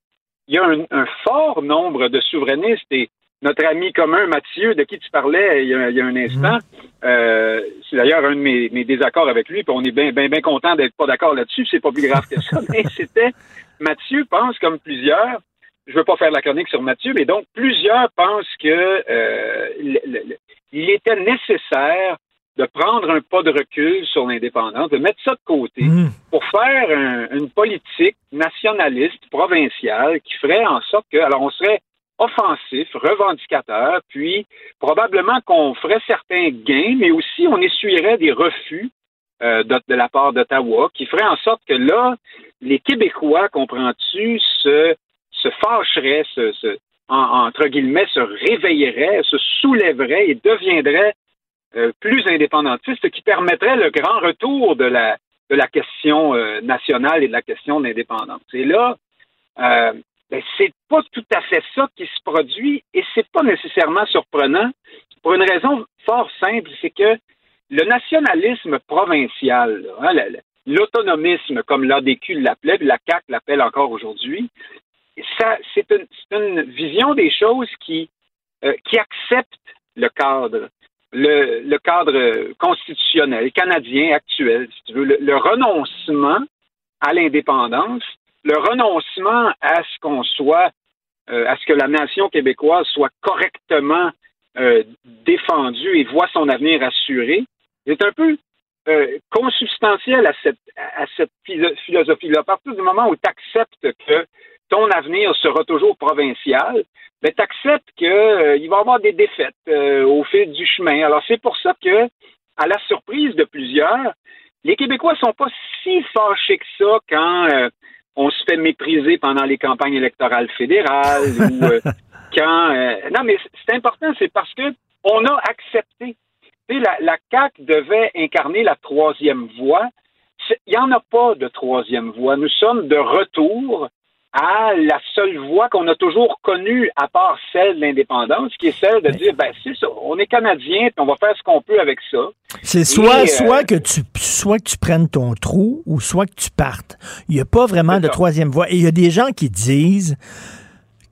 il y a un, fort nombre de souverainistes et notre ami commun Mathieu, de qui tu parlais il y a, un instant, mhm. euh, c'est d'ailleurs un de mes, désaccords avec lui, puis on est bien bien bien content d'être pas d'accord là-dessus, c'est pas plus grave que ça, (laughs) mais c'était Mathieu pense comme plusieurs, je veux pas faire la chronique sur Mathieu, mais donc plusieurs pensent que euh, il était nécessaire de prendre un pas de recul sur l'indépendance, de mettre ça de côté mmh. pour faire une politique nationaliste, provinciale, qui ferait en sorte que, alors on serait offensif, revendicateur, puis probablement qu'on ferait certains gains, mais aussi on essuierait des refus euh, de, la part d'Ottawa, qui ferait en sorte que là, les Québécois, comprends-tu, se, se fâcheraient, se, entre guillemets, se réveilleraient, se soulèveraient et deviendraient euh, plus indépendantiste qui permettrait le grand retour de la, question euh, nationale et de la question d'indépendance. Et là, euh, ben, c'est pas tout à fait ça qui se produit et c'est pas nécessairement surprenant pour une raison fort simple, c'est que le nationalisme provincial, hein, l'autonomisme, comme l'ADQ l'appelait, la CAC l'appelle encore aujourd'hui, ça, c'est une, vision des choses qui, qui accepte le cadre le, cadre constitutionnel canadien actuel, si tu veux, le, renoncement à l'indépendance, le renoncement à ce qu'on soit, euh, à ce que la nation québécoise soit correctement euh, défendue et voit son avenir assuré, c'est un peu euh, consubstantiel à cette, à cette philosophie-là. À partir du moment où tu acceptes que ton avenir sera toujours provincial, ben, tu acceptes qu'il euh, va y avoir des défaites euh, au fil du chemin. Alors, c'est pour ça que, à la surprise de plusieurs, les Québécois sont pas si fâchés que ça quand euh, on se fait mépriser pendant les campagnes électorales fédérales (laughs) ou quand. non, mais c'est important, c'est parce que on a accepté. La, la CAQ devait incarner la troisième voie. Il n'y en a pas de troisième voie. Nous sommes de retour à la seule voie qu'on a toujours connue, à part celle de l'indépendance, qui est celle de dire, ben c'est ça, on est Canadien, puis on va faire ce qu'on peut avec ça. C'est soit, euh, soit, que tu, soit que tu prennes ton trou, ou soit que tu partes. Il n'y a pas vraiment de troisième voie. Et il y a des gens qui disent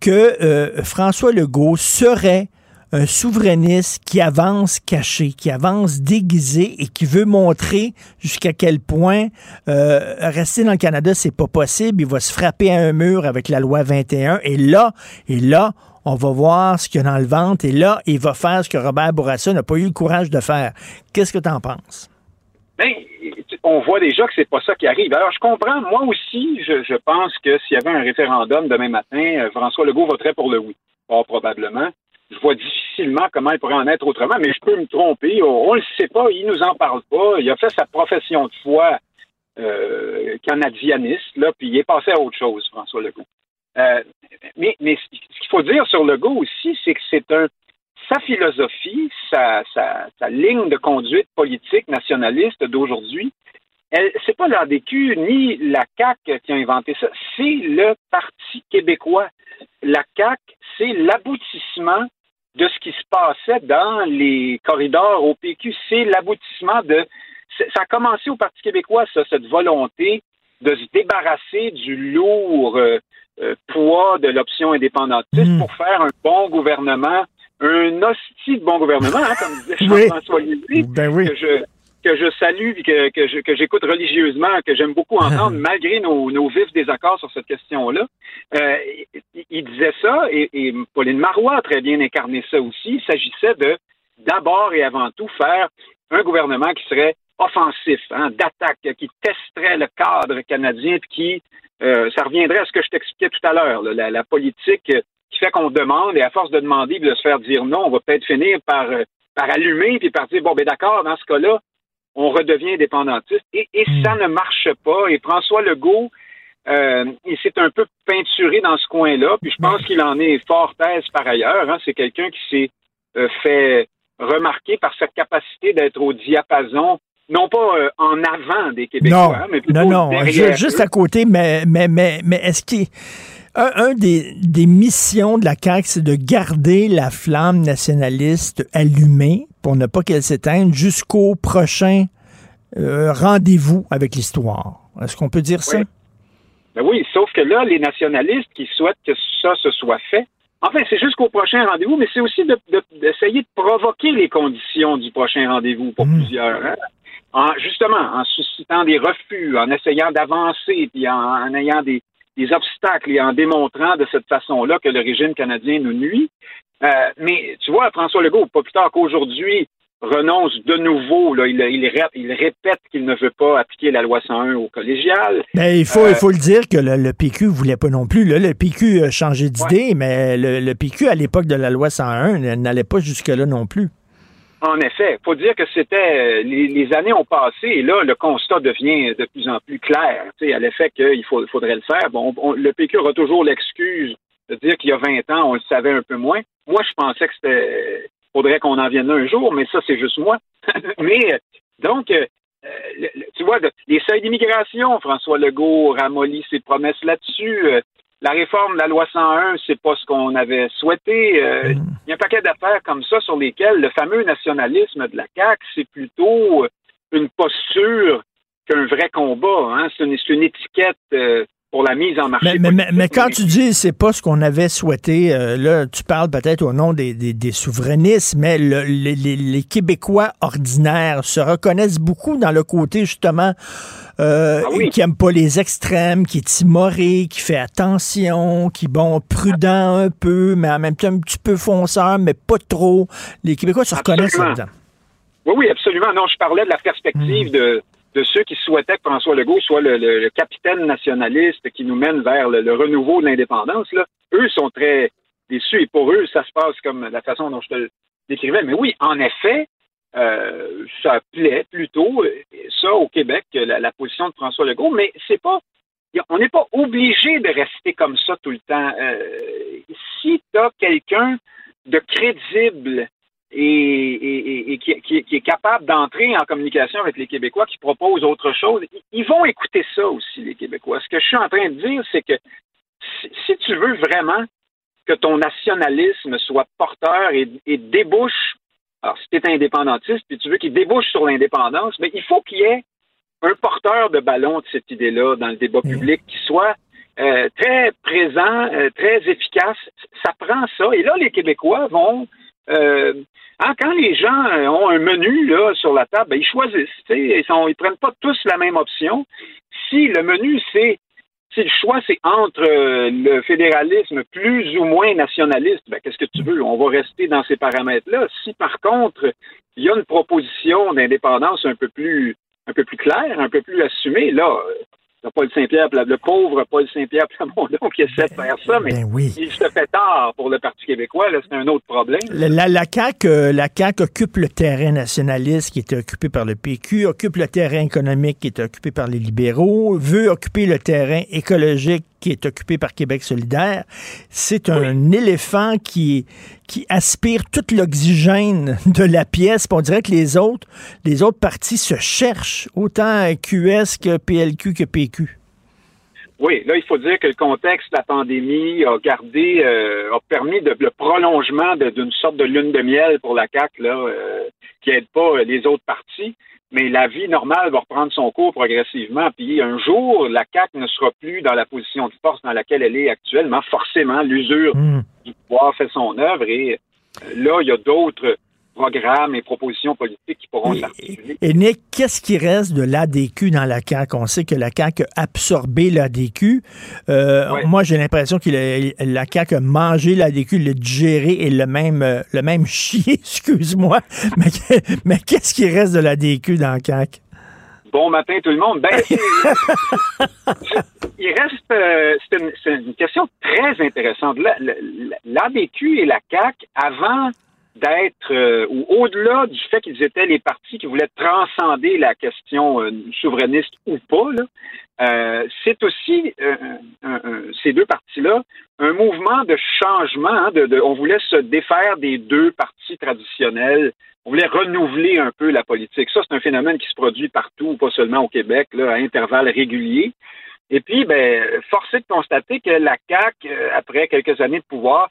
que euh, François Legault serait un souverainiste qui avance caché, qui avance déguisé et qui veut montrer jusqu'à quel point euh, rester dans le Canada, c'est pas possible. Il va se frapper à un mur avec la loi 21. Et là, et là, on va voir ce qu'il y a dans le ventre. Et là, il va faire ce que Robert Bourassa n'a pas eu le courage de faire. Qu'est-ce que tu en penses? Ben, on voit déjà que c'est pas ça qui arrive. Alors, je comprends. Moi aussi, je, pense que s'il y avait un référendum demain matin, euh, François Legault voterait pour le oui. Pas probablement je vois difficilement comment il pourrait en être autrement, mais je peux me tromper. On ne le sait pas, il nous en parle pas. Il a fait sa profession de foi euh, canadianiste, là, puis il est passé à autre chose, François Legault. Euh, mais, ce qu'il faut dire sur Legault aussi, c'est que c'est un sa philosophie, sa, ligne de conduite politique nationaliste d'aujourd'hui, c'est pas l'ADQ ni la CAC qui a inventé ça, c'est le Parti québécois. La CAC, c'est l'aboutissement de ce qui se passait dans les corridors au PQ. C'est l'aboutissement de... Ça a commencé au Parti québécois, ça, cette volonté de se débarrasser du lourd euh, euh, poids de l'option indépendantiste mmh. pour faire un bon gouvernement, un hostie de bon gouvernement, hein, comme disait Jean-François (laughs) oui. ben oui. que je que je salue et que, que, j'écoute religieusement, que j'aime beaucoup (laughs) entendre, malgré nos, nos, vifs désaccords sur cette question-là. Euh, il, disait ça, et, Pauline Marois a très bien incarné ça aussi. Il s'agissait de, d'abord et avant tout, faire un gouvernement qui serait offensif, hein, d'attaque, qui testerait le cadre canadien, puis qui, euh, ça reviendrait à ce que je t'expliquais tout à l'heure, la, la, politique qui fait qu'on demande, et à force de demander et de se faire dire non, on va peut-être finir par, euh, par allumer puis par dire, bon, ben d'accord, dans ce cas-là, on redevient indépendantiste. Et, et Hmm. ça ne marche pas. Et François Legault, euh, il s'est un peu peinturé dans ce coin-là, puis je pense qu'il en est fort aise par ailleurs. hein. C'est quelqu'un qui s'est euh, fait remarquer par sa capacité d'être au diapason, non pas euh, en avant des Québécois, Non, mais plutôt non, non, juste à côté, mais, mais, mais, mais est-ce qu'il. Un, un des, des missions de la CAQ, c'est de garder la flamme nationaliste allumée? Pour ne pas qu'elle s'éteigne jusqu'au prochain euh, rendez-vous avec l'histoire. Est-ce qu'on peut dire ça? Ben oui, sauf que là, les nationalistes qui souhaitent que ça se soit fait, enfin, c'est jusqu'au prochain rendez-vous, mais c'est aussi de- de- d'essayer de, provoquer les conditions du prochain rendez-vous pour plusieurs. hein. En, justement, en suscitant des refus, en essayant d'avancer, puis en, en ayant des, des obstacles et en démontrant de cette façon-là que le régime canadien nous nuit. Euh, mais tu vois, François Legault, pas plus tard qu'aujourd'hui, renonce de nouveau. Là, il, il ré- il répète qu'il ne veut pas appliquer la loi 101 au collégial. Ben, il, faut, Euh, il faut le dire que le, le PQ voulait pas non plus. Là, le PQ a changé d'idée, mais le, le PQ, à l'époque de la loi 101, n'allait pas jusque-là non plus. En effet, faut dire que c'était les, les années ont passé et là le constat devient de plus en plus clair, tu sais, à l'effet qu'il faut, faudrait le faire. Bon, on- le PQ aura toujours l'excuse de dire qu'il y a 20 ans on le savait un peu moins. Moi, je pensais que c'était faudrait qu'on en vienne un jour, mais ça c'est juste moi. (laughs) mais donc euh, le- le- tu vois, de- les seuils d'immigration, François Legault ramollit ses promesses là-dessus. Euh, la réforme de la loi 101, c'est pas ce qu'on avait souhaité. Euh, Il y a un paquet d'affaires comme ça sur lesquelles le fameux nationalisme de la CAQ, c'est plutôt une posture qu'un vrai combat. Hein? C'est une, c'est une étiquette euh, pour la mise en marché. Mais, mais, mais, mais quand tu dis c'est pas ce qu'on avait souhaité, euh, là, tu parles peut-être au nom des, des, des souverainistes, mais le- les, Québécois ordinaires se reconnaissent beaucoup dans le côté justement euh, qui aime pas les extrêmes, qui est timoré, qui fait attention, qui bon prudent un peu, mais en même temps un petit peu fonceur, mais pas trop. Les Québécois se reconnaissent là-dedans. Oui, oui, absolument. Non, je parlais de la perspective de, de ceux qui souhaitaient que François Legault soit le, capitaine nationaliste qui nous mène vers le, renouveau de l'indépendance. Eux sont très déçus et pour eux, ça se passe comme la façon dont je te décrivais. Mais oui, en effet, euh, ça plaît plutôt, euh, ça, au Québec, la, position de François Legault, mais c'est pas. On n'est pas obligé de rester comme ça tout le temps. Euh, si tu quelqu'un de crédible et, et- et- et qui, qui- qui est capable d'entrer en communication avec les Québécois, qui propose autre chose, ils- vont écouter ça aussi, les Québécois. Ce que je suis en train de dire, c'est que si, si tu veux vraiment que ton nationalisme soit porteur et, et débouche, alors si tu es indépendantiste puis tu veux qu'il débouche sur l'indépendance, mais il faut qu'il y ait un porteur de ballon de cette idée-là dans le débat public qui soit euh, très présent, euh, très efficace. Ça prend ça. Et là, les Québécois vont euh, hein, quand les gens euh, ont un menu là, sur la table, ben, ils choisissent. Ils ne prennent pas tous la même option. Si le menu, c'est si le choix, c'est entre euh, le fédéralisme plus ou moins nationaliste, ben, qu'est-ce que tu veux? On va rester dans ces paramètres-là. Si, par contre, il y a une proposition d'indépendance un peu plus un peu plus claire, un peu plus assumée, là, le Paul Saint-Pierre, le pauvre Paul Saint-Pierre (laughs) Plamondon qui essaie de faire ça, mais il se fait tard pour le Parti québécois, là, c'est un autre problème. La, la, la CAQ, euh, la CAQ occupe le terrain nationaliste qui était occupé par le PQ, occupe le terrain économique qui était occupé par les libéraux, veut occuper le terrain écologique qui est occupé par Québec solidaire. C'est un éléphant qui, qui aspire tout l'oxygène de la pièce. Puis on dirait que les autres, les autres partis se cherchent, autant QS que PLQ que PQ. Oui, là, il faut dire que le contexte de la pandémie a gardé, euh, a permis de, le prolongement d'une sorte de lune de miel pour la CAQ, là, euh, qui aide pas euh, les autres partis. Mais la vie normale va reprendre son cours progressivement. Puis un jour, la CAQ ne sera plus dans la position de force dans laquelle elle est actuellement. Forcément, l'usure du pouvoir fait son œuvre. Et là, il y a d'autres programmes et propositions politiques qui pourront s'articuler. Et Nick, qu'est-ce qui reste de l'ADQ dans la CAQ? On sait que la CAQ a absorbé l'ADQ. Euh, Moi, j'ai l'impression que le- la CAQ a mangé l'ADQ, l'a digéré et le même, euh, le même (laughs) chier, excuse-moi. Mais, mais qu'est-ce qui reste de l'ADQ dans la CAQ? bon matin tout le monde. Ben, (laughs) il reste, euh, c'est une, question très intéressante. L'ABQ et la CAC, avant d'être, euh, ou au-delà du fait qu'ils étaient les partis qui voulaient transcender la question euh, souverainiste ou pas, euh, c'est aussi ces deux partis-là un mouvement de changement. Hein, de, on voulait se défaire des deux partis traditionnels. On voulait renouveler un peu la politique. Ça, c'est un phénomène qui se produit partout, pas seulement au Québec, là, à intervalles réguliers. Et puis, ben, forcé de constater que la CAC, après quelques années de pouvoir,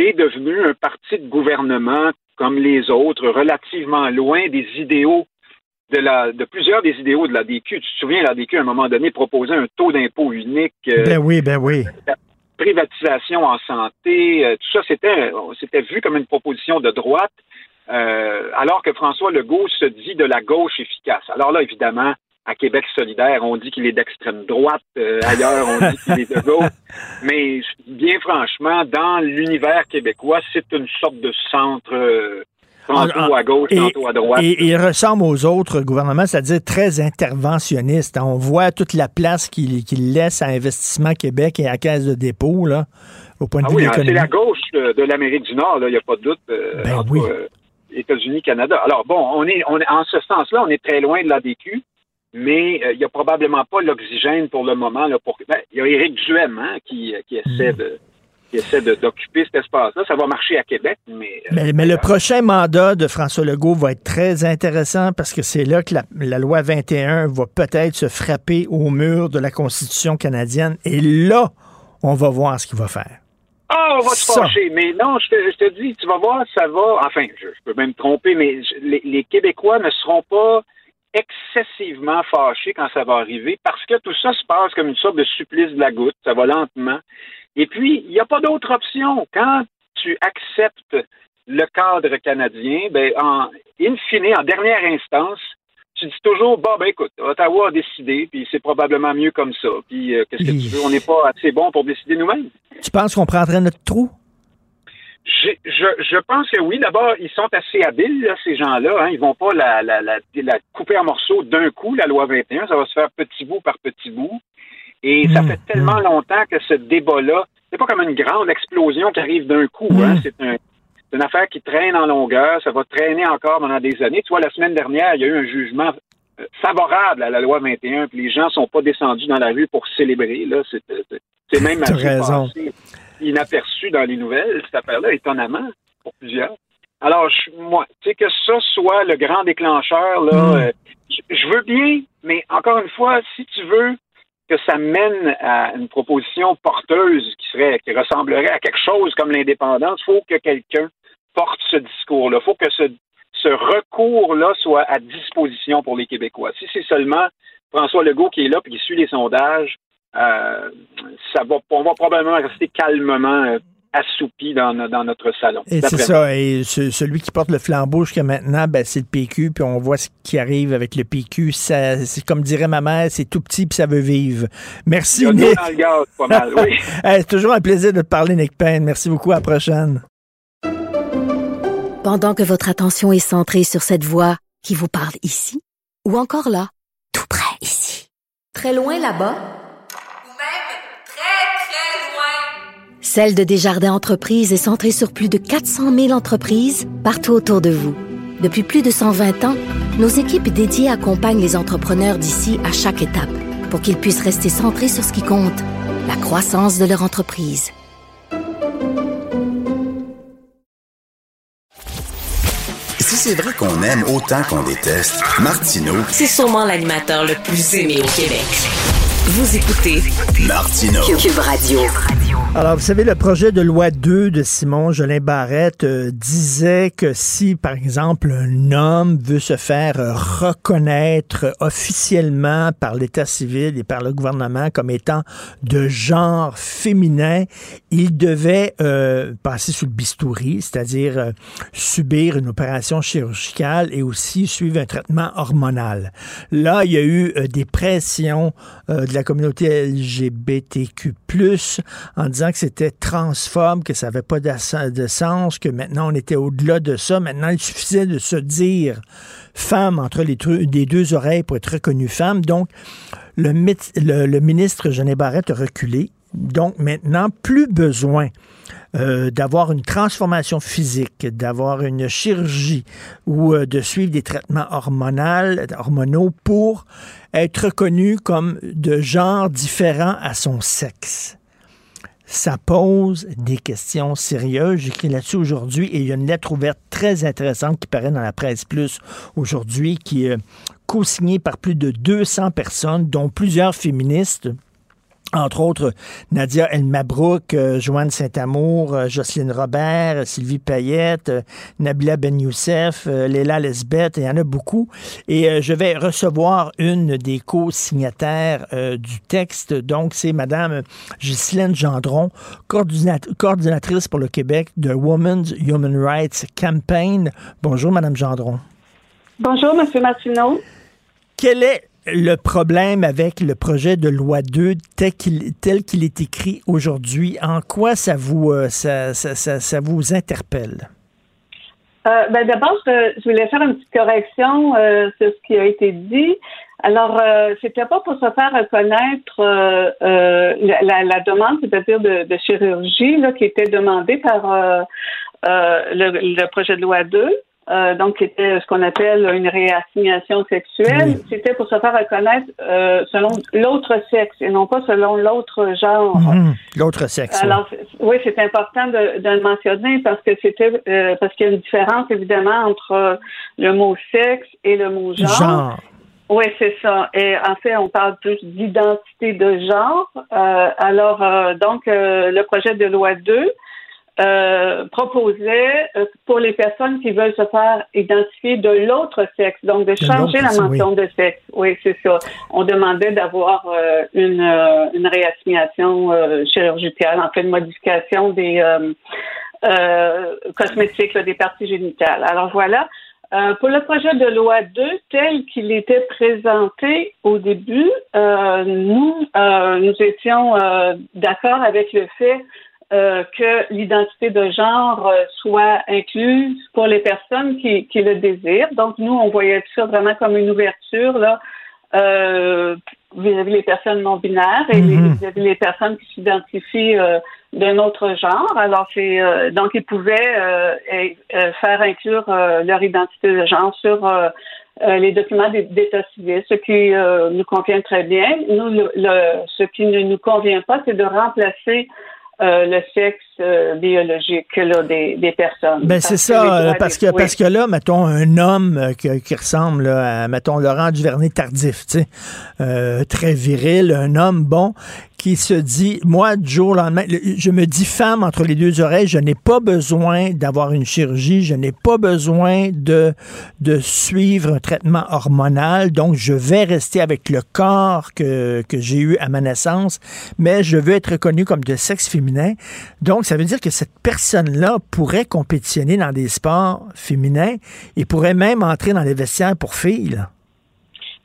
est devenu un parti de gouvernement comme les autres, relativement loin des idéaux de, la, de plusieurs des idéaux de la DQ. Tu te souviens, la DQ, à un moment donné, proposait un taux d'impôt unique. Euh, ben oui, ben oui. privatisation en santé, euh, tout ça, c'était, c'était vu comme une proposition de droite, euh, alors que François Legault se dit de la gauche efficace. Alors là, évidemment, à Québec solidaire, on dit qu'il est d'extrême droite, euh, ailleurs on dit qu'il est de gauche. (laughs) Mais bien franchement, dans l'univers québécois, c'est une sorte de centre. Euh, tantôt à gauche, tantôt à droite. Et, il ressemble aux autres gouvernements, c'est-à-dire très interventionniste. On voit toute la place qu'il laisse à Investissement Québec et à Caisse de dépôt, là, au point de ah vue oui, C'est la gauche de, l'Amérique du Nord, il n'y a pas de doute. Euh, ben oui. États-Unis, Canada. Alors bon, on est, on est en ce sens-là, on est très loin de l'ADQ mais euh, il n'y a probablement pas l'oxygène pour le moment. Là, pour... Ben, il y a Éric Duhem hein, qui, qui essaie de qui essaie d'occuper cet espace-là. Ça va marcher à Québec, mais... Euh, mais, le prochain mandat de François Legault va être très intéressant parce que c'est là que la, loi 21 va peut-être se frapper au mur de la Constitution canadienne. Et là, on va voir ce qu'il va faire. Ah, on va se fâcher. Mais non, je te, dis, tu vas voir, ça va... Enfin, je, peux même me tromper, mais les Québécois ne seront pas excessivement fâché quand ça va arriver parce que tout ça se passe comme une sorte de supplice de la goutte, ça va lentement. Et puis, il n'y a pas d'autre option. Quand tu acceptes le cadre canadien, ben, en in fine, en dernière instance, tu dis toujours, bon, ben écoute, Ottawa a décidé, puis c'est probablement mieux comme ça. Puis, euh, qu'est-ce que tu veux? On n'est pas assez bon pour décider nous-mêmes. Tu penses qu'on prendrait notre trou? Je, je, pense que oui. D'abord, ils sont assez habiles, ces gens-là. Hein. Ils vont pas la, la, la, la couper en morceaux d'un coup, la loi 21. Ça va se faire petit bout par petit bout. Et ça hmm. fait tellement longtemps que ce débat-là, c'est pas comme une grande explosion qui arrive d'un coup. Hein. Hmm. C'est un, une affaire qui traîne en longueur. Ça va traîner encore pendant des années. Tu vois, la semaine dernière, il y a eu un jugement euh, favorable à la loi 21, puis les gens sont pas descendus dans la rue pour célébrer. Là, c'est même (laughs) raison inaperçu dans les nouvelles, cette affaire-là, étonnamment, pour plusieurs. Alors, moi, tu sais, que ça soit le grand déclencheur, là, hmm. euh, je veux bien, mais encore une fois, si tu veux que ça mène à une proposition porteuse qui serait, qui ressemblerait à quelque chose comme l'indépendance, il faut que quelqu'un porte ce discours-là. Il faut que ce, ce recours-là soit à disposition pour les Québécois. Si c'est seulement François Legault qui est là et qui suit les sondages, euh, ça va, on va probablement rester calmement euh, assoupi dans, dans, notre salon. Et c'est ça. Et celui qui porte le flambeau jusqu'à maintenant, ben, c'est le PQ. Puis on voit ce qui arrive avec le PQ. C'est comme dirait ma mère, c'est tout petit puis ça veut vivre. Merci, Nick. (laughs) c'est toujours un plaisir de te parler, Nick Payne. Merci beaucoup. À la prochaine. Pendant que votre attention est centrée sur cette voix qui vous parle ici ou encore là, tout près ici, très loin là-bas, Celle de Desjardins Entreprises est centrée sur plus de 400 000 entreprises partout autour de vous. Depuis plus de 120 ans, nos équipes dédiées accompagnent les entrepreneurs d'ici à chaque étape pour qu'ils puissent rester centrés sur ce qui compte, la croissance de leur entreprise. Si c'est vrai qu'on aime autant qu'on déteste, Martineau, c'est sûrement l'animateur le plus aimé au Québec. Vous écoutez Martino Cube Radio. Alors, vous savez, le projet de loi 2 de Simon Jolin Barrette euh, disait que si, par exemple, un homme veut se faire reconnaître officiellement par l'État civil et par le gouvernement comme étant de genre féminin, il devait euh, passer sous le bistouri, c'est-à-dire euh, subir une opération chirurgicale et aussi suivre un traitement hormonal. Là, il y a eu des pressions de la communauté LGBTQ+, en disant que c'était transphobe, que ça n'avait pas de sens, que maintenant on était au-delà de ça. Maintenant, il suffisait de se dire femme entre les, deux oreilles pour être reconnue femme. Donc, le, le, ministre Jeannet Barrette a reculé. Donc, maintenant, plus besoin euh, d'avoir une transformation physique, d'avoir une chirurgie ou euh, de suivre des traitements hormonaux pour être reconnu comme de genre différent à son sexe. Ça pose des questions sérieuses. J'écris là-dessus aujourd'hui et il y a une lettre ouverte très intéressante qui paraît dans la presse plus aujourd'hui, qui est co-signée par plus de 200 personnes, dont plusieurs féministes entre autres Nadia El Mabrouk, euh, Joanne Saint-Amour, euh, Jocelyne Robert, Sylvie Payette, euh, Nabila Ben Youssef, Léla Lesbeth, il y en a beaucoup. Et je vais recevoir une des co-signataires du texte. Donc, c'est Madame Ghislaine Gendron, coordinatrice pour le Québec de Women's Human Rights Campaign. Bonjour, Madame Gendron. Bonjour, Monsieur Martineau. Quel est le problème avec le projet de loi 2 tel qu'il est écrit aujourd'hui, en quoi ça vous, euh, interpelle? Euh, ben D'abord, je, voulais faire une petite correction euh, sur ce qui a été dit. Alors, c'était pas pour se faire reconnaître la, demande, c'est-à-dire de, de, chirurgie, là, qui était demandée par le, le, projet de loi 2. Euh, donc c'était ce qu'on appelle une réassignation sexuelle. C'était pour se faire reconnaître euh, selon l'autre sexe et non pas selon l'autre genre. Mhm. l'autre sexe. Alors oui, c'est important de, le mentionner parce que c'était euh, parce qu'il y a une différence évidemment entre le mot sexe et le mot genre. genre. Oui, c'est ça. Et en fait, on parle plus d'identité de genre. alors, donc, le projet de loi 2 euh, proposait euh, pour les personnes qui veulent se faire identifier de l'autre sexe, donc de changer la mention de sexe. Oui, c'est ça. On demandait d'avoir euh, une, une réassignation chirurgicale, en fait, une modification des cosmétiques des parties génitales. Alors voilà. pour le projet de loi 2, tel qu'il était présenté au début, nous, nous étions d'accord avec le fait euh, que l'identité de genre euh, soit incluse pour les personnes qui, qui, le désirent. Donc, nous, on voyait ça vraiment comme une ouverture là, euh, vis-à-vis les personnes non binaires et mhm. vis-à-vis les personnes qui s'identifient euh, d'un autre genre. Alors, c'est donc ils pouvaient faire inclure leur identité de genre sur les documents d'état civil, ce qui nous convient très bien. Nous, le, ce qui ne nous convient pas, c'est de remplacer euh, le sexe euh, biologique des, des, personnes. Ben c'est ça, parce que parce que là, mettons un homme euh, qui, ressemble à mettons Laurent Duvernay tardif, tu sais, très viril, un homme bon qui se dit, moi, du jour au lendemain, je me dis femme entre les deux oreilles, je n'ai pas besoin d'avoir une chirurgie, je n'ai pas besoin de, de suivre un traitement hormonal, donc je vais rester avec le corps que, que j'ai eu à ma naissance, mais je veux être reconnue comme de sexe féminin. Donc, ça veut dire que cette personne-là pourrait compétitionner dans des sports féminins et pourrait même entrer dans les vestiaires pour filles.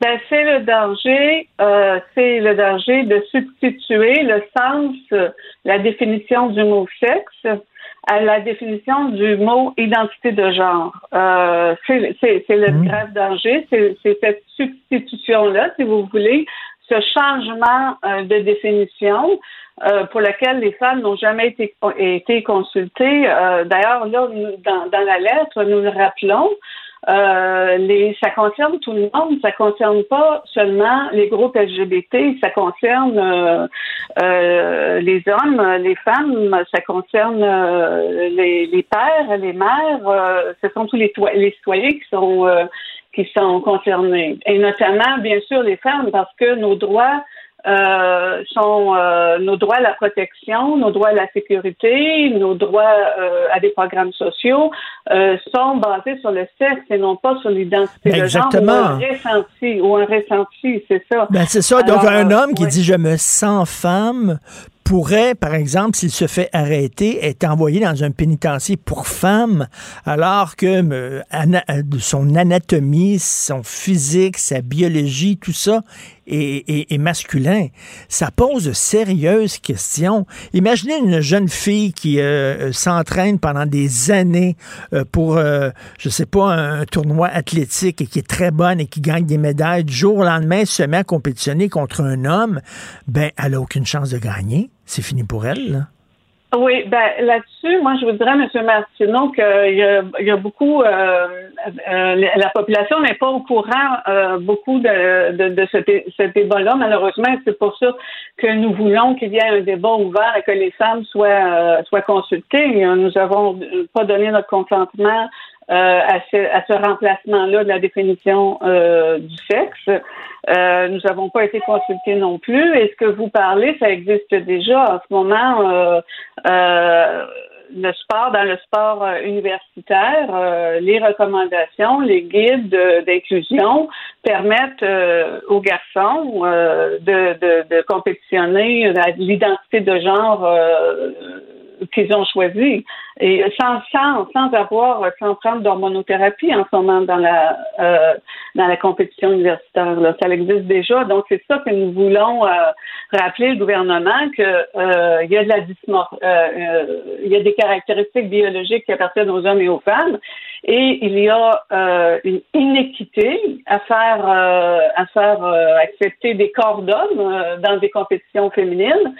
Ben, c'est le danger, euh, c'est le danger de substituer le sens, la définition du mot sexe à la définition du mot identité de genre. Euh, c'est le mmh. grave danger, c'est cette substitution-là, si vous voulez, ce changement euh, de définition euh, pour lequel les femmes n'ont jamais été, été consultées. Euh, d'ailleurs, là, dans, dans, la lettre, nous le rappelons, euh, les, ça concerne tout le monde, ça concerne pas seulement les groupes LGBT, ça concerne euh, euh, les hommes, les femmes, ça concerne les, les, pères, les mères, ce sont tous les, les citoyens qui sont qui sont concernés, et notamment bien sûr les femmes parce que nos droits euh, sont euh, nos droits à la protection, nos droits à la sécurité, nos droits euh, à des programmes sociaux sont basés sur le sexe et non pas sur l'identité de genre ou un ressenti ou un ressenti, c'est ça. Ben c'est ça. Donc un homme qui dit je me sens femme pourrait, par exemple, s'il se fait arrêter, être envoyé dans un pénitencier pour femmes, alors que son anatomie, son physique, sa biologie, tout ça et, masculin. Ça pose de sérieuses questions. Imaginez une jeune fille qui euh, s'entraîne pendant des années euh, pour, euh, je sais pas, un, tournoi athlétique et qui est très bonne et qui gagne des médailles. Du jour au lendemain, se met à compétitionner contre un homme. Ben, elle a aucune chance de gagner. C'est fini pour elle. Là. Oui, ben là-dessus, moi je voudrais, M. Martineau, qu'il y a, il y a beaucoup euh, euh, la population n'est pas au courant euh, beaucoup de, de, de ce, ce débat-là, malheureusement. C'est pour ça que nous voulons qu'il y ait un débat ouvert et que les femmes soient soient consultées. Nous n'avons pas donné notre consentement euh, à ce, à ce remplacement-là de la définition euh, du sexe. Euh, nous n'avons pas été consultés non plus. Et ce que vous parlez, ça existe déjà en ce moment. le sport, dans le sport universitaire, les recommandations, les guides d'inclusion permettent aux garçons de, de, de, compétitionner l'identité de genre qu'ils ont choisi. Et sans sans sans avoir sans prendre d'hormonothérapie en ce moment dans la euh, dans la compétition universitaire là. ça existe déjà. Donc c'est ça que nous voulons euh, rappeler le gouvernement que euh, il y a de la dysmorphie il y a des caractéristiques biologiques qui appartiennent aux hommes et aux femmes et il y a une inéquité à faire à faire accepter des corps d'hommes dans des compétitions féminines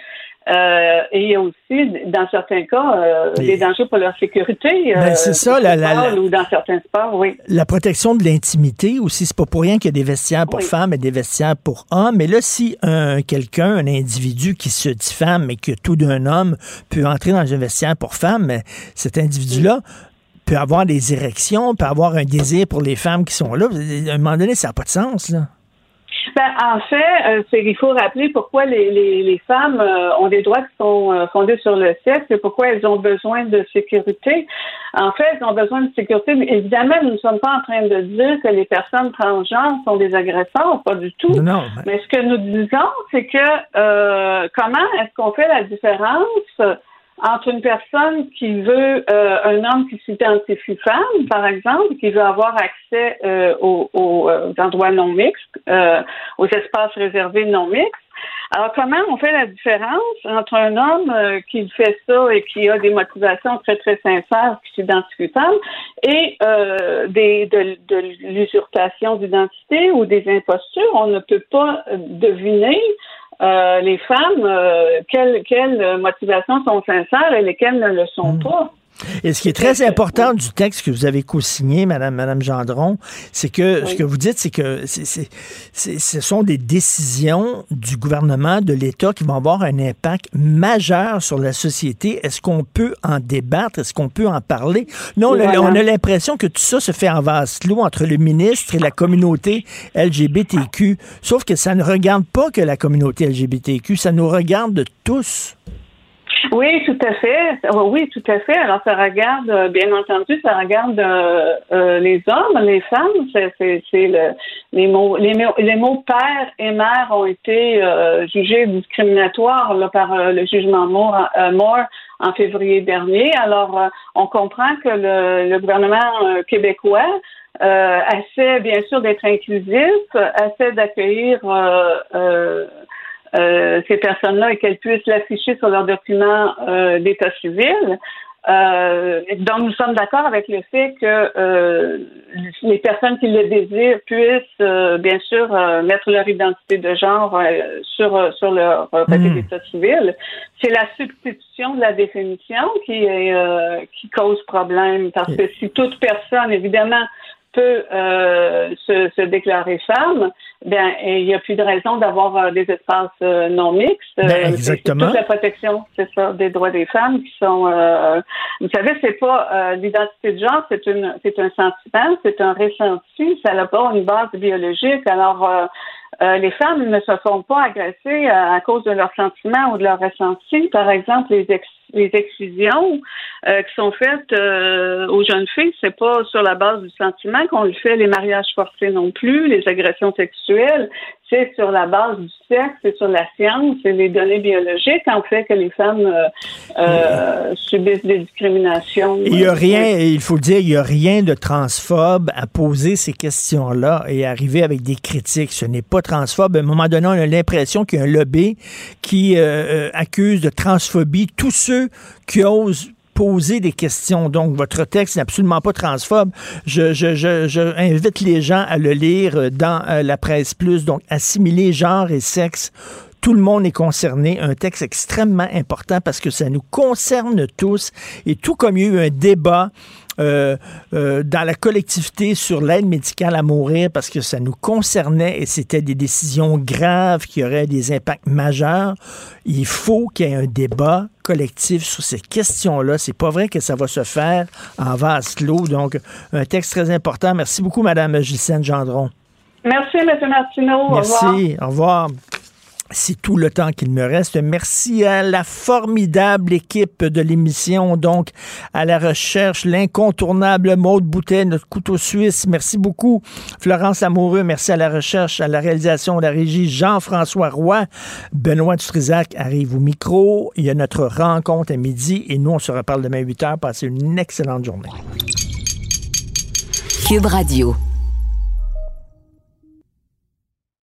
euh, et il y a aussi, dans certains cas, euh, des dangers pour leur sécurité. Ben, c'est euh, ça, la, la, ou dans certains sports, oui. La protection de l'intimité aussi, c'est pas pour rien qu'il y a des vestiaires pour femmes et des vestiaires pour hommes. Mais là, si un quelqu'un, un individu qui se dit femme et que tout d'un homme peut entrer dans un vestiaire pour femme, cet individu-là peut avoir des érections, peut avoir un désir pour les femmes qui sont là. À un moment donné, ça n'a pas de sens, là. Ben, en fait, euh, il faut rappeler pourquoi les, les, les femmes euh, ont des droits qui sont euh, fondés sur le sexe et pourquoi elles ont besoin de sécurité. En fait, elles ont besoin de sécurité. Mais évidemment, nous ne sommes pas en train de dire que les personnes transgenres sont des agresseurs, pas du tout. Non, mais... ce que nous disons, c'est que comment est-ce qu'on fait la différence entre une personne qui veut euh, un homme qui s'identifie femme, par exemple, qui veut avoir accès euh, aux, euh, aux, endroits non mixtes, aux espaces réservés non mixtes. Alors, comment on fait la différence entre un homme qui fait ça et qui a des motivations très, très sincères, qui s'identifie femme, et des, de, de l'usurpation d'identité ou des impostures? On ne peut pas deviner euh, les femmes, euh, quelles, quelles motivations sont sincères et lesquelles ne le sont hmm. pas? Et ce qui est très important du texte que vous avez co-signé, Madame, Madame Gendron, c'est que ce que vous dites, c'est que ce sont des décisions du gouvernement, de l'État qui vont avoir un impact majeur sur la société. Est-ce qu'on peut en débattre? Est-ce qu'on peut en parler? Non, on a l'impression que tout ça se fait en vase clos entre le ministre et la communauté LGBTQ. Sauf que ça ne regarde pas que la communauté LGBTQ, ça nous regarde tous. Oui, tout à fait. Oh, oui, tout à fait. Alors, ça regarde, euh, bien entendu, ça regarde euh, euh, les hommes, les femmes. C'est, le, les mots, les, les mots père et mère ont été jugés discriminatoires là, par le jugement Moore, en février dernier. Alors, on comprend que le, le gouvernement québécois essaie bien sûr d'être inclusif, essaie d'accueillir euh, ces personnes-là et qu'elles puissent l'afficher sur leur document euh, d'état civil. Euh, donc, nous sommes d'accord avec le fait que euh, les personnes qui le désirent puissent, euh, bien sûr, mettre leur identité de genre sur sur leur papier hmm. d'état civil. C'est la substitution de la définition qui est qui cause problème parce que si toute personne, évidemment, peut se, se, déclarer femme, ben il n'y a plus de raison d'avoir euh, des espaces euh, non mixtes. Ben, euh, exactement. Toute la protection, c'est ça, des droits des femmes qui sont. vous savez, c'est pas l'identité de genre, c'est une, c'est un sentiment, c'est un ressenti, ça n'a pas une base biologique. Alors les femmes ne se font pas agresser à, cause de leurs sentiments ou de leurs ressentis. Par exemple, les ex les exclusions euh, qui sont faites euh, aux jeunes filles, c'est pas sur la base du sentiment qu'on le fait, les mariages forcés non plus, les agressions sexuelles sexuelle, c'est sur la base du sexe, c'est sur la science, c'est les données biologiques en fait que les femmes euh, euh, subissent des discriminations. Il n'y a rien, il faut dire, il n'y a rien de transphobe à poser ces questions-là et arriver avec des critiques. Ce n'est pas transphobe. À un moment donné, on a l'impression qu'il y a un lobby qui euh, accuse de transphobie tous ceux qui osent poser des questions. Donc, votre texte n'est absolument pas transphobe. Je, je, je, invite les gens à le lire dans euh, la presse plus. Donc, assimiler genre et sexe tout le monde est concerné. Un texte extrêmement important parce que ça nous concerne tous. Et tout comme il y a eu un débat euh, euh, dans la collectivité sur l'aide médicale à mourir parce que ça nous concernait et c'était des décisions graves qui auraient des impacts majeurs. Il faut qu'il y ait un débat collectif sur ces questions-là. C'est pas vrai que ça va se faire en vase clos. Donc, un texte très important. Merci beaucoup, Madame Gisèle Gendron. Merci, M. Martineau. Merci. Au revoir. C'est tout le temps qu'il me reste. Merci à la formidable équipe de l'émission, donc à la recherche, l'incontournable Maude Boutet, notre couteau suisse. Merci beaucoup. Florence Amoureux, merci à la recherche, à la réalisation, à la régie, Jean-François Roy. Benoît Dutrisac arrive au micro. Il y a notre rencontre à midi et nous, on se reparle demain 8 h. Passez une excellente journée. Cube Radio.